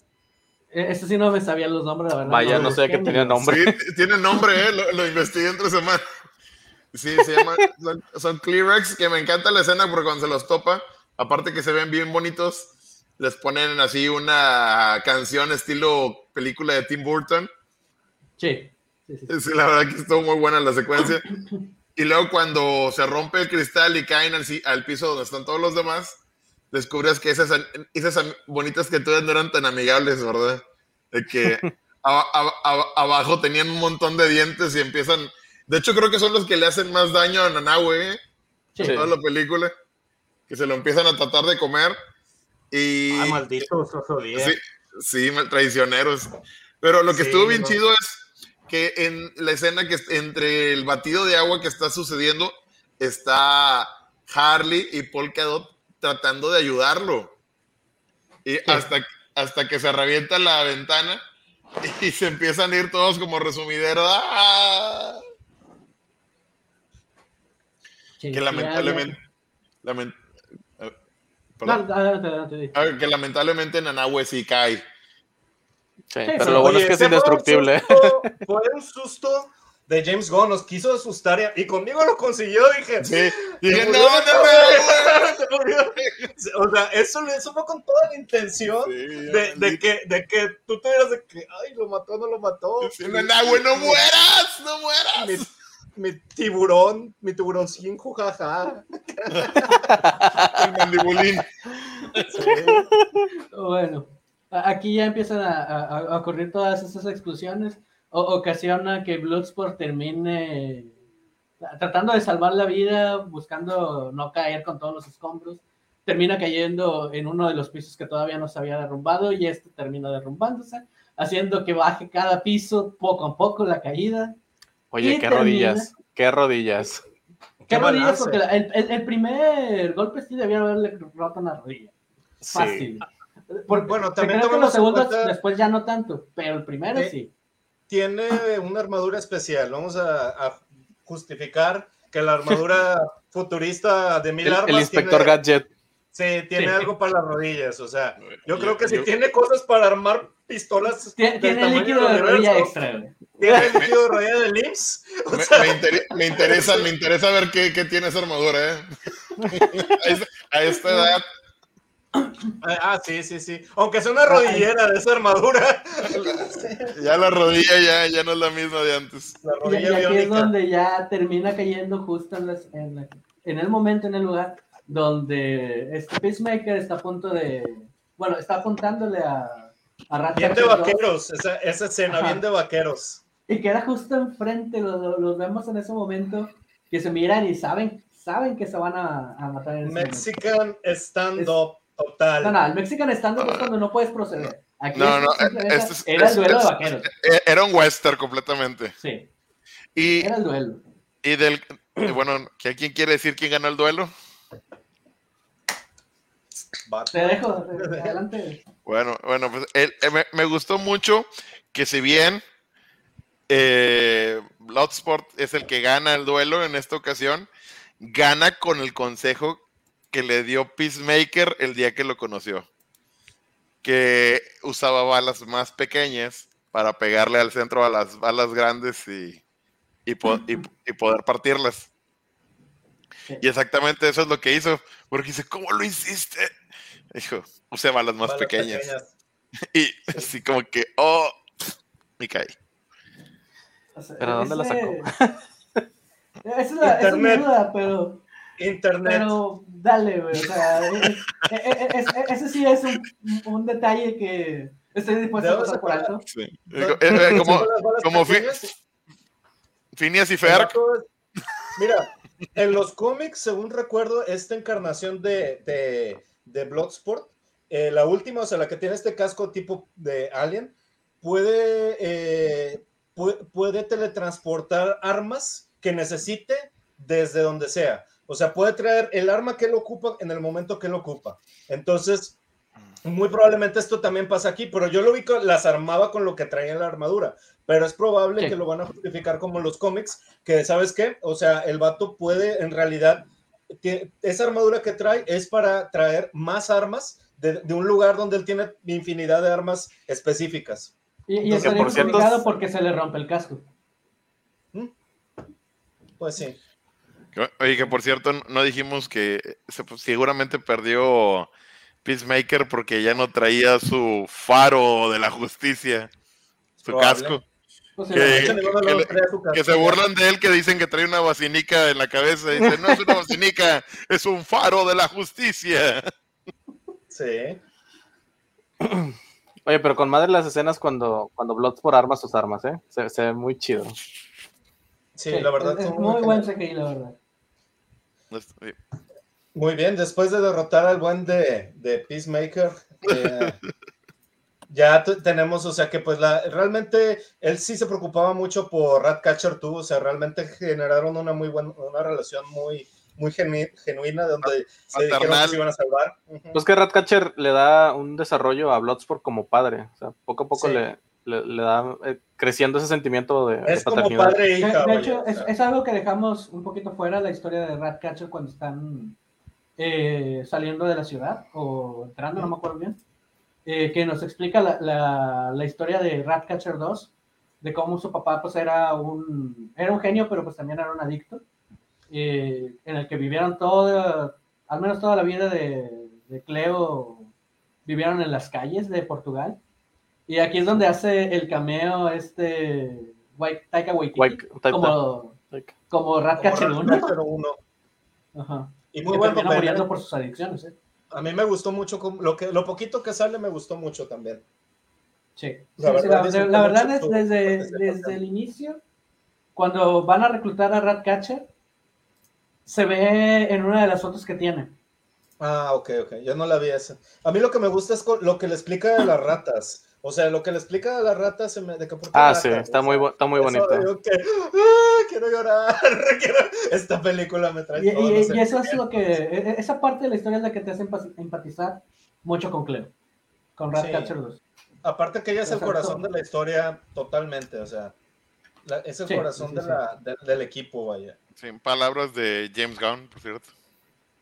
Eh, Este sí no me sabía los nombres, la verdad. Vaya, lo no sé que tenía nombre. Sí, tiene nombre, ¿eh? Lo, lo investigué entre semana. Sí, se llama. Son, son Clearax, que me encanta la escena porque cuando se los topa, aparte que se ven bien bonitos, les ponen así una canción estilo película de Tim Burton. Sí, sí, sí. Sí, la verdad que estuvo muy buena la secuencia. Y luego cuando se rompe el cristal y caen al, al piso donde están todos los demás, descubres que esas, esas bonitas criaturas no eran tan amigables, ¿verdad? De que (laughs) a- a- a- abajo tenían un montón de dientes y empiezan... De hecho, creo que son los que le hacen más daño a Nanahue, ¿eh? Sí. en toda la película. Que se lo empiezan a tratar de comer. Y... Ah, malditos oso Sí, sí, mal- traicioneros. Pero lo que Sí, estuvo bien no. chido es que en la escena que entre el batido de agua que está sucediendo está Harley y Polka Dot tratando de ayudarlo. Y hasta, hasta que se revienta la ventana y se empiezan a ir todos como resumideros. ¡Ah! Sí, Que ya- lamentablemente. lamen- eh. No, adelante, adelante. Ah, que lamentablemente Nanahue sí cae. Sí, Sí, pero lo bueno Oye, es que es ese fue un indestructible. susto- Fue un susto de James Gunn, nos quiso asustar y, y conmigo lo consiguió. Dije, Sí. Dije, "Se no, no, no, (laughs) murió". O sea, eso, eso fue con toda la intención Sí, de, que, de que tú tuvieras de que, ay, lo mató, no lo mató. Sí, Nanahue, no mueras, no mueras. Mi, mi tiburón, mi tiburoncín, jaja. El mandibulín. (laughs) Bueno, aquí ya empiezan a, a- a ocurrir todas esas explosiones. O, ocasiona que Bloodsport termine tratando de salvar la vida, buscando no caer con todos los escombros. Termina cayendo en uno de los pisos que todavía no se había derrumbado y este termina derrumbándose, haciendo que baje cada piso poco a poco la caída. Oye, qué termina- rodillas, qué rodillas. ¿Qué Qué rodillas? Porque el, el- el primer golpe sí debía haberle roto una rodilla. Sí. Porque, Bueno, también creo que tomemos los segundos cuenta- después ya no tanto, pero el primero Sí. sí. Tiene una armadura especial. Vamos a, a justificar que la armadura (laughs) futurista de mil El, armas el inspector tiene, Gadget. sí, tiene Sí. algo para las rodillas. O sea, yo creo que si yo- tiene cosas para armar pistolas. Tiene, líquido de rodilla extra. Tiene líquido de rodilla de LIMS. (laughs) O Me, sea, me inter- me interesa, me interesa ver qué, qué tiene esa armadura, ¿eh? (laughs) A esta- A esta edad, ah, sí, sí, sí. Aunque sea una rodillera de esa armadura. (laughs) ya la rodilla ya, ya no es la misma de antes. La Y, aquí es donde ya termina cayendo justo en, las- en la- en el momento, en el lugar donde este Peacemaker está a punto de. Bueno, está apuntándole a, a Bien de Pack 2, vaqueros, esa, esa escena, Ajá. bien de vaqueros. Y queda justo enfrente, los lo- los vemos en ese momento que se miran y saben, saben que se van a, a matar en. Mexican stand-up total. No, no, el Mexican stand es cuando no puedes proceder. Aquí No, es no, este es- era el es- duelo es- de vaqueros. Eh, Era un western completamente. Sí, Y, era el duelo. y del. y bueno, ¿qui- ¿quién quiere decir quién ganó el duelo? Te dejo, adelante. Bueno, bueno, pues el- eh, me, me gustó mucho que si bien eh, Bloodsport es el que gana el duelo en esta ocasión. Gana con el consejo que le dio Peacemaker el día que lo conoció. Que usaba balas más pequeñas para pegarle al centro a las balas grandes y, y, poder partirlas. Y exactamente eso es lo que hizo. Porque dice, ¿cómo lo hiciste? Dijo, usé balas más pequeñas. (laughs) Y así como que, oh, me caí. ¿Pero dónde la sacó? (laughs) Esa es, la, es mi duda, pero. Internet. Pero dale, güey. O sea, (laughs) ese sí es un, un, detalle que estoy dispuesto a pasar por alto. Sí. Eh, eh, como como Phineas y Ferb. Mira, en los cómics, según recuerdo, esta encarnación de, de, de Bloodsport, eh, la última, o sea, la que tiene este casco tipo de Alien, puede, eh, puede, teletransportar armas que necesite desde donde sea. O sea, puede traer el arma que él ocupa en el momento que él ocupa. Entonces, muy probablemente esto también pasa aquí, pero yo lo vi que las armaba con lo que traía en la armadura. Pero es probable que lo van a justificar como los cómics, que sabes qué, o sea, el vato puede en realidad, esa armadura que trae es para traer más armas de, un lugar donde él tiene infinidad de armas específicas. Y, y estaría por cierto, porque se le rompe el casco. ¿Mm? Pues sí. Oye, que por cierto, no dijimos que pues, seguramente perdió Peacemaker porque ya no traía su faro de la justicia, su casco. Pues que, se burlan de él, que dicen que trae una basinica en la cabeza. Dicen, no es una basinica, es un faro de la justicia. Sí. Oye, pero con madre las escenas cuando, cuando Bloodsport arma sus armas, ¿eh? Se, ve muy chido. Sí, la verdad. Es, muy buen CGI, la verdad. Muy bien, después de derrotar al buen de, de Peacemaker, eh, (laughs) ya tenemos, o sea que pues la, realmente él sí se preocupaba mucho por Ratcatcher 2, o sea, realmente generaron una muy buena, una relación muy, muy genuina, donde se dijeron que se iban a salvar. Pues que Ratcatcher le da un desarrollo a Bloodsport como padre, o sea, poco a poco le, le, da eh, creciendo ese sentimiento de, es como padre e hija. De, hecho, es, es, algo que dejamos un poquito fuera la historia de Ratcatcher cuando están eh, saliendo de la ciudad o entrando, no me acuerdo bien, eh, que nos explica la, la, la, historia de Ratcatcher 2, de cómo su papá pues era un, era un genio, pero pues también era un adicto eh, en el que vivieron todo, al menos toda la vida de, de, Cleo, vivieron en las calles de Portugal. Y aquí es donde hace el cameo este Taika Waititi, como, como Ratcatcher 1. Ajá. Y muy bueno muriendo por sus adicciones. ¿eh? A mí me gustó mucho, lo, que, lo poquito que sale me gustó mucho también. Sí, la verdad, la, verdad es desde, desde el inicio, cuando van a reclutar a Ratcatcher, se ve en una de las fotos que tiene. Ah, ok, ok. Yo no la vi esa. A mí lo que me gusta es lo que le explica de las ratas. O sea, lo que le explica de las ratas se me, de Ah, sí, está muy, está muy bonito. ¡ah! quiero llorar. (laughs) Esta película me trae. Y, y, eso es lo que. E, e, esa parte de la historia es la que te hace empatizar mucho con Cleo. Con Ratcatcher 2. Aparte que ella es el corazón de la historia totalmente. O sea, es el corazón de la, del equipo, vaya. Sí, palabras de James Gunn, por cierto.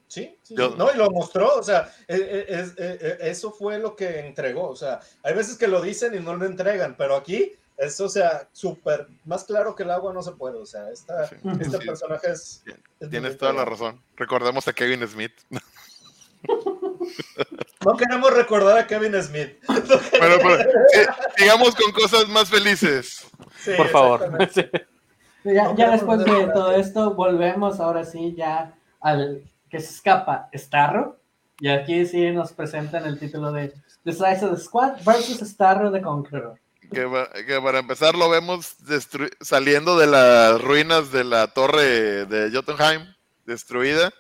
Sí, no, y lo mostró, o sea, e, e, e, eso fue lo que entregó, o sea, hay veces que lo dicen y no lo entregan, pero aquí, eso, o sea, súper, más claro que el agua no se puede, o sea, esta, este personaje es... Tienes toda la razón, recordemos a Kevin Smith. (laughs) No queremos recordar a Kevin Smith. (laughs) Bueno, sigamos con cosas más felices. Por favor. Ya, después de todo esto, volvemos ahora sí ya al que se escapa Starro. Y aquí sí nos presentan el título de The Size of the Squad versus Starro de Conqueror. Que, que, para empezar lo vemos saliendo de las ruinas de la torre de Jotunheim, destruida,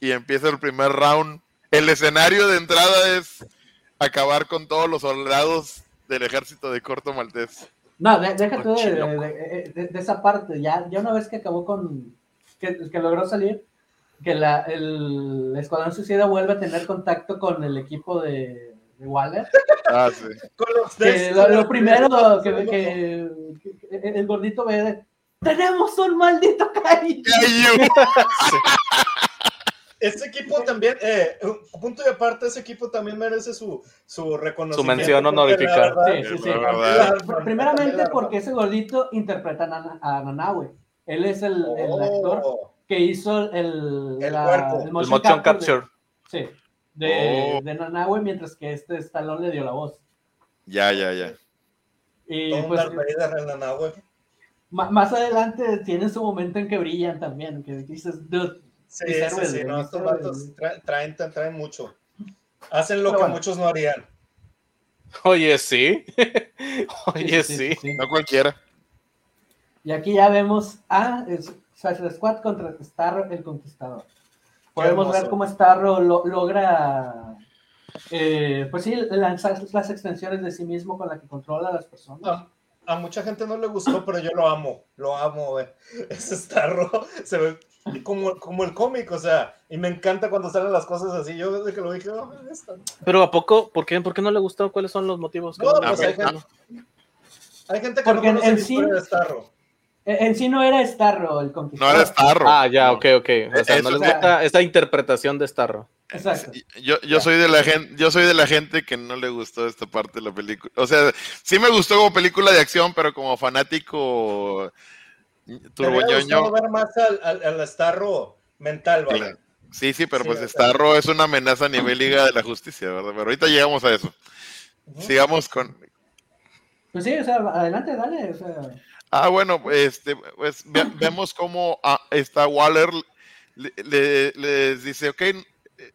y empieza el primer round. El escenario de entrada es acabar con todos los soldados del ejército de Corto Maltés. No, déjate de, de, esa parte. Ya, ya una vez que acabó con. que, que logró salir, que la, el Escuadrón Suicida vuelve a tener contacto con el equipo de, de Waller. Ah, sí. lo, primero que, que, el, el gordito ve de, tenemos un maldito Kaiju. (laughs) Ese equipo también, eh, un punto de aparte, ese equipo también merece su, su reconocimiento. Su mención honorífica. Sí, sí, sí. Primeramente la- porque ese gordito interpreta a, a Nanaue. Él es el, el Oh, actor que hizo el, El la- cuerpo. El motion capture. de, sí, de, Oh. de Nanaue, mientras que este Stallone le dio la voz. Ya, ya, ya. Y pues ma- más adelante tiene su momento en que brillan también, que dices, dude, Sí, sí, sí, no, estos vatos traen, traen mucho. Hacen lo Pero que bueno. muchos no harían. Oye, (laughs) sí. Oye, sí, sí. sí, sí. No cualquiera. Y aquí ya vemos a el Suicide Squad contra Starro el Conquistador. Podemos ver cómo Starro lo- logra, eh, pues sí, lanzar las extensiones de sí mismo con la que controla a las personas. A, a mucha gente no le gustó, pero yo lo amo. Lo amo, güey. (laughs) Ese Starro se ve como, como el cómic, o sea, y me encanta cuando salen las cosas así. Yo desde que lo dije, oh, Pero ¿a poco? ¿Por qué, ¿Por qué no le gustó? ¿Cuáles son los motivos? que No, le pues hay gente- hay gente que Porque no conoce en la sí- de Starro. En, en sí no era Starro el No Conquistador. era Starro. Ah, ya, ok, ok. O sea, no Eso les sí. gusta esta interpretación de Starro. Exacto. Yo, yo soy de la gente, yo soy de la gente que no le gustó esta parte de la película. O sea, sí me gustó como película de acción, pero como fanático turboñoño. ver más al, al, al Starro mental. Claro. Sí, sí, pero Sí, pues. Starro es una amenaza a nivel Liga de la Justicia, ¿verdad? Pero ahorita llegamos a eso. Sigamos con. Pues sí, o sea, adelante, dale. O sea, Ah, bueno, este, pues ve- vemos cómo ah, está Waller le- le- les dice, ok,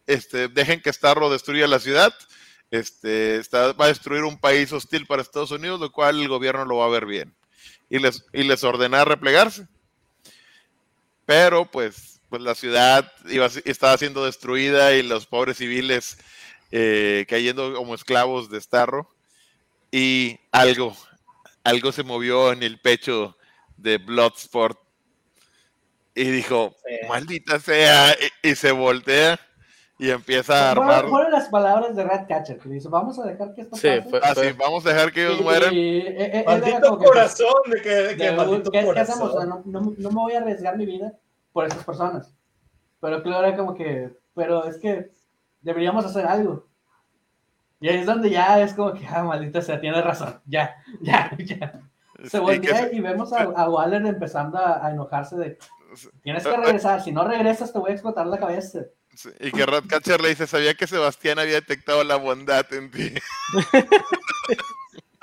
este, dejen que Starro destruya la ciudad. Este, está, va a destruir un país hostil para Estados Unidos, lo cual el gobierno lo va a ver bien. Y les, y les ordena replegarse. Pero pues, pues la ciudad iba, estaba siendo destruida y los pobres civiles eh, cayendo como esclavos de Starro. Y algo, algo se movió en el pecho de Bloodsport. Y dijo, Sí. maldita sea, y, y se voltea y empieza a armar. fueron, las palabras de Ratcatcher que dice, vamos a dejar que esto Sí, pase. fue- Así, Ah, vamos a dejar que ellos Y- mueran. y- él era Maldito corazón, de que, de que de, maldito ¿qué, qué corazón. hacemos? O sea, no, no- no me voy a arriesgar mi vida por esas personas. Pero claro, era como que, pero es que deberíamos hacer algo. Y ahí es donde ya es como que, ah, maldita sea, tiene razón. (laughs) Ya, ya, ya. Se Y voltea que y vemos a, a Waller empezando a, a enojarse de, tienes que regresar, si no regresas te voy a explotar la cabeza. y que Ratcatcher le dice, sabía que Sebastián había detectado la bondad en ti. (laughs)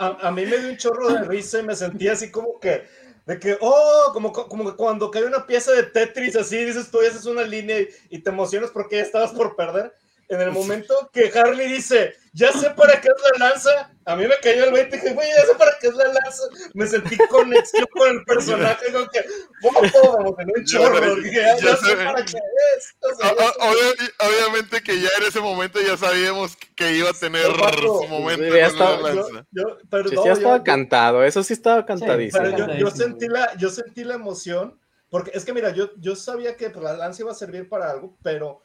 A, a mí me dio un chorro de risa y me sentí así como que, de que, oh, como, como que cuando cae una pieza de Tetris así, dices tú, haces una línea y, y te emocionas porque ya estabas por perder. En el momento que Harley dice, ya sé para qué es la lanza, a mí me cayó el 20 y dije, güey, ya sé para qué es la lanza. Me sentí conexión con el personaje, como que, me emocioné un chorro. "Ah, ya, yo sé para qué es. O sea, ya obviamente que ya en ese momento ya sabíamos que iba a tener su momento sí, ya con la estaba- lanza. yo, yo, pero Sí, no, ya estaba yo- cantado, eso sí estaba cantadísimo. Pero yo, sentí la, yo sentí la emoción, porque es que mira, yo, yo sabía que la lanza iba a servir para algo, pero,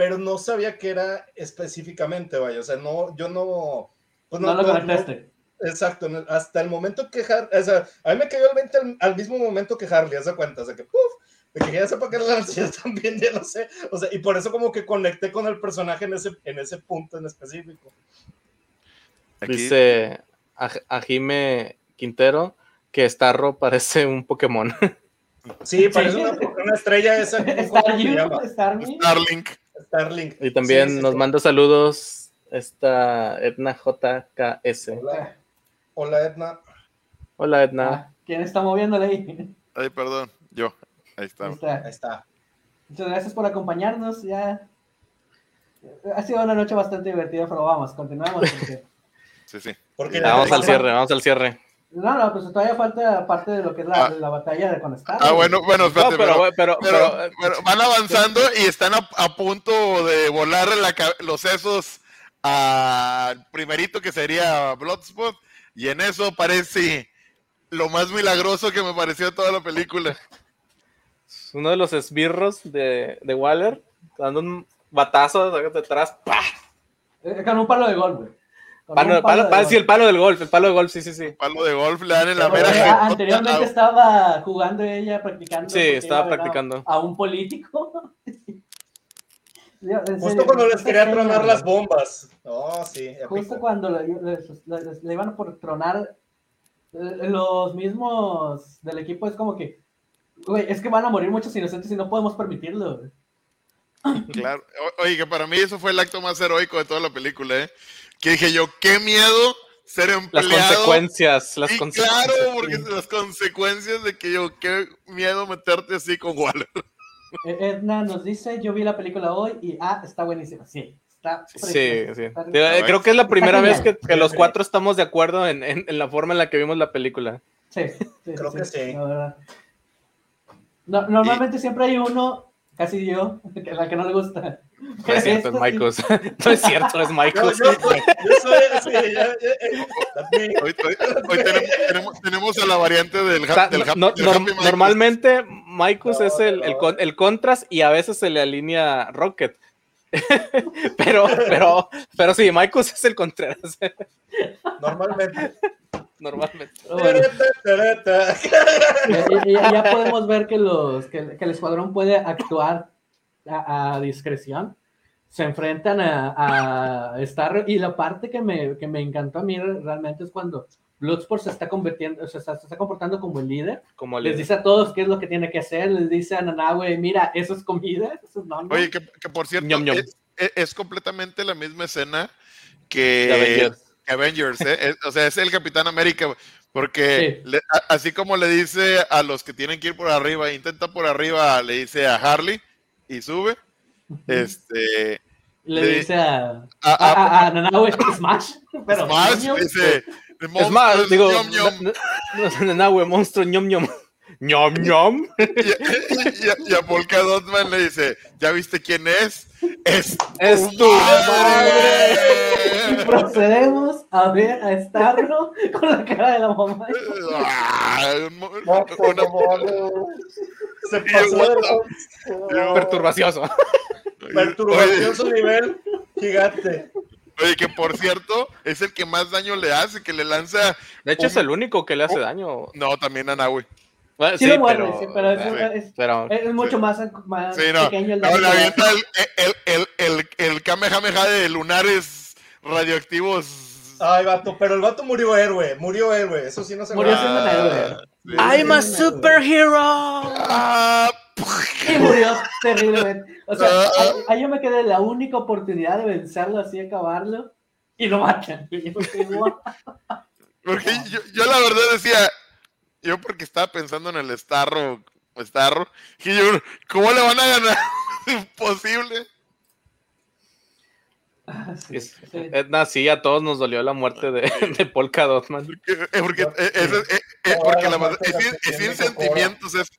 pero no sabía que era específicamente, vaya, o sea, no, yo no... Pues No, lo conectaste. exacto, hasta el momento que Harley, o sea, a mí me cayó el 20 al, al mismo momento que Harley, haz de cuenta, o sea, que, ¡puf! de que ya sepa que es la lanza, yo también ya lo sé, o sea, y por eso como que conecté con el personaje en ese, en ese punto en específico. Aquí- Dice a, a Jime Quintero que Starro parece un Pokémon. Sí, parece Sí. Una, una estrella esa, ¿cómo se Staryu, llama? Starmie. Starlink. Starlink. Y también Sí, sí, nos sí. manda saludos esta Edna JKS. Hola, hola Edna. Hola Edna. Ah, ¿Quién está moviéndole ahí? Ay, perdón, yo. Ahí está. Ahí está. Ahí está. Muchas gracias por acompañarnos. Ya ha sido una noche bastante divertida, pero vamos, continuamos. porque- (laughs) Sí, sí. Porque vamos al cierre, vamos al cierre. No, no, pues todavía falta parte de lo que es la, Ah. la batalla de Conectar. Ah, bueno, bueno, No, espérate, pero, pero, pero, pero- pero, eh, pero van avanzando y están a, a punto de la ca- los sesos al primerito que sería Bloodspot y en eso parece lo más milagroso que me pareció toda la película. uno de los esbirros de, de Waller dando un batazo detrás. ¡pah! Eh, con un palo de gol, güey. Palo, sí, el palo del golf, el palo de golf, sí, sí, sí. Palo de golf le dan en la mera jefota anteriormente estaba jugando ella, practicando. Sí, estaba practicando. A un político. (laughs) Justo cuando les quería tronar las bombas. Oh, sí. Justo cuando le, iban por tronar, eh, los mismos del equipo es como que, güey, es que van a morir muchos inocentes y no podemos permitirlo. Claro. Oye, que para mí eso fue el acto más heroico de toda la película, ¿eh? Que dije yo, qué miedo ser Las empleado. consecuencias, las Y consecuencias. claro, (laughs) porque las consecuencias de que yo, qué miedo meterte así con Waller. (laughs) Eh, Edna nos dice, yo vi la película hoy y, ah, está buenísima. Sí, está Sí, preciosa, sí. está- Eh, Creo que es la primera vez que, los cuatro estamos de acuerdo en, en- en la forma en la que vimos la película. Sí, sí, Creo que sí. la verdad. No- normalmente siempre hay uno, casi yo, (laughs) que la que no le gusta. No es cierto, es Esta sí. Michael. (laughs) No es cierto, es Yo, Michael. yo, yo soy así. ya- ya- that's me. Hoy, hoy- hoy tenemos, tenemos- tenemos a la variante del, ha- del, no- happy- del normalmente Michael No, es el, no. el, con- el contras y a veces se le alinea Rocket. (laughs) pero, pero, pero sí, Michael es el Contreras, Normalmente. normalmente. Bueno, ya podemos ver que, los, que, que el escuadrón puede actuar a, a discreción. Se enfrentan a, a Starro y la parte que me, que me encantó a mí realmente es cuando Bloodsport se está convirtiendo, se está, se está comportando como el líder. Como Les le dice a todos qué es lo que tiene que hacer. Les dice a Nanahue, mira, eso es comida. (laughs) Eso es no, no". Oye, que, que por cierto, Ñom, ñom. Es, es- es completamente la misma escena que Avengers. que Avengers, ¿eh? Es- o sea, es el Capitán América, porque Sí. le- a- así como le dice a los que tienen que ir por arriba, intenta por arriba, le dice a Harley y sube. Este, le le- dice a, a, a, a- a, a Nanahue, (laughs) Smash. Pero Smash, dice, Es más, digo, ñom, ñom. no- no- monstruo, ñom, ñom. ñom, ñom. (laughs) Y, y- y a Polka Dotman le dice, ¿ya viste quién es? Es, Es tu Y madre. (laughs) procedemos a ver a Starro (laughs) con la cara de la mamá. Ah, una- Se Y pasó de Perturbacioso. perturbación su nivel gigante. Oye, que por cierto, es el que más daño le hace, que le lanza. De hecho, es el único que le hace daño. No, también a Nahui. Bueno, Sí lo muerde, sí, pero es- Sí. es, pero- es mucho más, más Sí, no. pequeño el No, daño le avienta el, el, el, el, el Kamehameha de lunares radioactivos. Ay, vato, pero el vato murió héroe, murió héroe, eso sí no se Murió siendo un héroe. I'm a superhero. Ah, Y murió terriblemente. O sea, Ah, ah. ahí, ahí yo me quedé la única oportunidad de vencerlo así, acabarlo, y lo matan. Porque yo, yo la verdad decía, yo porque estaba pensando en el Starro, Starro, y yo, ¿cómo le van a ganar? (laughs) Imposible. Sí, Es- sí. Edna, sí, a todos nos dolió la muerte de, (laughs) de Polka Dotman. Eh, eh, Porque, eh, es, eh, eh, sin- sentimientos, es...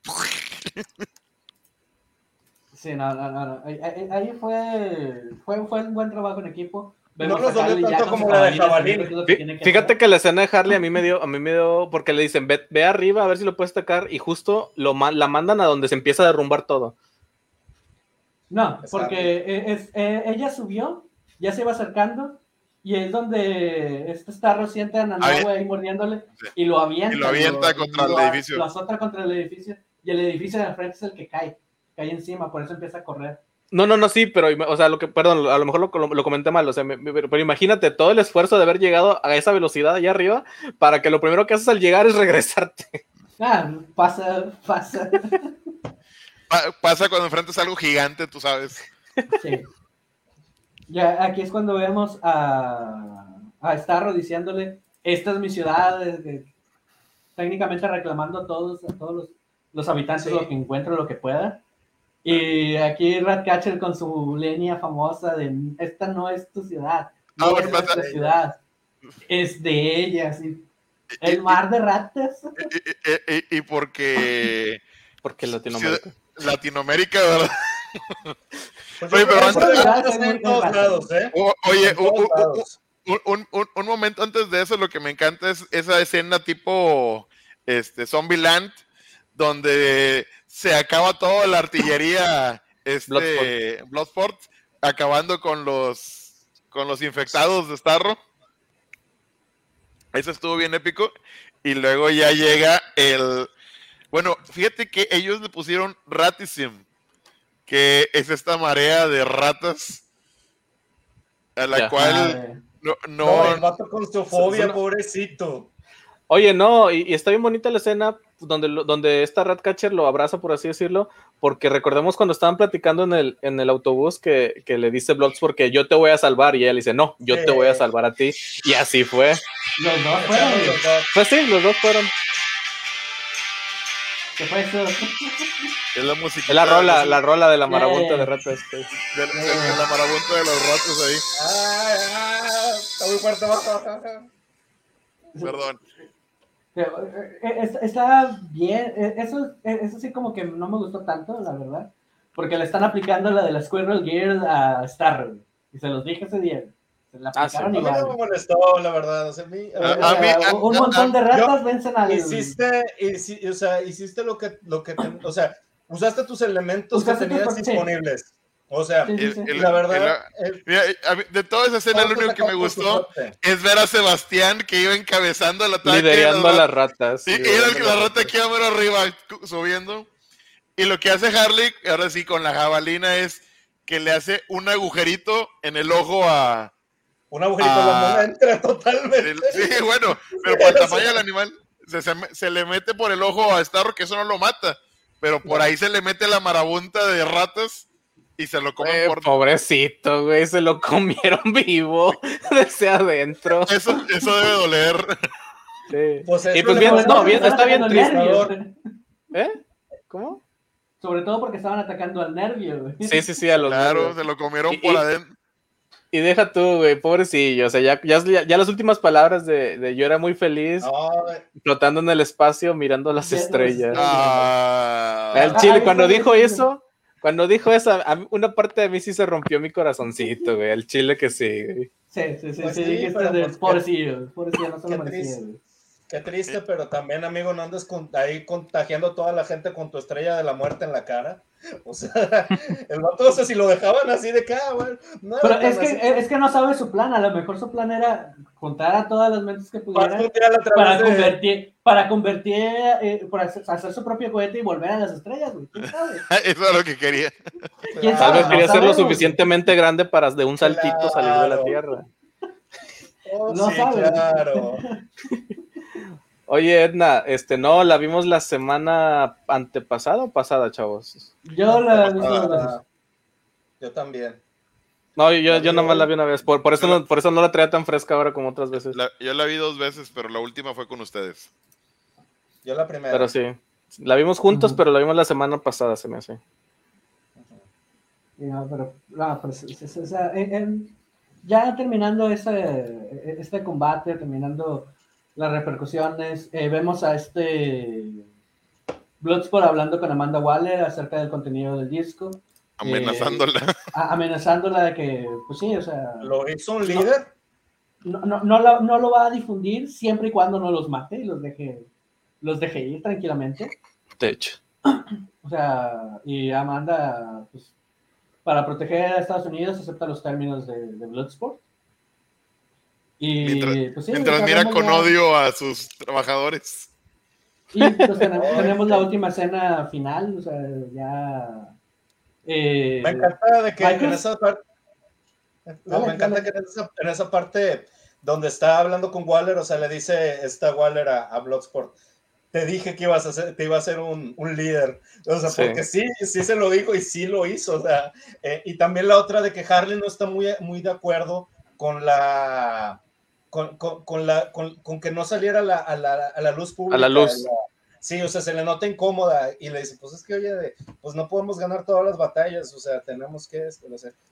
Sí, no, no, no. Ahí, fue, fue, fue un buen trabajo en equipo. No nos dolió tanto como la de jabalín. que que Fíjate hacer. que la escena de Harley a mí me dio, a mí me dio, porque le dicen, ve, ve arriba a ver si lo puedes atacar, y justo lo la mandan a donde se empieza a derrumbar todo. No, porque eh, es, eh, ella subió, ya se iba acercando, y es donde este Starro siente a ahí mordiéndole, Sí. y lo avienta. Y lo avienta contra el edificio. Lo azota contra el edificio, y el edificio de enfrente es el que cae, cae encima, por eso empieza a correr. No, no, no, sí, pero, o sea, lo que, perdón, a lo mejor lo, lo- lo comenté mal, o sea, me- me- pero, pero imagínate todo el esfuerzo de haber llegado a esa velocidad allá arriba para que lo primero que haces al llegar es (laughs) regresarte. Ah, pasa, pasa. Pa- Pasa cuando enfrentas algo gigante, tú sabes. Sí. Ya, aquí es cuando vemos a, a Starro diciéndole, esta es mi ciudad, técnicamente reclamando a todos, a todos los, los habitantes Sí. lo que encuentre, lo que pueda. Y aquí Ratcatcher con su línea famosa de, esta no es tu ciudad, no Ah, es nuestra ciudad, es de ella, sí. Y- El mar de ratas. Y, y- y- y porque (laughs) Porque Latinoamérica. Latinoamérica, ¿verdad? (laughs) Pues Oye, pero antes- eso antes- está en todos lados, ¿eh? O- oye, un momento antes de eso, lo que me encanta es esa escena tipo este, Zombieland, donde se acaba toda la artillería (laughs) este, Bloodsport, acabando con los con los infectados de Starro. Eso estuvo bien épico. Y luego ya llega el. Bueno, fíjate que ellos le pusieron Ratism, que es esta marea de ratas a la Ya. cual no, No, no, el vato con su fobia, pobrecito. Oye, no, y, y está bien bonita la escena donde, lo- donde esta Ratcatcher lo abraza, por así decirlo, porque recordemos cuando estaban platicando en el, en el autobús que, que le dice Bloods porque yo te voy a salvar, y ella le dice, no, yo te voy a Sí. salvar a ti, y así fue. Los dos fueron. Echaron los dos. Pues sí, los dos fueron. ¿Qué fue eso? es la música. Es la rola, la rola de la marabunta de ratas. sí. de, la marabunta de los ratos ahí. Está muy fuerte. Perdón. Eh, eh, es- Está bien, eh, eso, eso sí como que no me gustó tanto, la verdad, porque le están aplicando la de la Squirrel Gear a Starro, y se los dije ese día, la Ah, sí. A mí no me molestó, la verdad. O sea, a mí, a A- O sea, mí- un a- montón de ratas vencen al... hiciste, hici- o sea, hiciste lo que, lo que, te- o sea, usaste tus elementos Usaste que tenías sí. disponibles. O sea, Sí, El- el- la verdad, el- el- Mira, a mí- de toda esa escena, lo único que me gustó es ver a Sebastián que iba encabezando el ataque. de Liderando a las ratas. Sí, era el que la rata aquí a mero arriba subiendo. Y lo que hace Harley, ahora sí, con la jabalina es que le hace un agujerito en el ojo a. Un agujerito Ah. entra totalmente. sí, bueno, pero (laughs) por el tamaño del animal, se, se le mete por el ojo a Starro, que eso no lo mata. Pero por ahí se le mete la marabunta de ratas y se lo comen Eh, por. pobrecito, güey, se lo comieron (laughs) vivo desde adentro. Eso, eso debe doler. Sí. Pues Y pues bien, no, bien, está bien triste. al nervio. ¿Eh? ¿Cómo? Sobre todo porque estaban atacando al nervio, güey. Sí, sí, sí, a los Claro, nervios. se lo comieron Y- por adentro. Y deja tú, güey, pobrecillo. O sea, ya, ya, ya las últimas palabras de, de yo era muy feliz, No, flotando en el espacio, mirando las estrellas. Ah, El Ah, chile, ahí cuando dijo eso, cuando dijo eso, a mí- una parte de mí sí se rompió mi corazoncito, güey. El chile que sí, güey. Sí, sí, sí, Pues sí, de pues, pobrecillo, pobrecillo, no se lo merecía, triste. güey. Qué triste, pero también, amigo, no andes con- ahí contagiando a toda la gente con tu estrella de la muerte en la cara. (laughs) O sea, el vato, o sea, si lo dejaban así de acá, güey. No era Pero es que, así. es que no sabe su plan, a lo mejor su plan era juntar a todas las mentes que pudieran para de- convertir, para convertir, eh, para hacer, su propio cohete y volver a las estrellas, güey. ¿Quién sabe? (laughs) eso es lo que quería. ¿Quién Tal sabe? vez no quería ser lo suficientemente grande para de un saltito salir de la tierra. (laughs) Oh, No sí, sabes. claro. Oye, Edna, este, no, la vimos la semana antepasada o pasada, chavos. Yo la. Ah, Yo también. No, yo, yo nomás la vi una vez, por, por, eso no, por eso no la traía tan fresca ahora como otras veces. La- yo la vi dos veces, pero la última fue con ustedes. Yo la primera. Pero sí, la vimos juntos, pero la vimos la semana pasada, se me hace. Y no, pero, no, pues, es- es- o sea, en- en- ya terminando ese, este combate, terminando las repercusiones, eh, vemos a este Bloodsport hablando con Amanda Waller acerca del contenido del disco, Amenazándola. a- amenazándola de que, pues sí, o sea, ¿Lo hizo un líder? no, no, no, lo, no lo va a difundir siempre y cuando no los mate y los deje, los deje ir tranquilamente. De hecho. O sea, y Amanda, pues, para proteger a Estados Unidos, acepta los términos de, de Bloodsport. Y Mientras- pues sí, Mientras mira con ya- odio a sus trabajadores. Y pues (laughs) tenemos, tenemos la última escena final, o sea, ya. eh, Me encanta de que Michael- en esa parte. No, Dale, me encanta dale. que en esa, en esa parte donde está hablando con Waller, o sea, le dice esta Waller a, a Bloodsport. Te dije que ibas a ser, te iba a ser un, un líder. O sea, Sí. porque sí, sí se lo dijo y sí lo hizo. O sea, eh, y también la otra de que Harley no está muy, muy de acuerdo con la. Con, con, con la, con, con que no saliera la- a, la, a la luz pública. A la luz. sí, o sea, se le nota incómoda y le dice, pues es que, oye, de- pues no podemos ganar todas las batallas, o sea, tenemos que esto.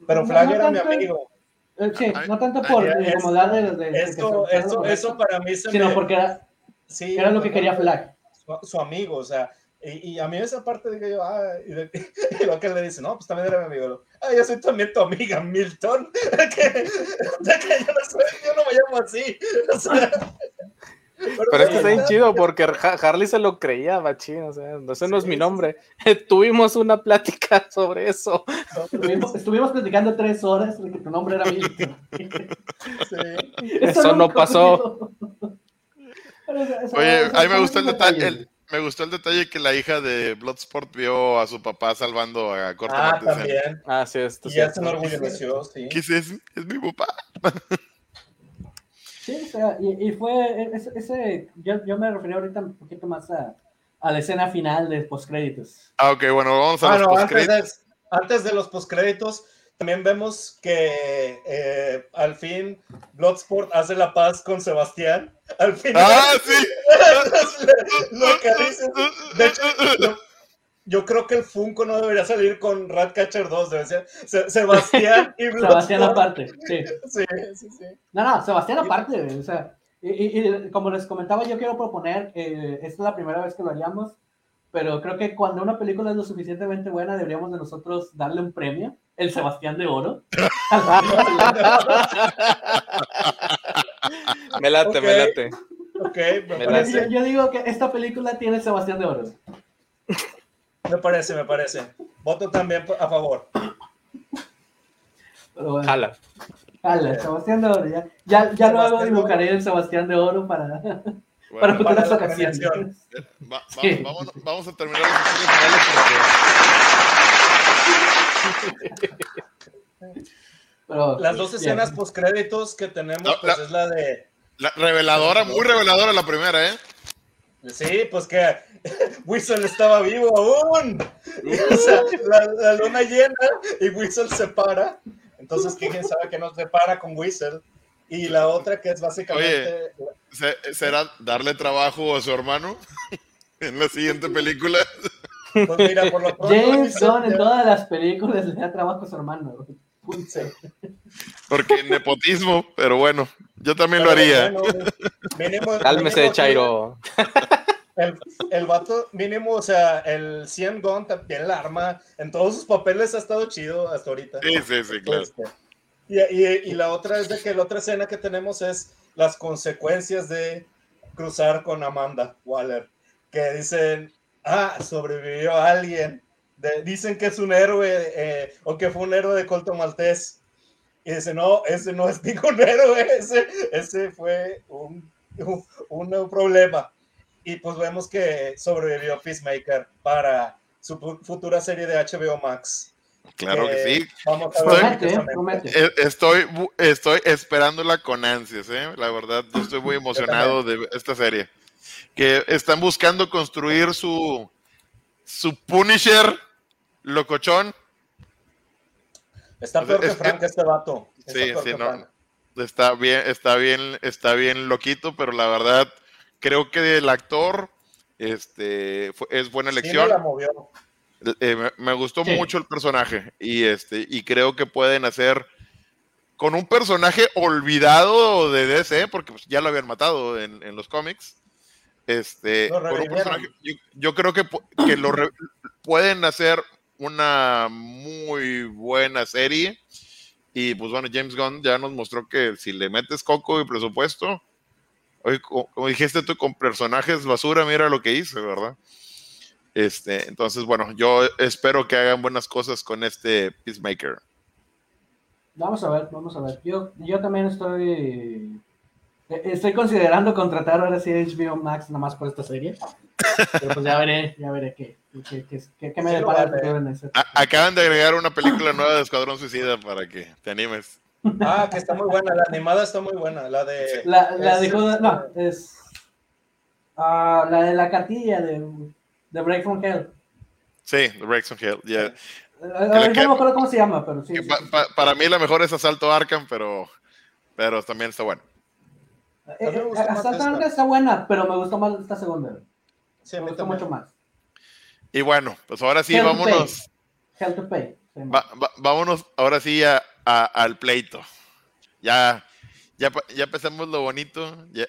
Pero No, no era mi amigo. eh, sí, no tanto por incomodar de, de- de que Eso, se- eso, eso para mí se sino me- porque era, sí, era lo que quería Flag. Su, su amigo, o sea, y, y a mí esa parte dije yo, ah, y, de, (laughs) y lo que le dice, no, pues también era mi amigo. Ah, yo soy también tu amiga, Milton. (laughs) que, de que yo, no soy, yo no me llamo así. O sea, (laughs) Pero es que está bien sí, chido porque Ha- Harley se lo creía, machín, o sea, ese no es Sí, mi sí, nombre. Tuvimos una plática sobre eso. Estuvimos, estuvimos platicando tres horas de que tu nombre era Milton. sí. Eso no pasó. Oye, a mí me gustó el detalle, me gustó el detalle que la hija de Bloodsport vio a su papá salvando a Corto Ah, también. Ah, sí, esto Y ya se enorgulleció, sí. ¿Qué es, es, es mi papá? Sí, o sea, y, y fue ese, ese- yo, yo me refería ahorita un poquito más a, a la escena final de postcréditos. Ah, ok, bueno, vamos a Bueno, los antes postcréditos. de, antes de los postcréditos, también vemos que eh, al fin Bloodsport hace la paz con Sebastián. Al final, ¡Ah, (laughs) sí! lo que dices. De hecho, yo, yo creo que el Funko no debería salir con Ratcatcher 2, debe ser Se- Sebastián y (laughs) Bloodsport. Sebastián aparte, sí. Sí, sí, sí. No, no, Sebastián aparte, o sea, y, y- y como les comentaba, yo quiero proponer, eh, esta es la primera vez que lo haríamos, pero creo que cuando una película es lo suficientemente buena, deberíamos de nosotros darle un premio, el Sebastián de Oro. (laughs) Me late, me late. Ok, me Me yo, parece, yo- yo digo que esta película tiene el Sebastián de Oro. me parece, me parece. Voto también a favor. Pero bueno, Jala. jala, Sebastián de Oro, ya, ya, ya luego dibujaré el Sebastián de Oro para, (laughs) para va- va- Sí. vamos, vamos a terminar los episodios finales (laughs) porque Pero, Las dos bien. escenas postcréditos que tenemos, No, pues la- es la de. la reveladora, muy reveladora la primera, ¿eh? Sí, pues que (laughs) Whistle estaba vivo aún. (laughs) O sea, la, la luna llena y Whistle se para. Entonces, ¿quién sabe que no se para con Whistle? Y la otra que es básicamente. ¿Será darle trabajo a su hermano (laughs) en la siguiente película? Pues mira, por lo pronto. James Whistle Gunn en todas las películas le da trabajo a su hermano. Porque nepotismo, pero bueno, yo también lo Pero haría. bueno, mínimo- (laughs) Cálmese, mínimo Chairo. El, el vato mínimo, o sea, el 100 Gun también la arma en todos sus papeles ha estado chido hasta ahorita. Sí, sí, sí, claro. Este, Y, y- y la otra es de que la otra escena que tenemos es las consecuencias de cruzar con Amanda Waller, que dicen, ah, sobrevivió alguien, De- dicen que es un héroe eh, o que fue un héroe de Colton Maltés. Y dice, no, ese no es (laughs) ningún héroe, ese, ese fue un, un, un problema. Y pues vemos que sobrevivió Peacemaker para su fu- futura serie de HBO Max. Claro que sí. Vamos a Estoy- ver. Promete, ¿eh? Estoy, estoy esperándola con ansias, ¿eh? La verdad, yo estoy muy (laughs) emocionado de esta serie. Que están buscando construir su, su Punisher locochón. Está peor que Es que- Frank este vato. Está Sí, sí, no. Frank. Está bien, está bien, está bien loquito, pero la verdad, creo que el actor este, fue- es buena Sí me elección. la movió. Eh, me, gustó Sí. mucho el personaje y este y creo que pueden hacer con un personaje olvidado de DC porque pues, ya lo habían matado en, en los cómics este Lo con un personaje yo, yo creo que, que lo re- pueden hacer una muy buena serie y pues bueno James Gunn ya nos mostró que si le metes coco y presupuesto co- como dijiste tú con personajes basura mira lo que hice verdad este, entonces, bueno, yo espero que hagan buenas cosas con este Peacemaker. Vamos a ver, vamos a ver. Yo, yo también estoy. eh, Estoy considerando contratar ahora sí HBO Max nomás por esta serie. Pero pues ya veré, ya veré qué, qué, qué, qué- qué me Sí depara el vale. futuro en ese. A- acaban de agregar una película nueva de Escuadrón Suicida para que te animes. Ah, que está muy buena. La animada está muy buena. La de. La, la es, de no, este, es. ah, la de la cartilla de, de Break from Hell. Sí, The Breaks on Hill. ya. Eh, ahorita que- no me acuerdo cómo se llama, pero sí. Sí, pa- sí. pa- para mí la mejor es Asalto Arkham, pero, pero también está bueno. Eh, eh, esta. Arkham está buena, pero me gustó más esta segunda. Sí, Me gustó mucho más. Y bueno, pues ahora sí, Hell to vámonos. Hell to Pay. va- va- vámonos ahora sí a- a- al pleito. Ya, ya, ya pasamos lo bonito. Ya,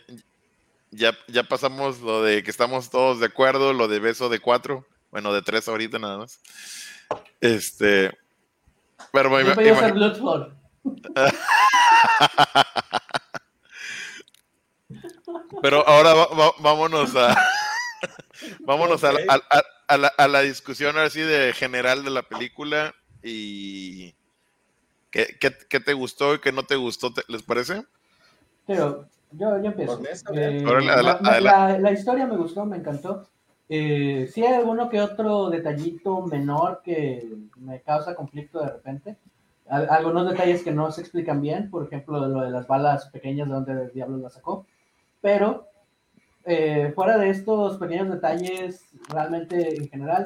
ya, ya pasamos lo de que estamos todos de acuerdo, lo de beso de cuatro. Bueno, de tres ahorita nada más. Este. Pero me- (laughs) pero ahora va- va- vámonos a. (laughs) vámonos a, la, Ok. a- a- a la, a la discusión así de general de la película y. ¿Qué, qué, qué te gustó y qué no te gustó? te- ¿Les parece? Pero Yo, yo empiezo. Eh, la, la- la- la historia me gustó, me encantó. Eh, sí hay alguno que otro detallito menor que me causa conflicto de repente. Al- algunos detalles que no se explican bien, por ejemplo, lo de las balas pequeñas, de dónde el diablo las sacó. Pero eh, fuera de estos pequeños detalles, realmente en general,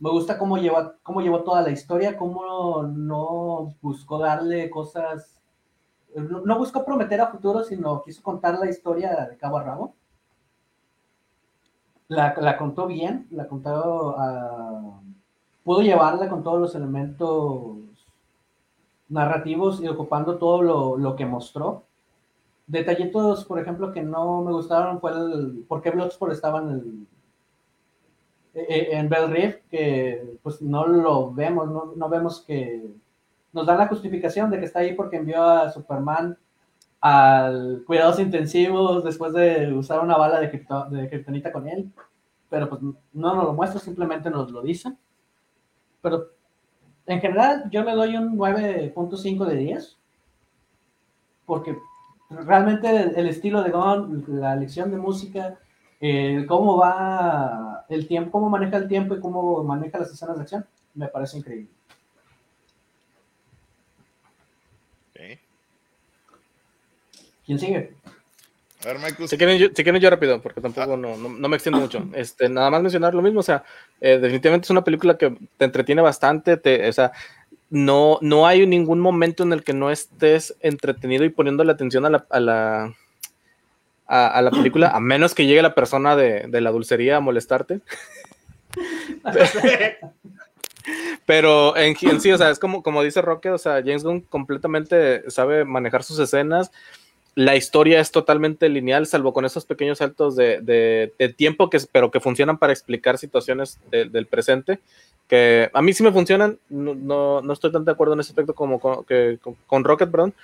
me gusta cómo llevó, cómo llevó toda la historia, cómo no buscó darle cosas, no, buscó prometer a futuro, sino quiso contar la historia de cabo a rabo. La, la contó bien, la contó, ah, pudo llevarla con todos los elementos narrativos y ocupando todo lo, lo que mostró. Detallitos, por ejemplo, que no me gustaron fue el por qué Bloodsport estaba en el eh, en Bell Reef, que pues no lo vemos, no, no vemos que nos dan la justificación de que está ahí porque envió a Superman al cuidados intensivos después de usar una bala de, kripto- de kriptonita con él, pero pues no nos lo muestra, simplemente nos lo dice. Pero en general yo le doy un 9.5 de 10, porque realmente el, estilo de Gon, la lección de música, cómo va el tiempo, cómo maneja el tiempo y cómo maneja las escenas de acción, me parece increíble. ¿Quién sigue? A ver, Mike, Si quieren, yo, si quieren yo rápido, porque tampoco no, no, no me extiendo mucho. Este, nada más mencionar lo mismo, o sea, eh, definitivamente es una película que te entretiene bastante, te, o sea, no, no hay ningún momento en el que no estés entretenido y poniendo la atención a la, a la, a, a la película, a menos que llegue la persona de, de la dulcería a molestarte. (laughs) Pero en, en sí, o sea, es como, como dice Roque, o sea, James Gunn completamente sabe manejar sus escenas. La historia es totalmente lineal, salvo con esos pequeños saltos de, de- tiempo, que, pero que funcionan para explicar situaciones de- del presente. Que a mí sí me funcionan, no, no, no estoy tan de acuerdo en ese aspecto como con, que, con, Rocket Brown,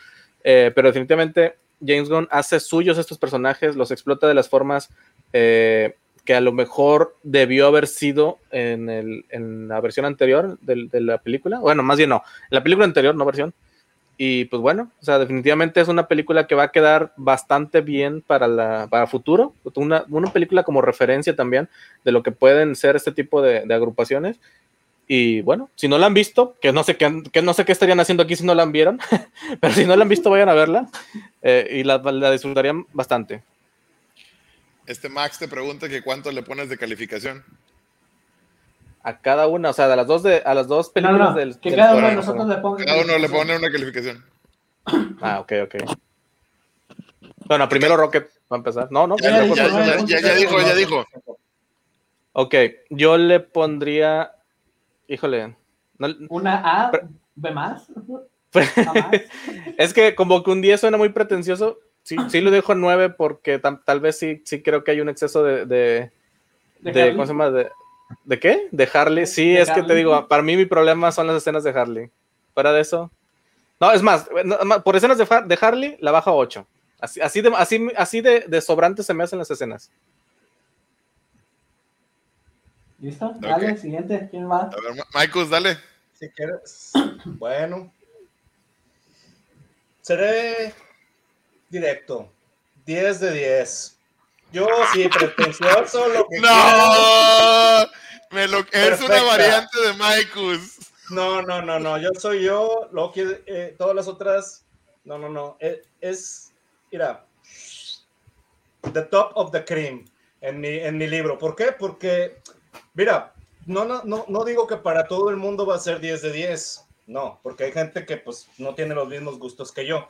eh, pero definitivamente James Gunn hace suyos estos personajes, los explota de las formas eh, que a lo mejor debió haber sido en, el- en la versión anterior de, la película. Bueno, más bien no, en la película anterior, no versión. Y pues bueno, o sea, definitivamente es una película que va a quedar bastante bien para la para futuro. Una, una película como referencia también de lo que pueden ser este tipo de, agrupaciones. Y bueno, si no la han visto, que no sé qué, que no sé qué estarían haciendo aquí si no la vieron, (laughs) pero si no la han visto, vayan a verla eh, y la, la disfrutarían bastante. Este Max te pregunta que cuánto le pones de calificación. A cada una, o sea, a las dos, de, a las dos No, películas no, del. que del- cada uno de nosotros le ponga. Cada uno le pone una calificación. Ah, ok, ok. Bueno, primero Rocket, va a empezar. No, no, Ya, Ya ya, dijo, ya, no, ya, no, ya, no, ya no, dijo, no, ya no. dijo. Ok, yo le pondría. Híjole. no- Una A, Pero- B más. (laughs) (laughs) Es que como que un 10 suena muy pretencioso. Sí, sí lo dejo en 9 porque tam- tal vez sí, sí creo que hay un exceso de. de, De de-. ¿Cómo se llama? De, ¿de qué? De Harley. Sí, De es que te digo, para mí mi problema son las escenas de Harley. Fuera de eso. No, es más, por escenas de, Har- de Harley la bajo a 8. Así, así, de, así, así de, de sobrantes se me hacen las escenas. ¿Listo? Dale, siguiente. ¿Quién va? A ver, Maikus, dale. Si quieres. (clears throat) Bueno. Seré directo. 10 de 10. Yo sí, pretencioso, lo que. (laughs) ¡No! Me lo, es Perfecta. una variante de Maikus. No, no, no, no. Yo soy yo. Loki, eh, todas las otras. No, no, no. Eh, Es, mira, the top of the cream en mi, en mi libro. ¿Por qué? Porque, mira, no, no, no, no digo que para todo el mundo va a ser 10 de 10. No, porque hay gente que pues no tiene los mismos gustos que yo.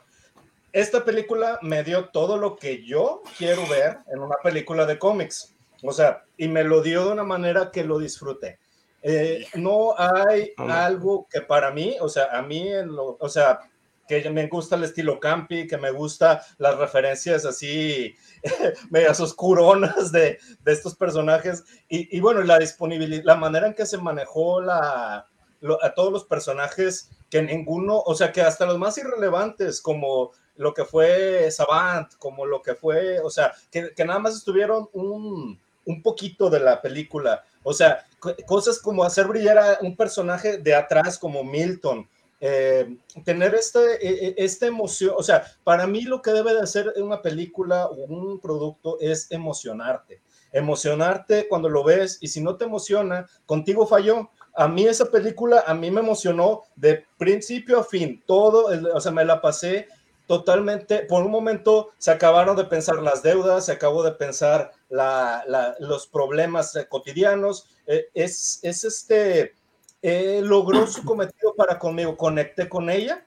Esta película me dio todo lo que yo quiero ver en una película de cómics. O sea, y me lo dio de una manera que lo disfruté. Eh, no hay algo que para mí, o sea, a mí, en lo- o sea, que me gusta el estilo campi, que me gusta las referencias así, (laughs) medias oscuronas de, de estos personajes. Y, y bueno, la disponibilidad, la manera en que se manejó la, lo- a todos los personajes, que ninguno, o sea, que hasta los más irrelevantes, como lo que fue Savant, como lo que fue, o sea, que, que nada más estuvieron un, un poquito de la película. O sea, co- cosas como hacer brillar a un personaje de atrás como Milton, eh, tener este, e, e, esta emoción, o sea, para mí lo que debe de hacer una película o un producto es emocionarte, emocionarte cuando lo ves y si no te emociona, contigo falló. A mí esa película, a mí me emocionó de principio a fin, todo, o sea, me la pasé totalmente, por un momento se acabaron de pensar las deudas, se acabó de pensar los problemas cotidianos, eh, es, es este, eh, logró su cometido para conmigo, conecté con ella.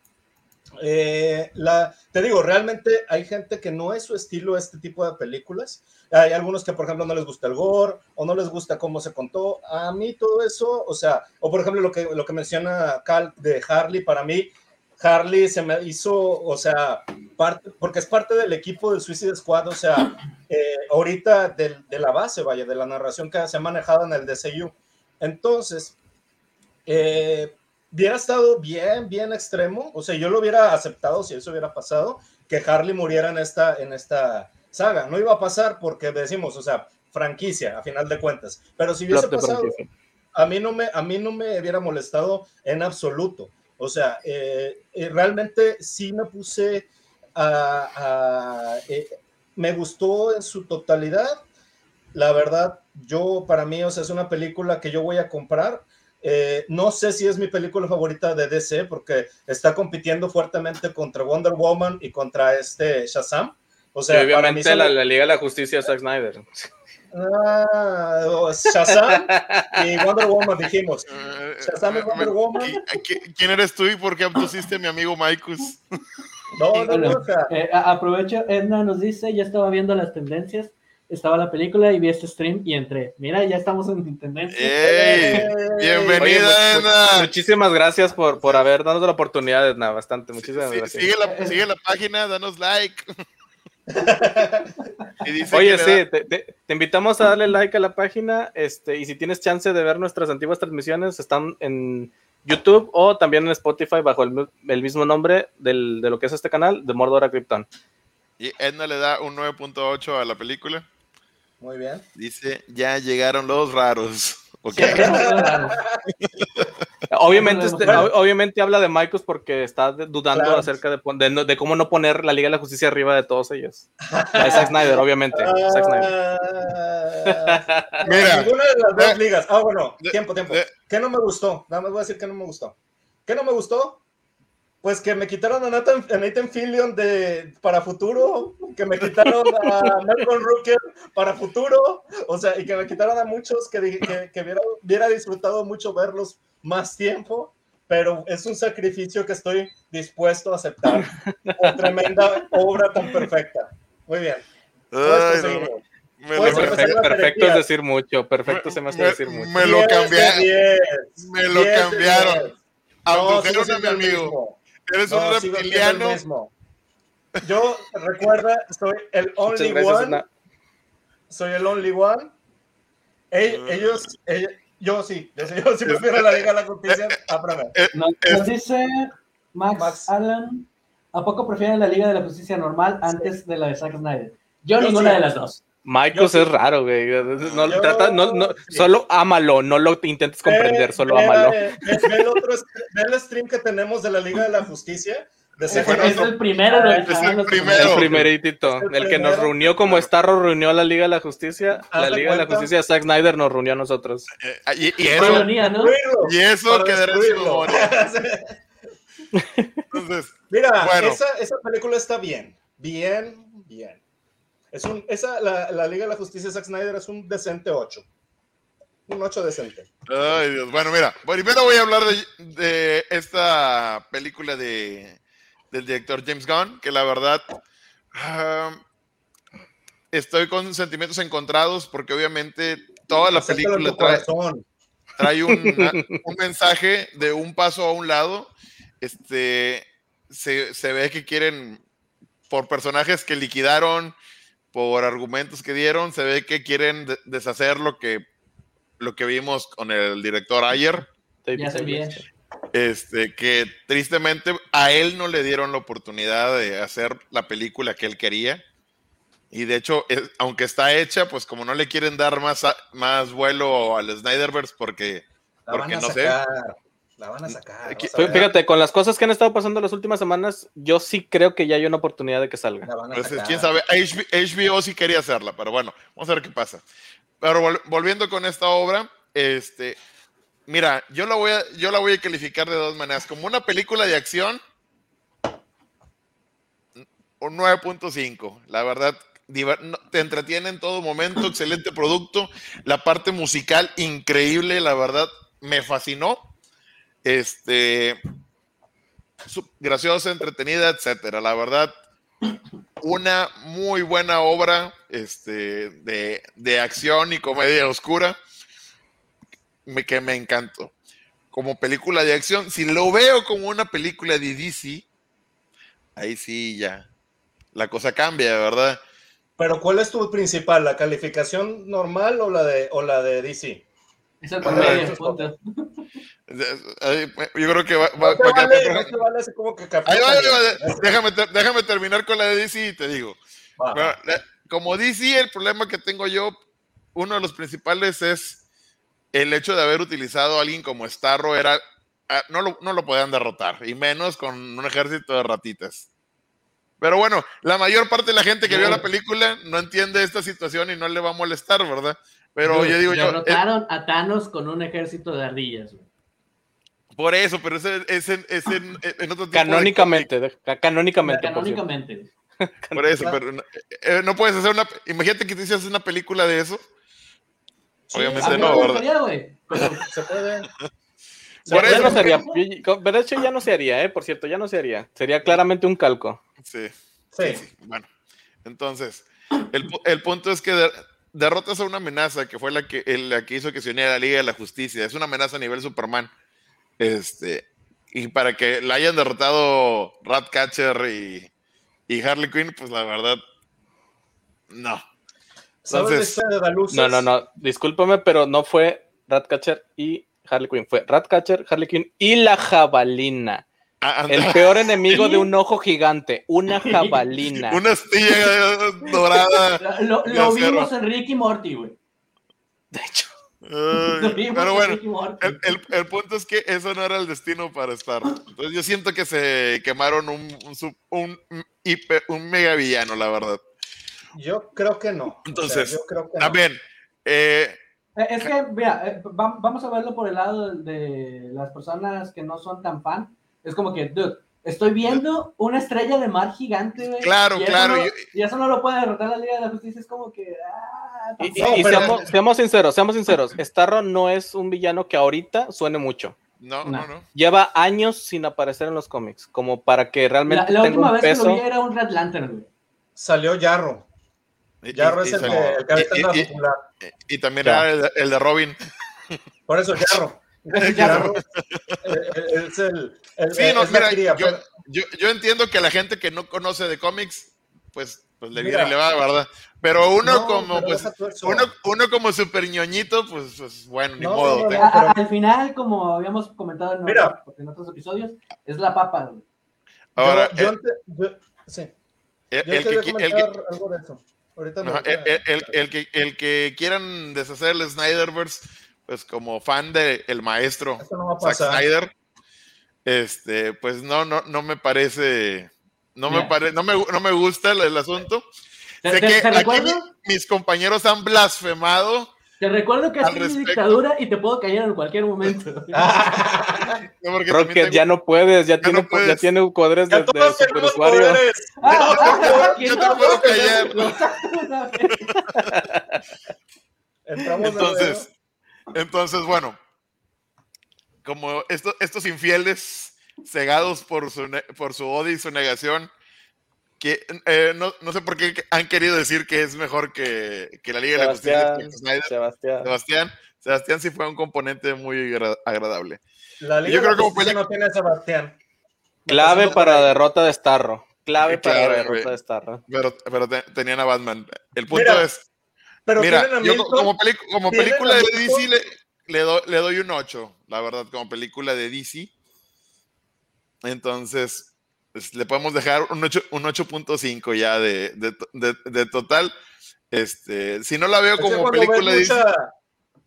Eh, la, te digo, realmente hay gente que no es su estilo este tipo de películas. Hay algunos que, por ejemplo, no les gusta el gore o no les gusta cómo se contó. A mí todo eso, o sea, o por ejemplo lo que, lo que menciona Cal de Harley, para mí Harley se me hizo, o sea, parte, porque es parte del equipo del Suicide Squad, o sea, eh, ahorita de, de, la base, vaya, de la narración que se ha manejado en el DCU. Entonces, eh, hubiera estado bien, bien extremo, o sea, yo lo hubiera aceptado si eso hubiera pasado, que Harley muriera en esta, en esta saga. No iba a pasar porque decimos, o sea, franquicia, a final de cuentas. Pero si hubiese pasado, a mí, no me, a mí no me hubiera molestado en absoluto. O sea, eh, eh, realmente sí me puse a... Eh, me gustó en su totalidad. La verdad, yo para mí, o sea, es una película que yo voy a comprar. no sé si es mi película favorita de DC porque está compitiendo fuertemente contra Wonder Woman y contra este Shazam. O sea, obviamente la, la, Liga de la Justicia Zack Snyder. Ah, Shazam y Wonder Woman, dijimos. Eh, (laughs) Shazam y eh, Wonder Woman. ¿Quién eres tú y por qué pusiste a mi amigo Maikus? (laughs) No, no, no. Eh, aprovecho, Edna nos dice, ya estaba viendo las tendencias, estaba la película y vi este stream y entré. Mira, ya estamos en tendencia. bienvenida, Edna. Muchísimas gracias por, por haber dado la oportunidad, Edna, bastante. Muchísimas gracias. Sigue la, sigue la página, danos like. Oye, sí, te, invitamos a darle like a la página este, y si tienes chance de ver nuestras antiguas transmisiones, están en YouTube o también en Spotify bajo el, mismo nombre de lo que es este canal, de Mordor a Krypton. Y Edna le da un 9.8 a la película. Muy bien. Dice, ya llegaron los raros. (laughs) obviamente, este, obviamente habla de Michaels porque está dudando acerca de, de, cómo no poner la Liga de la Justicia arriba de todos ellos. La de Zack Snyder, obviamente. Zack Snyder. Mira, ninguna de las dos ligas. Ah, bueno, tiempo, tiempo. ¿Qué no me gustó? Nada más voy a decir que no me gustó. ¿Qué no me gustó? Pues que me quitaron a Nathan, a Nathan Fillion de, para futuro, que me quitaron a (laughs) Malcolm Rooker para futuro, o sea, y que me quitaron a muchos que, que, que hubiera, hubiera, disfrutado mucho verlos más tiempo, pero es un sacrificio que estoy dispuesto a aceptar. Por tremenda obra tan perfecta. Muy bien. perfecto, perfecto es decir mucho, perfecto se me hace decir mucho. Me lo cambiaron. Me lo cambiaron. Abdujeron a mi amigo. Eres un reptiliano. Yo, recuerda, soy el only one. Soy el only one. Ah. Ellos, yo sí, yo sí prefiero la Liga de la Justicia a eh, Nos dice Max, Allen, ¿a poco prefieren la Liga de la Justicia normal antes de la de Zack Snyder? Yo, ninguna de las dos. Michael es raro, güey. No, trata, no, no, Solo ámalo, no lo intentes comprender, solo ámalo. Ve, el otro, ve el stream que tenemos de la Liga de la Justicia. es, el primero, es el primero. El primerito. El, que nos reunió como Starro reunió a la Liga de la Justicia. La Liga de la Justicia de Zack Snyder nos reunió a nosotros. Eh, y, y, eso, ¿no? y eso quedará (laughs) Entonces, Mira, esa, esa película está bien. Bien, bien. Es un, esa, la, la, Liga de la Justicia de Zack Snyder es un decente 8. Un 8 decente. Ay, Dios. Bueno, mira, primero voy a hablar de, de esta película de, del director James Gunn, que la verdad uh, estoy con sentimientos encontrados porque obviamente toda la película trae, trae un, (laughs) un, mensaje de un paso a un lado. Este, se, se ve que quieren, por personajes que liquidaron, por argumentos que dieron, se ve que quieren deshacer lo que, lo que vimos con el director ayer. Este, que tristemente a él no le dieron la oportunidad de hacer la película que él quería. Y de hecho, aunque está hecha, pues como no le quieren dar más, más vuelo al Snyderverse porque, porque no sé. La van a sacar. Fí- Fíjate, con las cosas que han estado pasando las últimas semanas, yo sí creo que ya hay una oportunidad de que salga. La van a Pues, sacar. quién sabe, HB HBO sí quería hacerla, pero bueno, vamos a ver qué pasa. Pero vol- volviendo con esta obra, este, mira, yo la voy a, yo la voy a calificar de dos maneras, como una película de acción, un 9.5, la verdad, te entretiene en todo momento, excelente producto, la parte musical increíble, la verdad, me fascinó, este, su- graciosa, entretenida, etcétera, la verdad, una muy buena obra este, de, de acción y comedia oscura me, que me encantó. Como película de acción, si lo veo como una película de DC, ahí sí ya la cosa cambia, ¿verdad? Pero ¿cuál es tu principal? ¿La calificación normal o la de, o la de DC? Es el Yo creo que va, va- No te va a vale, no vale como que Ahí va, déjame, ter- déjame terminar con la de DC y te digo. Bueno, como DC, el problema que tengo yo, uno de los principales es el hecho de haber utilizado a alguien como Starro, era, ah, no, lo, no lo podían derrotar, y menos con un ejército de ratitas. Pero bueno, la mayor parte de la gente que vio la película no entiende esta situación y no le va a molestar, ¿verdad? Pero Dude, yo digo yo, eh, Derrotaron a Thanos con un ejército de ardillas. güey. Por eso, pero ese es en, es en- (laughs) en otro tipo de Canónicamente, de- ca- canónicamente. por. Canónicamente. güey. (laughs) Por eso, pero no, eh, no puedes hacer una. Imagínate que te hicieras una película de eso. Sí, Obviamente A mí no, ¿verdad? Pero Se puede. (laughs) Por Ya eso- no se haría. De hecho, ya no se haría, ¿eh? Por cierto, ya no se haría. Sería claramente un calco. Sí, Sí. sí. Bueno, entonces, el, el punto es que de- derrotas a una amenaza que fue la que, el- la que hizo que se uniera a la Liga de la Justicia. Es una amenaza a nivel Superman. Este, y para que la hayan derrotado Ratcatcher y, y Harley Quinn, pues la verdad, no. No, no, no. Discúlpame, pero no fue Ratcatcher y Harley Quinn. Fue Ratcatcher, Harley Quinn y la jabalina. Ah, anda, El peor enemigo de un (laughs) ojo gigante. Una (laughs) jabalina. una astilla dorada. (laughs) lo, lo vimos en Ricky Morty, güey. De hecho. Ay, pero en bueno. El, el- el punto es que eso no era el destino para Star. Entonces yo siento que se quemaron un, un, sub- un, hiper- un mega villano, la verdad. Yo creo que no. O sea, Entonces, yo creo que no. También, eh, Eh, Es que, mira, eh, va- vamos a verlo por el lado de las personas que no son tan fan. Es como que, dude, estoy viendo una estrella de mar gigante, güey. Claro, y claro, no- yo- y eso no lo puede derrotar la Liga de la Justicia. Es como que. ah, Y, y- tampoco. y pero- seamos, seamos sinceros, seamos sinceros. Starro no es un villano que ahorita suene mucho. no, No. no, no. Lleva años sin aparecer en los cómics, como para que realmente la tenga última un vez que lo vi era un Red Lantern, güey. Salió Yarro. Yarro y- es y el, salió- que, el que ahorita popular. y también Ya. era el, el de Robin. Por eso, Yarro. (laughs) Eh, eh, es el. el- Sí, no, mira, yo, yo, yo entiendo que la gente que no conoce de cómics, pues, pues le Mira. viene y le va, ¿verdad? Pero uno No, como, pero pues, uno, uno como super ñoñito, pues, pues, bueno, ni No, modo. A- pero- al final, como habíamos comentado en, Mira. otros, en otros episodios, es la papa, güey. Ahora, yo, yo ante- yo- sí. el, Yo el que, quería qui- el que- comentar algo de eso. Ahorita me Ajá, voy a- el, el- el que, el que quieran deshacer el Snyderverse, pues como fan del el maestro no Zack. Snyder, este, pues no, no, no me parece, no me parece, no me, no me gusta el, el asunto. Te, Sé te- que te aquí recuerdo, mi- mis compañeros han blasfemado, te recuerdo que es mi respecto. dictadura y te puedo callar en cualquier momento. (laughs) ¿no? Rocket, tengo- ya no puedes, ya, tiene, no puedes. ya tiene poderes de, Ya de superusuario. Ah, ah, ah, yo te no, puedo callar. de una. (laughs) Entramos de Entonces, entonces, bueno, como esto- estos infieles cegados por su, por su odio y su negación, que eh, no, no sé por qué han querido decir que es mejor que, que la Liga de la Justicia. Sebastián, Snyder. Sebastián. Sebastián, Sebastián sí fue un componente muy agra- agradable. La Liga Yo de la creo que no tiene a Sebastián. Clave para derrota de Starro. Clave (laughs) para Claro, derrota de Starro. Pero, pero te- tenían a Batman. El punto Mira, es, Pero mira, yo como, como película de. DC le, le, doy, le doy un 8, la verdad, como película de DC. Entonces, pues, le podemos dejar un 8 un 8.5 ya de, de, de- de total. Este, si no la veo como película de DC, mucha-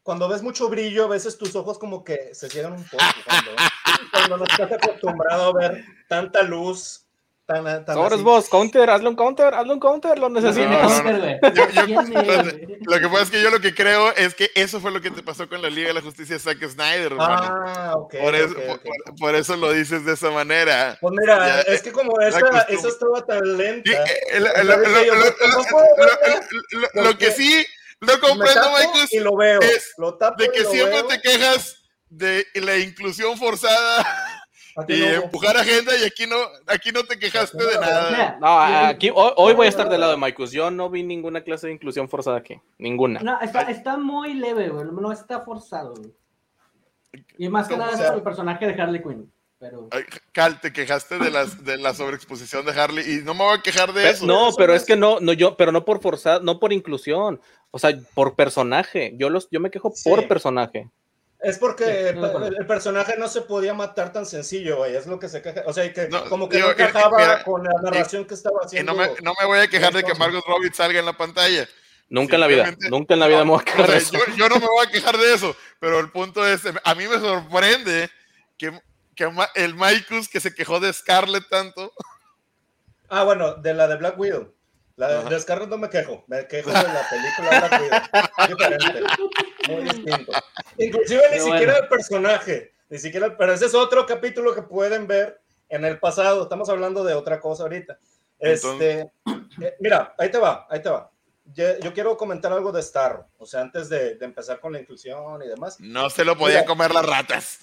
cuando ves mucho brillo, a veces tus ojos como que se cierran un poco. Cuando, (laughs) cuando no estás acostumbrado a ver tanta luz Tan, tan Sobres vos, counter, hazle un counter, hazle un counter, lo necesito. No, no, no. Yo, yo, (laughs) (laughs) lo que pasa es que yo lo que creo es que eso fue lo que te pasó con la Liga de la Justicia Zack Snyder, Ah, ok. Por eso, okay, okay. Por, por, eso lo dices de esa manera. Pues mira, ya, es que como esa, esa estaba tan lenta. Lo que sí no comprendo, Michael, y lo veo, es lo tapo de que lo siempre veo. te quejas de la inclusión forzada y no. empujar agenda y aquí no, aquí no te quejaste de nada. No, aquí hoy, hoy, voy a estar del lado de Michael. Yo no vi ninguna clase de inclusión forzada aquí. Ninguna. No, está, está muy leve, güey. No está forzado, güey. Y más que nada es por el personaje de Harley Quinn. Pero... Ay, Cal, te quejaste de, las, de la sobreexposición de Harley y no me voy a quejar de pero, eso. No, pero es que no, no yo, pero no por forzada, no por inclusión, o sea, por personaje. Yo los, yo me quejo sí. por personaje. Es porque sí, no, el, el, personaje no se podía matar tan sencillo, güey. Es lo que se queja. O sea, que no, como que digo, no encajaba mira, con la narración y, que estaba haciendo. Y no me, no me voy a quejar de que Margot Robbie salga en la pantalla. Nunca en la vida, nunca en la vida me voy a quejar o sea, de eso. Yo, yo, no me voy a quejar de eso, pero el punto es, a mí me sorprende que, que el Maikus que se quejó de Scarlett tanto. Ah, bueno, de la de Black Widow. La de, de Scarlett no me quejo, me quejo de la película Black Widow. (laughs) Diferente, muy distinto. (laughs) Inclusive ni siquiera bueno. el personaje, ni siquiera, pero ese es otro capítulo que pueden ver en el pasado. Estamos hablando de otra cosa ahorita. Este, eh, mira, ahí te va, ahí te va. Yo, yo, quiero comentar algo de Starro, o sea, antes de, de, empezar con la inclusión y demás. No se lo podían mira, comer las ratas.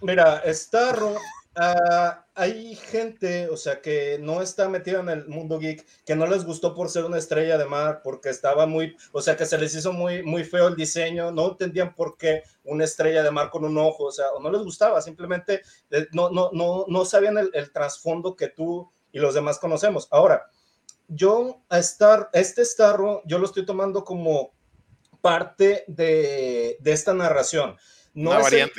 Mira, Starro, uh, hay gente, o sea, que no está metida en el mundo geek, que no les gustó por ser una estrella de mar, porque estaba muy, o sea, que se les hizo muy, muy feo el diseño, no entendían por qué una estrella de mar con un ojo, o sea, o no les gustaba, simplemente eh, no, no, no, no sabían el, trasfondo que tú y los demás conocemos. Ahora, yo a Star, este Starro, yo lo estoy tomando como parte de esta narración. No es, el,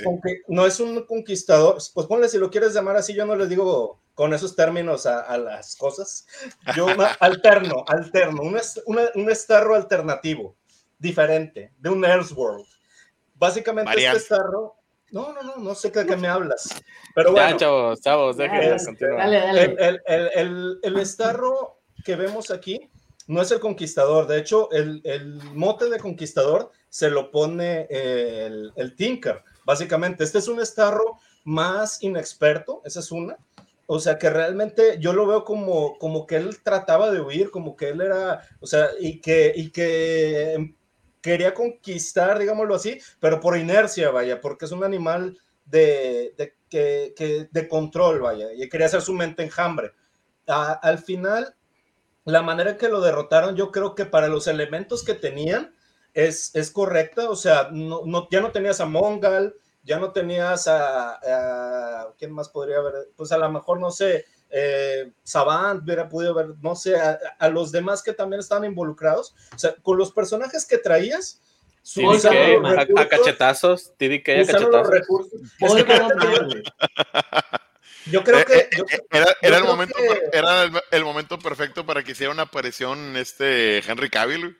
no es, un conquistador, pues ponle si lo quieres llamar así, yo no les digo con esos términos a, a las cosas. Yo (laughs) alterno, alterno, un, una, un Starro alternativo, diferente, de un Elseworld. Básicamente Variante. este Starro, no, no, no, no sé de qué me hablas. Pero bueno. Ya, chavos, chavos, déjenme continuar. Dale, dale. El, el, el, el, el Starro que vemos aquí no es el conquistador. De hecho, el, el mote de conquistador se lo pone el, el, Tinker. Básicamente, este es un Starro más inexperto, esa es una. O sea, que realmente yo lo veo como, como que él trataba de huir, como que él era, o sea, y que, y que quería conquistar, digámoslo así, pero por inercia, vaya, porque es un animal de, de, que, que, de control, vaya, y quería hacer su mente enjambre. A, al final, la manera en que lo derrotaron, yo creo que para los elementos que tenían es, es correcta, o sea, no, no, ya no tenías a Mongal, ya no tenías a, a, ¿quién más podría haber? Pues a lo mejor, no sé, eh, Savant hubiera podido ver, no sé, a, a, los demás que también estaban involucrados, o sea, con los personajes que traías, TDK, a, a, cachetazos, TDK a cachetazos. Recursos, es (laughs) que yo creo que. Yo, era, era, yo el momento, que... era el, el, momento perfecto para que hiciera una aparición este Henry Cavill.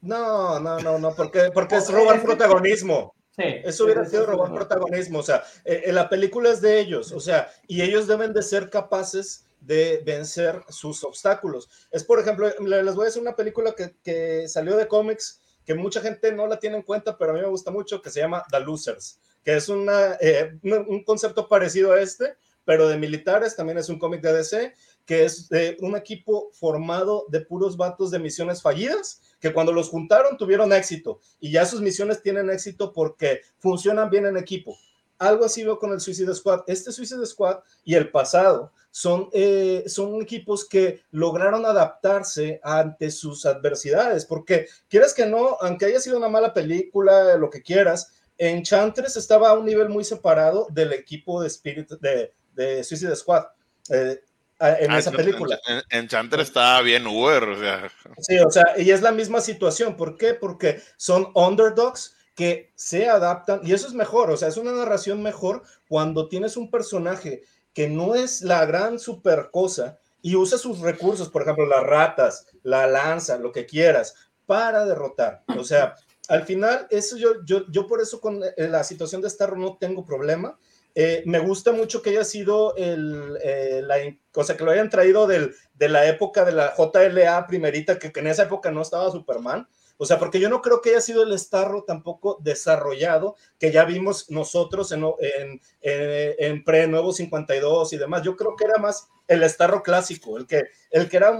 No, no, no, no, porque, porque es robar protagonismo. Sí, Eso hubiera sido robar protagonismo. O sea, eh, la película es de ellos. O sea, y ellos deben de ser capaces de vencer sus obstáculos. Es, por ejemplo, les voy a decir una película que, que salió de cómics que mucha gente no la tiene en cuenta, pero a mí me gusta mucho, que se llama The Losers que es una, eh, un concepto parecido a este, pero de militares, también es un cómic de DC, que es de un equipo formado de puros vatos de misiones fallidas, que cuando los juntaron tuvieron éxito, y ya sus misiones tienen éxito porque funcionan bien en equipo. Algo así veo con el Suicide Squad. Este Suicide Squad y el pasado son, eh, son equipos que lograron adaptarse ante sus adversidades, porque quieras que no, aunque haya sido una mala película, lo que quieras, Enchantress estaba a un nivel muy separado del equipo de Spirit de, de Suicide Squad eh, en ah, esa película. Enchantress estaba bien Uber, o sea. Sí, o sea, y es la misma situación. ¿Por qué? Porque son underdogs que se adaptan y eso es mejor, o sea, es una narración mejor cuando tienes un personaje que no es la gran super cosa y usa sus recursos, por ejemplo, las ratas, la lanza, lo que quieras, para derrotar. O sea, al final, eso yo, yo, yo por eso con eh, la situación de Starro no tengo problema. Eh, me gusta mucho que haya sido el, eh, la, o sea, que lo hayan traído del, de la época de la JLA primerita, que, que en esa época no estaba Superman. O sea, porque yo no creo que haya sido el Starro tampoco desarrollado, que ya vimos nosotros en, en, en, pre-Nuevo 52 y demás. Yo creo que era más el Starro clásico, el que, el que era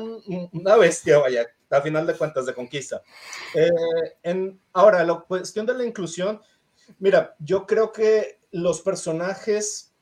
una bestia, vaya, a final de cuentas, de conquista. Eh, en, ahora, la cuestión de la inclusión, mira, yo creo que los personajes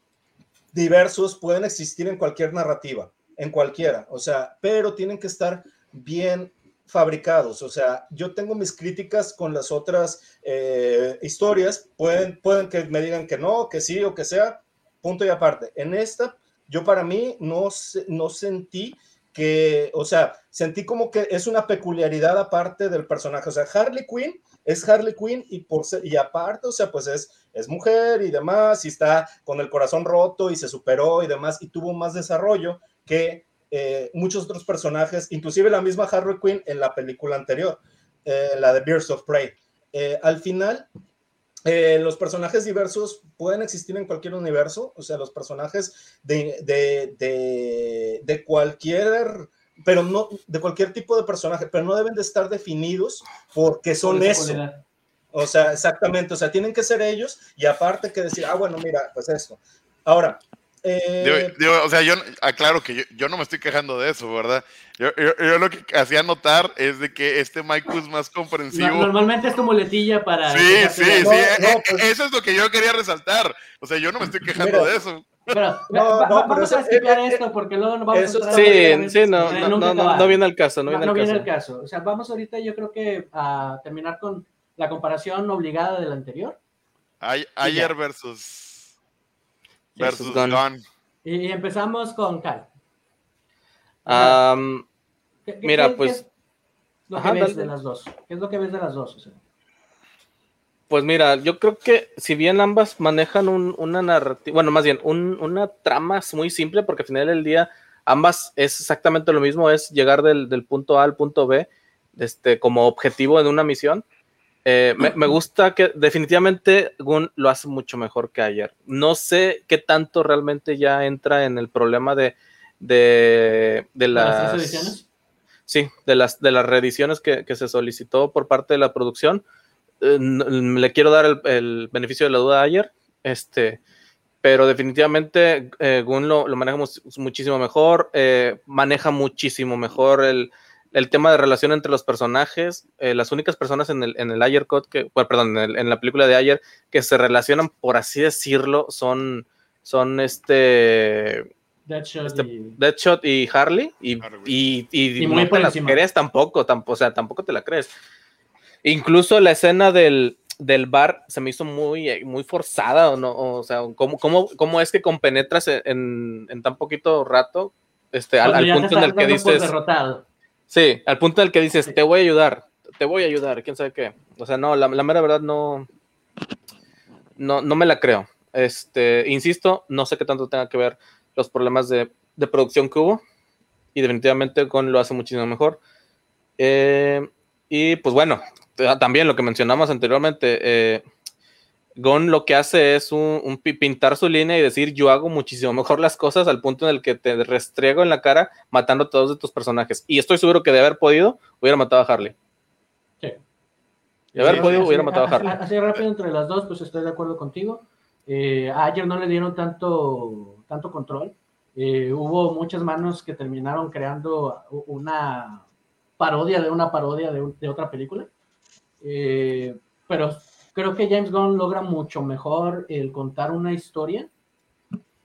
diversos pueden existir en cualquier narrativa, en cualquiera, o sea, pero tienen que estar bien fabricados. O sea, yo tengo mis críticas con las otras eh, historias. Pueden, pueden que me digan que no, que sí o que sea. Punto y aparte. En esta, yo para mí no, no sentí que, o sea, sentí como que es una peculiaridad aparte del personaje. O sea, Harley Quinn es Harley Quinn y, por y aparte, o sea, pues es, es mujer y demás, y está con el corazón roto y se superó y demás, y tuvo más desarrollo que eh, muchos otros personajes, inclusive la misma Harley Quinn en la película anterior, eh, la de Birds of Prey. Eh, al final, los personajes diversos pueden existir en cualquier universo, o sea, los personajes de, de, de, cualquier, pero no, de cualquier tipo de personaje, pero no deben de estar definidos porque son eso. O sea, exactamente, o sea, tienen que ser ellos y aparte que decir, ah, bueno, mira, pues esto. Ahora, eh, o sea, yo aclaro que yo, no me estoy quejando de eso, ¿verdad? Yo, lo que hacía notar es de que este Mike es más comprensivo. normalmente es como letilla para. Sí, sí, sí. Eh, pues eso es lo que yo quería resaltar. O sea, yo no me estoy quejando de eso. Pero, vamos a explicar esto porque luego no vamos a Sí, sí, no, no, no, viene al caso. No, viene, al viene caso. caso. O sea, vamos ahorita, yo creo que a terminar con la comparación obligada del anterior. Ayer versus versus Y, empezamos con Cal. mira, pues. lo que ves de las dos? ¿Qué es lo que ves de las dos? Pues mira, yo creo que si bien ambas manejan una narrativa, bueno, más bien una trama muy simple, porque al final del día ambas es exactamente lo mismo, es llegar del, del punto A al punto B este, como objetivo en una misión. Eh, me, gusta que definitivamente Gun lo hace mucho mejor que ayer. No sé qué tanto realmente ya entra en el problema de, de, las, ediciones. Sí, de las, de las reediciones que, se solicitó por parte de la producción. Eh, le quiero dar el, beneficio de la duda ayer, este, pero definitivamente eh, Gun lo, lo, maneja muchísimo mejor, maneja muchísimo mejor el, el tema de relación entre los personajes, eh, las únicas personas en el, en el Ayer Code, que, perdón, en, la película de Ayer, que se relacionan, por así decirlo, son, son este... Deadshot, y... y... Harley, y, y, y, no te las crees tampoco, tampoco, o sea, tampoco te la crees. Incluso la escena del, del bar se me hizo muy, muy forzada, ¿o, no? o sea, ¿cómo, cómo, cómo es que compenetras en, en, tan poquito rato este, al, punto en el que dices... Derrotado Sí, al punto del que dices, te voy a ayudar, te voy a ayudar, quién sabe qué. O sea, no, la, mera verdad no, no, no me la creo. Este, insisto, no sé qué tanto tenga que ver los problemas de, producción que hubo y definitivamente Gon lo hace muchísimo mejor. Eh, y pues bueno, también lo que mencionamos anteriormente, eh, Gon lo que hace es un, pintar su línea y decir yo hago muchísimo mejor las cosas al punto en el que te restriego en la cara matando a todos de tus personajes. Y estoy seguro que de haber podido, hubiera matado a Harley. Sí. De haber podido, hubiera matado a Harley. Así rápido entre las dos, pues estoy de acuerdo contigo. Eh, ayer no le dieron tanto, tanto control. Eh, hubo muchas manos que terminaron creando una parodia de una parodia de, otra película. Eh, pero creo que James Gunn logra mucho mejor el contar una historia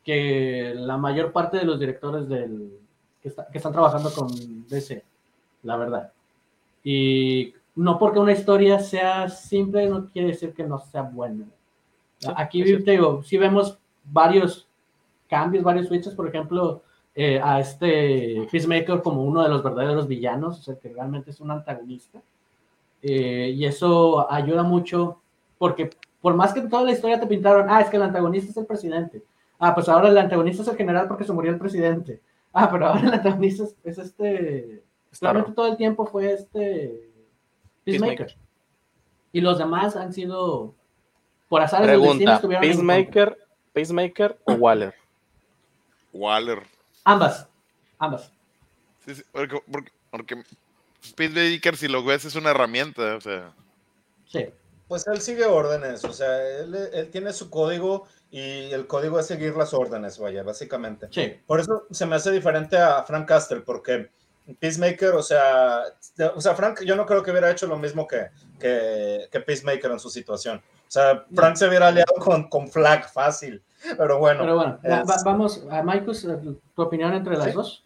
que la mayor parte de los directores del, que, están trabajando con DC, la verdad. Y no porque una historia sea simple no quiere decir que no sea buena. Aquí te digo, sí vemos varios cambios, varios switches, por ejemplo, eh, a este Peacemaker como uno de los verdaderos villanos, o sea, que realmente es un antagonista. Eh, y eso ayuda mucho porque por más que toda la historia te pintaron, ah, es que el antagonista es el presidente. Ah, pues ahora el antagonista es el general porque se murió el presidente. Ah, pero ahora el antagonista es, este. Realmente todo el tiempo fue este. Peacemaker. Y los demás han sido, por azar del destino, Pregunta, estuvieron en contra. Peacemaker, Peacemaker o Waller. Waller. Ambas, ambas. Sí, sí, porque, porque, porque Speedmaker, si lo ves, es una herramienta. O sea, Sí. Pues él sigue órdenes, o sea, él, él tiene su código y el código es seguir las órdenes, vaya, básicamente. Sí. Por eso se me hace diferente a Frank Castle, porque Peacemaker, o sea, o sea, Frank, yo no creo que hubiera hecho lo mismo que, que, que Peacemaker en su situación. O sea, Frank se hubiera aliado con, con Flag fácil, pero bueno. Pero bueno, va- es- va- vamos a Marcus, tu opinión entre las Sí. dos.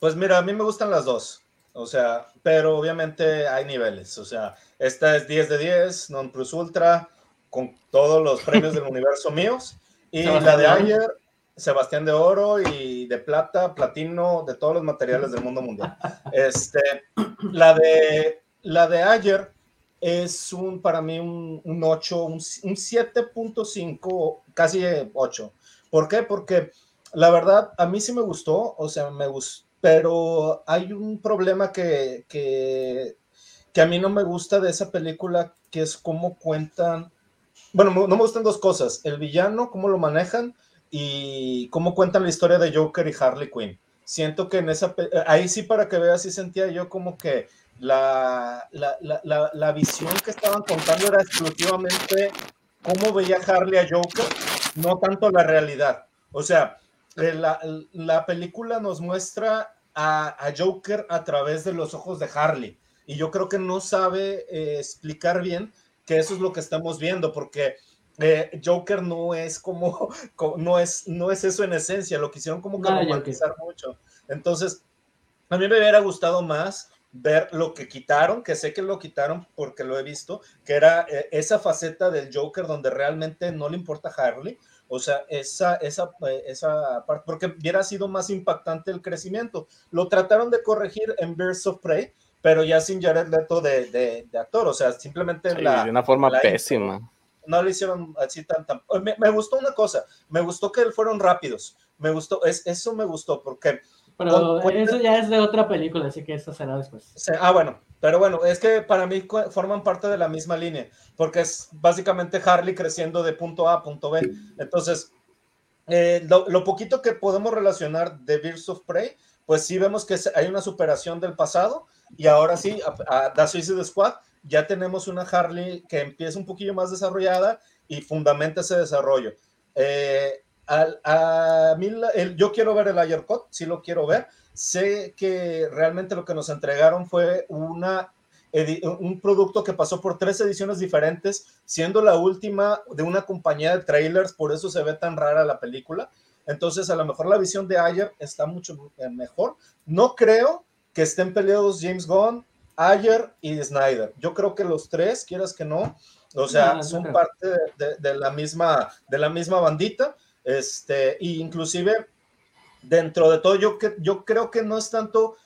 Pues mira, a mí me gustan las dos. O sea, pero obviamente hay niveles. O sea, esta es 10 de 10, Non Plus Ultra, con todos los premios del (laughs) universo míos. Y la de ayer, Sebastián de Oro y de plata, platino, de todos los materiales del mundo mundial. Este, la de, la de ayer es un, para mí un, un 8, un, un 7.5, casi 8. ¿Por qué? Porque la verdad, a mí sí me gustó, o sea, me gustó, pero hay un problema que, que, que a mí no me gusta de esa película, que es cómo cuentan, bueno, no me gustan dos cosas, el villano, cómo lo manejan y cómo cuentan la historia de Joker y Harley Quinn. Siento que en esa, ahí sí para que veas, sí sentía yo como que la, la, la, la, visión que estaban contando era exclusivamente cómo veía Harley a Joker, no tanto la realidad. O sea, la, la película nos muestra a, a Joker a través de los ojos de Harley. Y yo creo que no sabe eh, explicar bien que eso es lo que estamos viendo, porque eh, Joker no es como, (laughs) co- no es, no es eso en esencia, lo quisieron como que romantizar mucho. Entonces, a mí me hubiera gustado más ver lo que quitaron, que sé que lo quitaron porque lo he visto, que era eh, esa faceta del Joker donde realmente no le importa a Harley, o sea, esa, esa, eh, esa parte, porque hubiera sido más impactante el crecimiento. Lo trataron de corregir en Birds of Prey, pero ya sin Jared Leto de, de, de actor, o sea, simplemente Sí, la, de una forma la- pésima. no lo hicieron así tan, tan me, me gustó una cosa, me gustó que fueron rápidos, me gustó, es, eso me gustó, porque Pero eso ya es de otra película, así que esta será después. Ah, bueno, pero bueno, es que para mí forman parte de la misma línea, porque es básicamente Harley creciendo de punto A a punto B. Entonces, eh, lo, lo poquito que podemos relacionar de Birds of Prey, pues sí vemos que hay una superación del pasado y ahora sí, a, a The Suicide Squad, ya tenemos una Harley que empieza un poquillo más desarrollada y fundamenta ese desarrollo. Eh, al- a mí el- yo quiero ver el Ayer Cut, sí lo quiero ver. Sé que realmente lo que nos entregaron fue una, un producto que pasó por tres ediciones diferentes, siendo la última de una compañía de trailers, por eso se ve tan rara la película. Entonces, a lo mejor la visión de Ayer está mucho mejor. No creo que estén peleados James Gunn, Ayer y Snyder. Yo creo que los tres, quieras que no, o sea, No, no son creo. parte de, de- de la misma, de la misma bandita. Este, y inclusive dentro de todo, yo, yo creo que no es tanto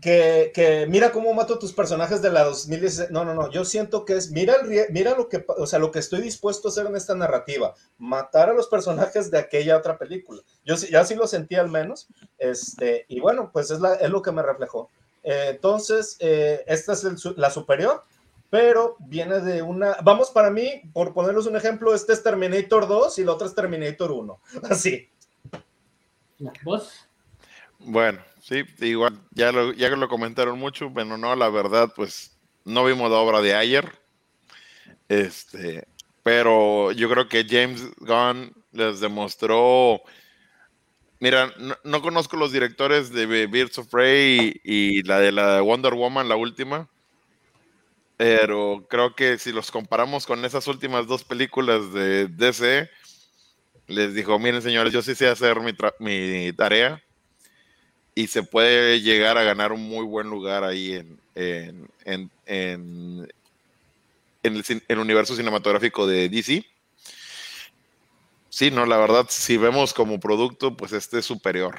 que, que mira cómo mato tus personajes de la 2016. No, no, no. Yo siento que es mira, el, mira lo que, o sea, lo que estoy dispuesto a hacer en esta narrativa, matar a los personajes de aquella otra película. Yo ya sí lo sentí al menos. Este, y bueno, pues es, lo que me reflejó. Eh, entonces, eh, esta es la superior, pero viene de una. Vamos, para mí, por ponerles un ejemplo, este es Terminator 2 y la otra es Terminator 1. (laughs) Así. ¿Vos? Bueno, sí, igual, ya lo, ya lo comentaron mucho, pero no, la verdad, pues no vimos la obra de ayer. Este, pero yo creo que James Gunn les demostró. Mira, no, no conozco los directores de Birds of Prey y, y la de la Wonder Woman, la última. Pero creo que si los comparamos con esas últimas dos películas de DC, les dijo, miren señores, yo sí sé hacer mi, mi tarea y se puede llegar a ganar un muy buen lugar ahí en, en, en, en- el universo cinematográfico de DC. Sí, no, la verdad, si vemos como producto, pues este es superior.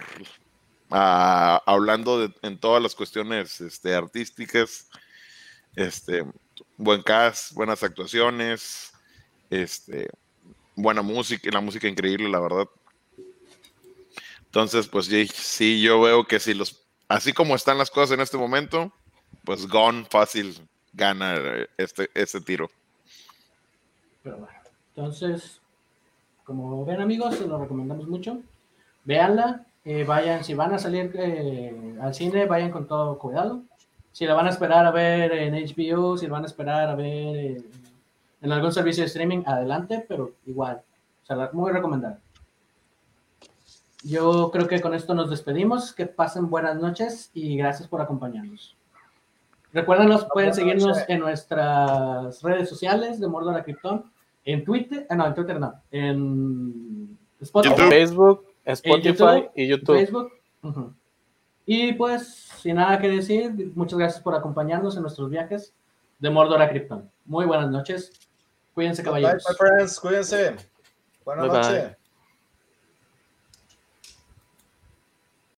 Ah, hablando de, en todas las cuestiones este, artísticas, este, buen cast, buenas actuaciones, este, buena música, la música increíble, la verdad. Entonces, pues sí, yo veo que si los, así como están las cosas en este momento, pues gone fácil, gana este, este tiro. Pero bueno, entonces, como ven amigos, se lo recomendamos mucho. Véanla, eh, vayan, si van a salir eh, al cine, vayan con todo cuidado. Si la van a esperar a ver en HBO, si la van a esperar a ver eh, en algún servicio de streaming, adelante, pero igual, o sea, muy recomendable. Yo creo que con esto nos despedimos. Que pasen buenas noches y gracias por acompañarnos. Recuérdenos, pueden seguirnos en nuestras redes sociales de Mordor a Krypton, en Twitter, ah, no, en Twitter no, en Spotify, YouTube. Facebook, Spotify YouTube, y YouTube. Facebook. Ujú. Y pues, sin nada que decir, muchas gracias por acompañarnos en nuestros viajes de Mordor a Krypton. Muy buenas noches. Cuídense, Bye, caballeros. my friends. Cuídense. Buenas Bye, bye. noches.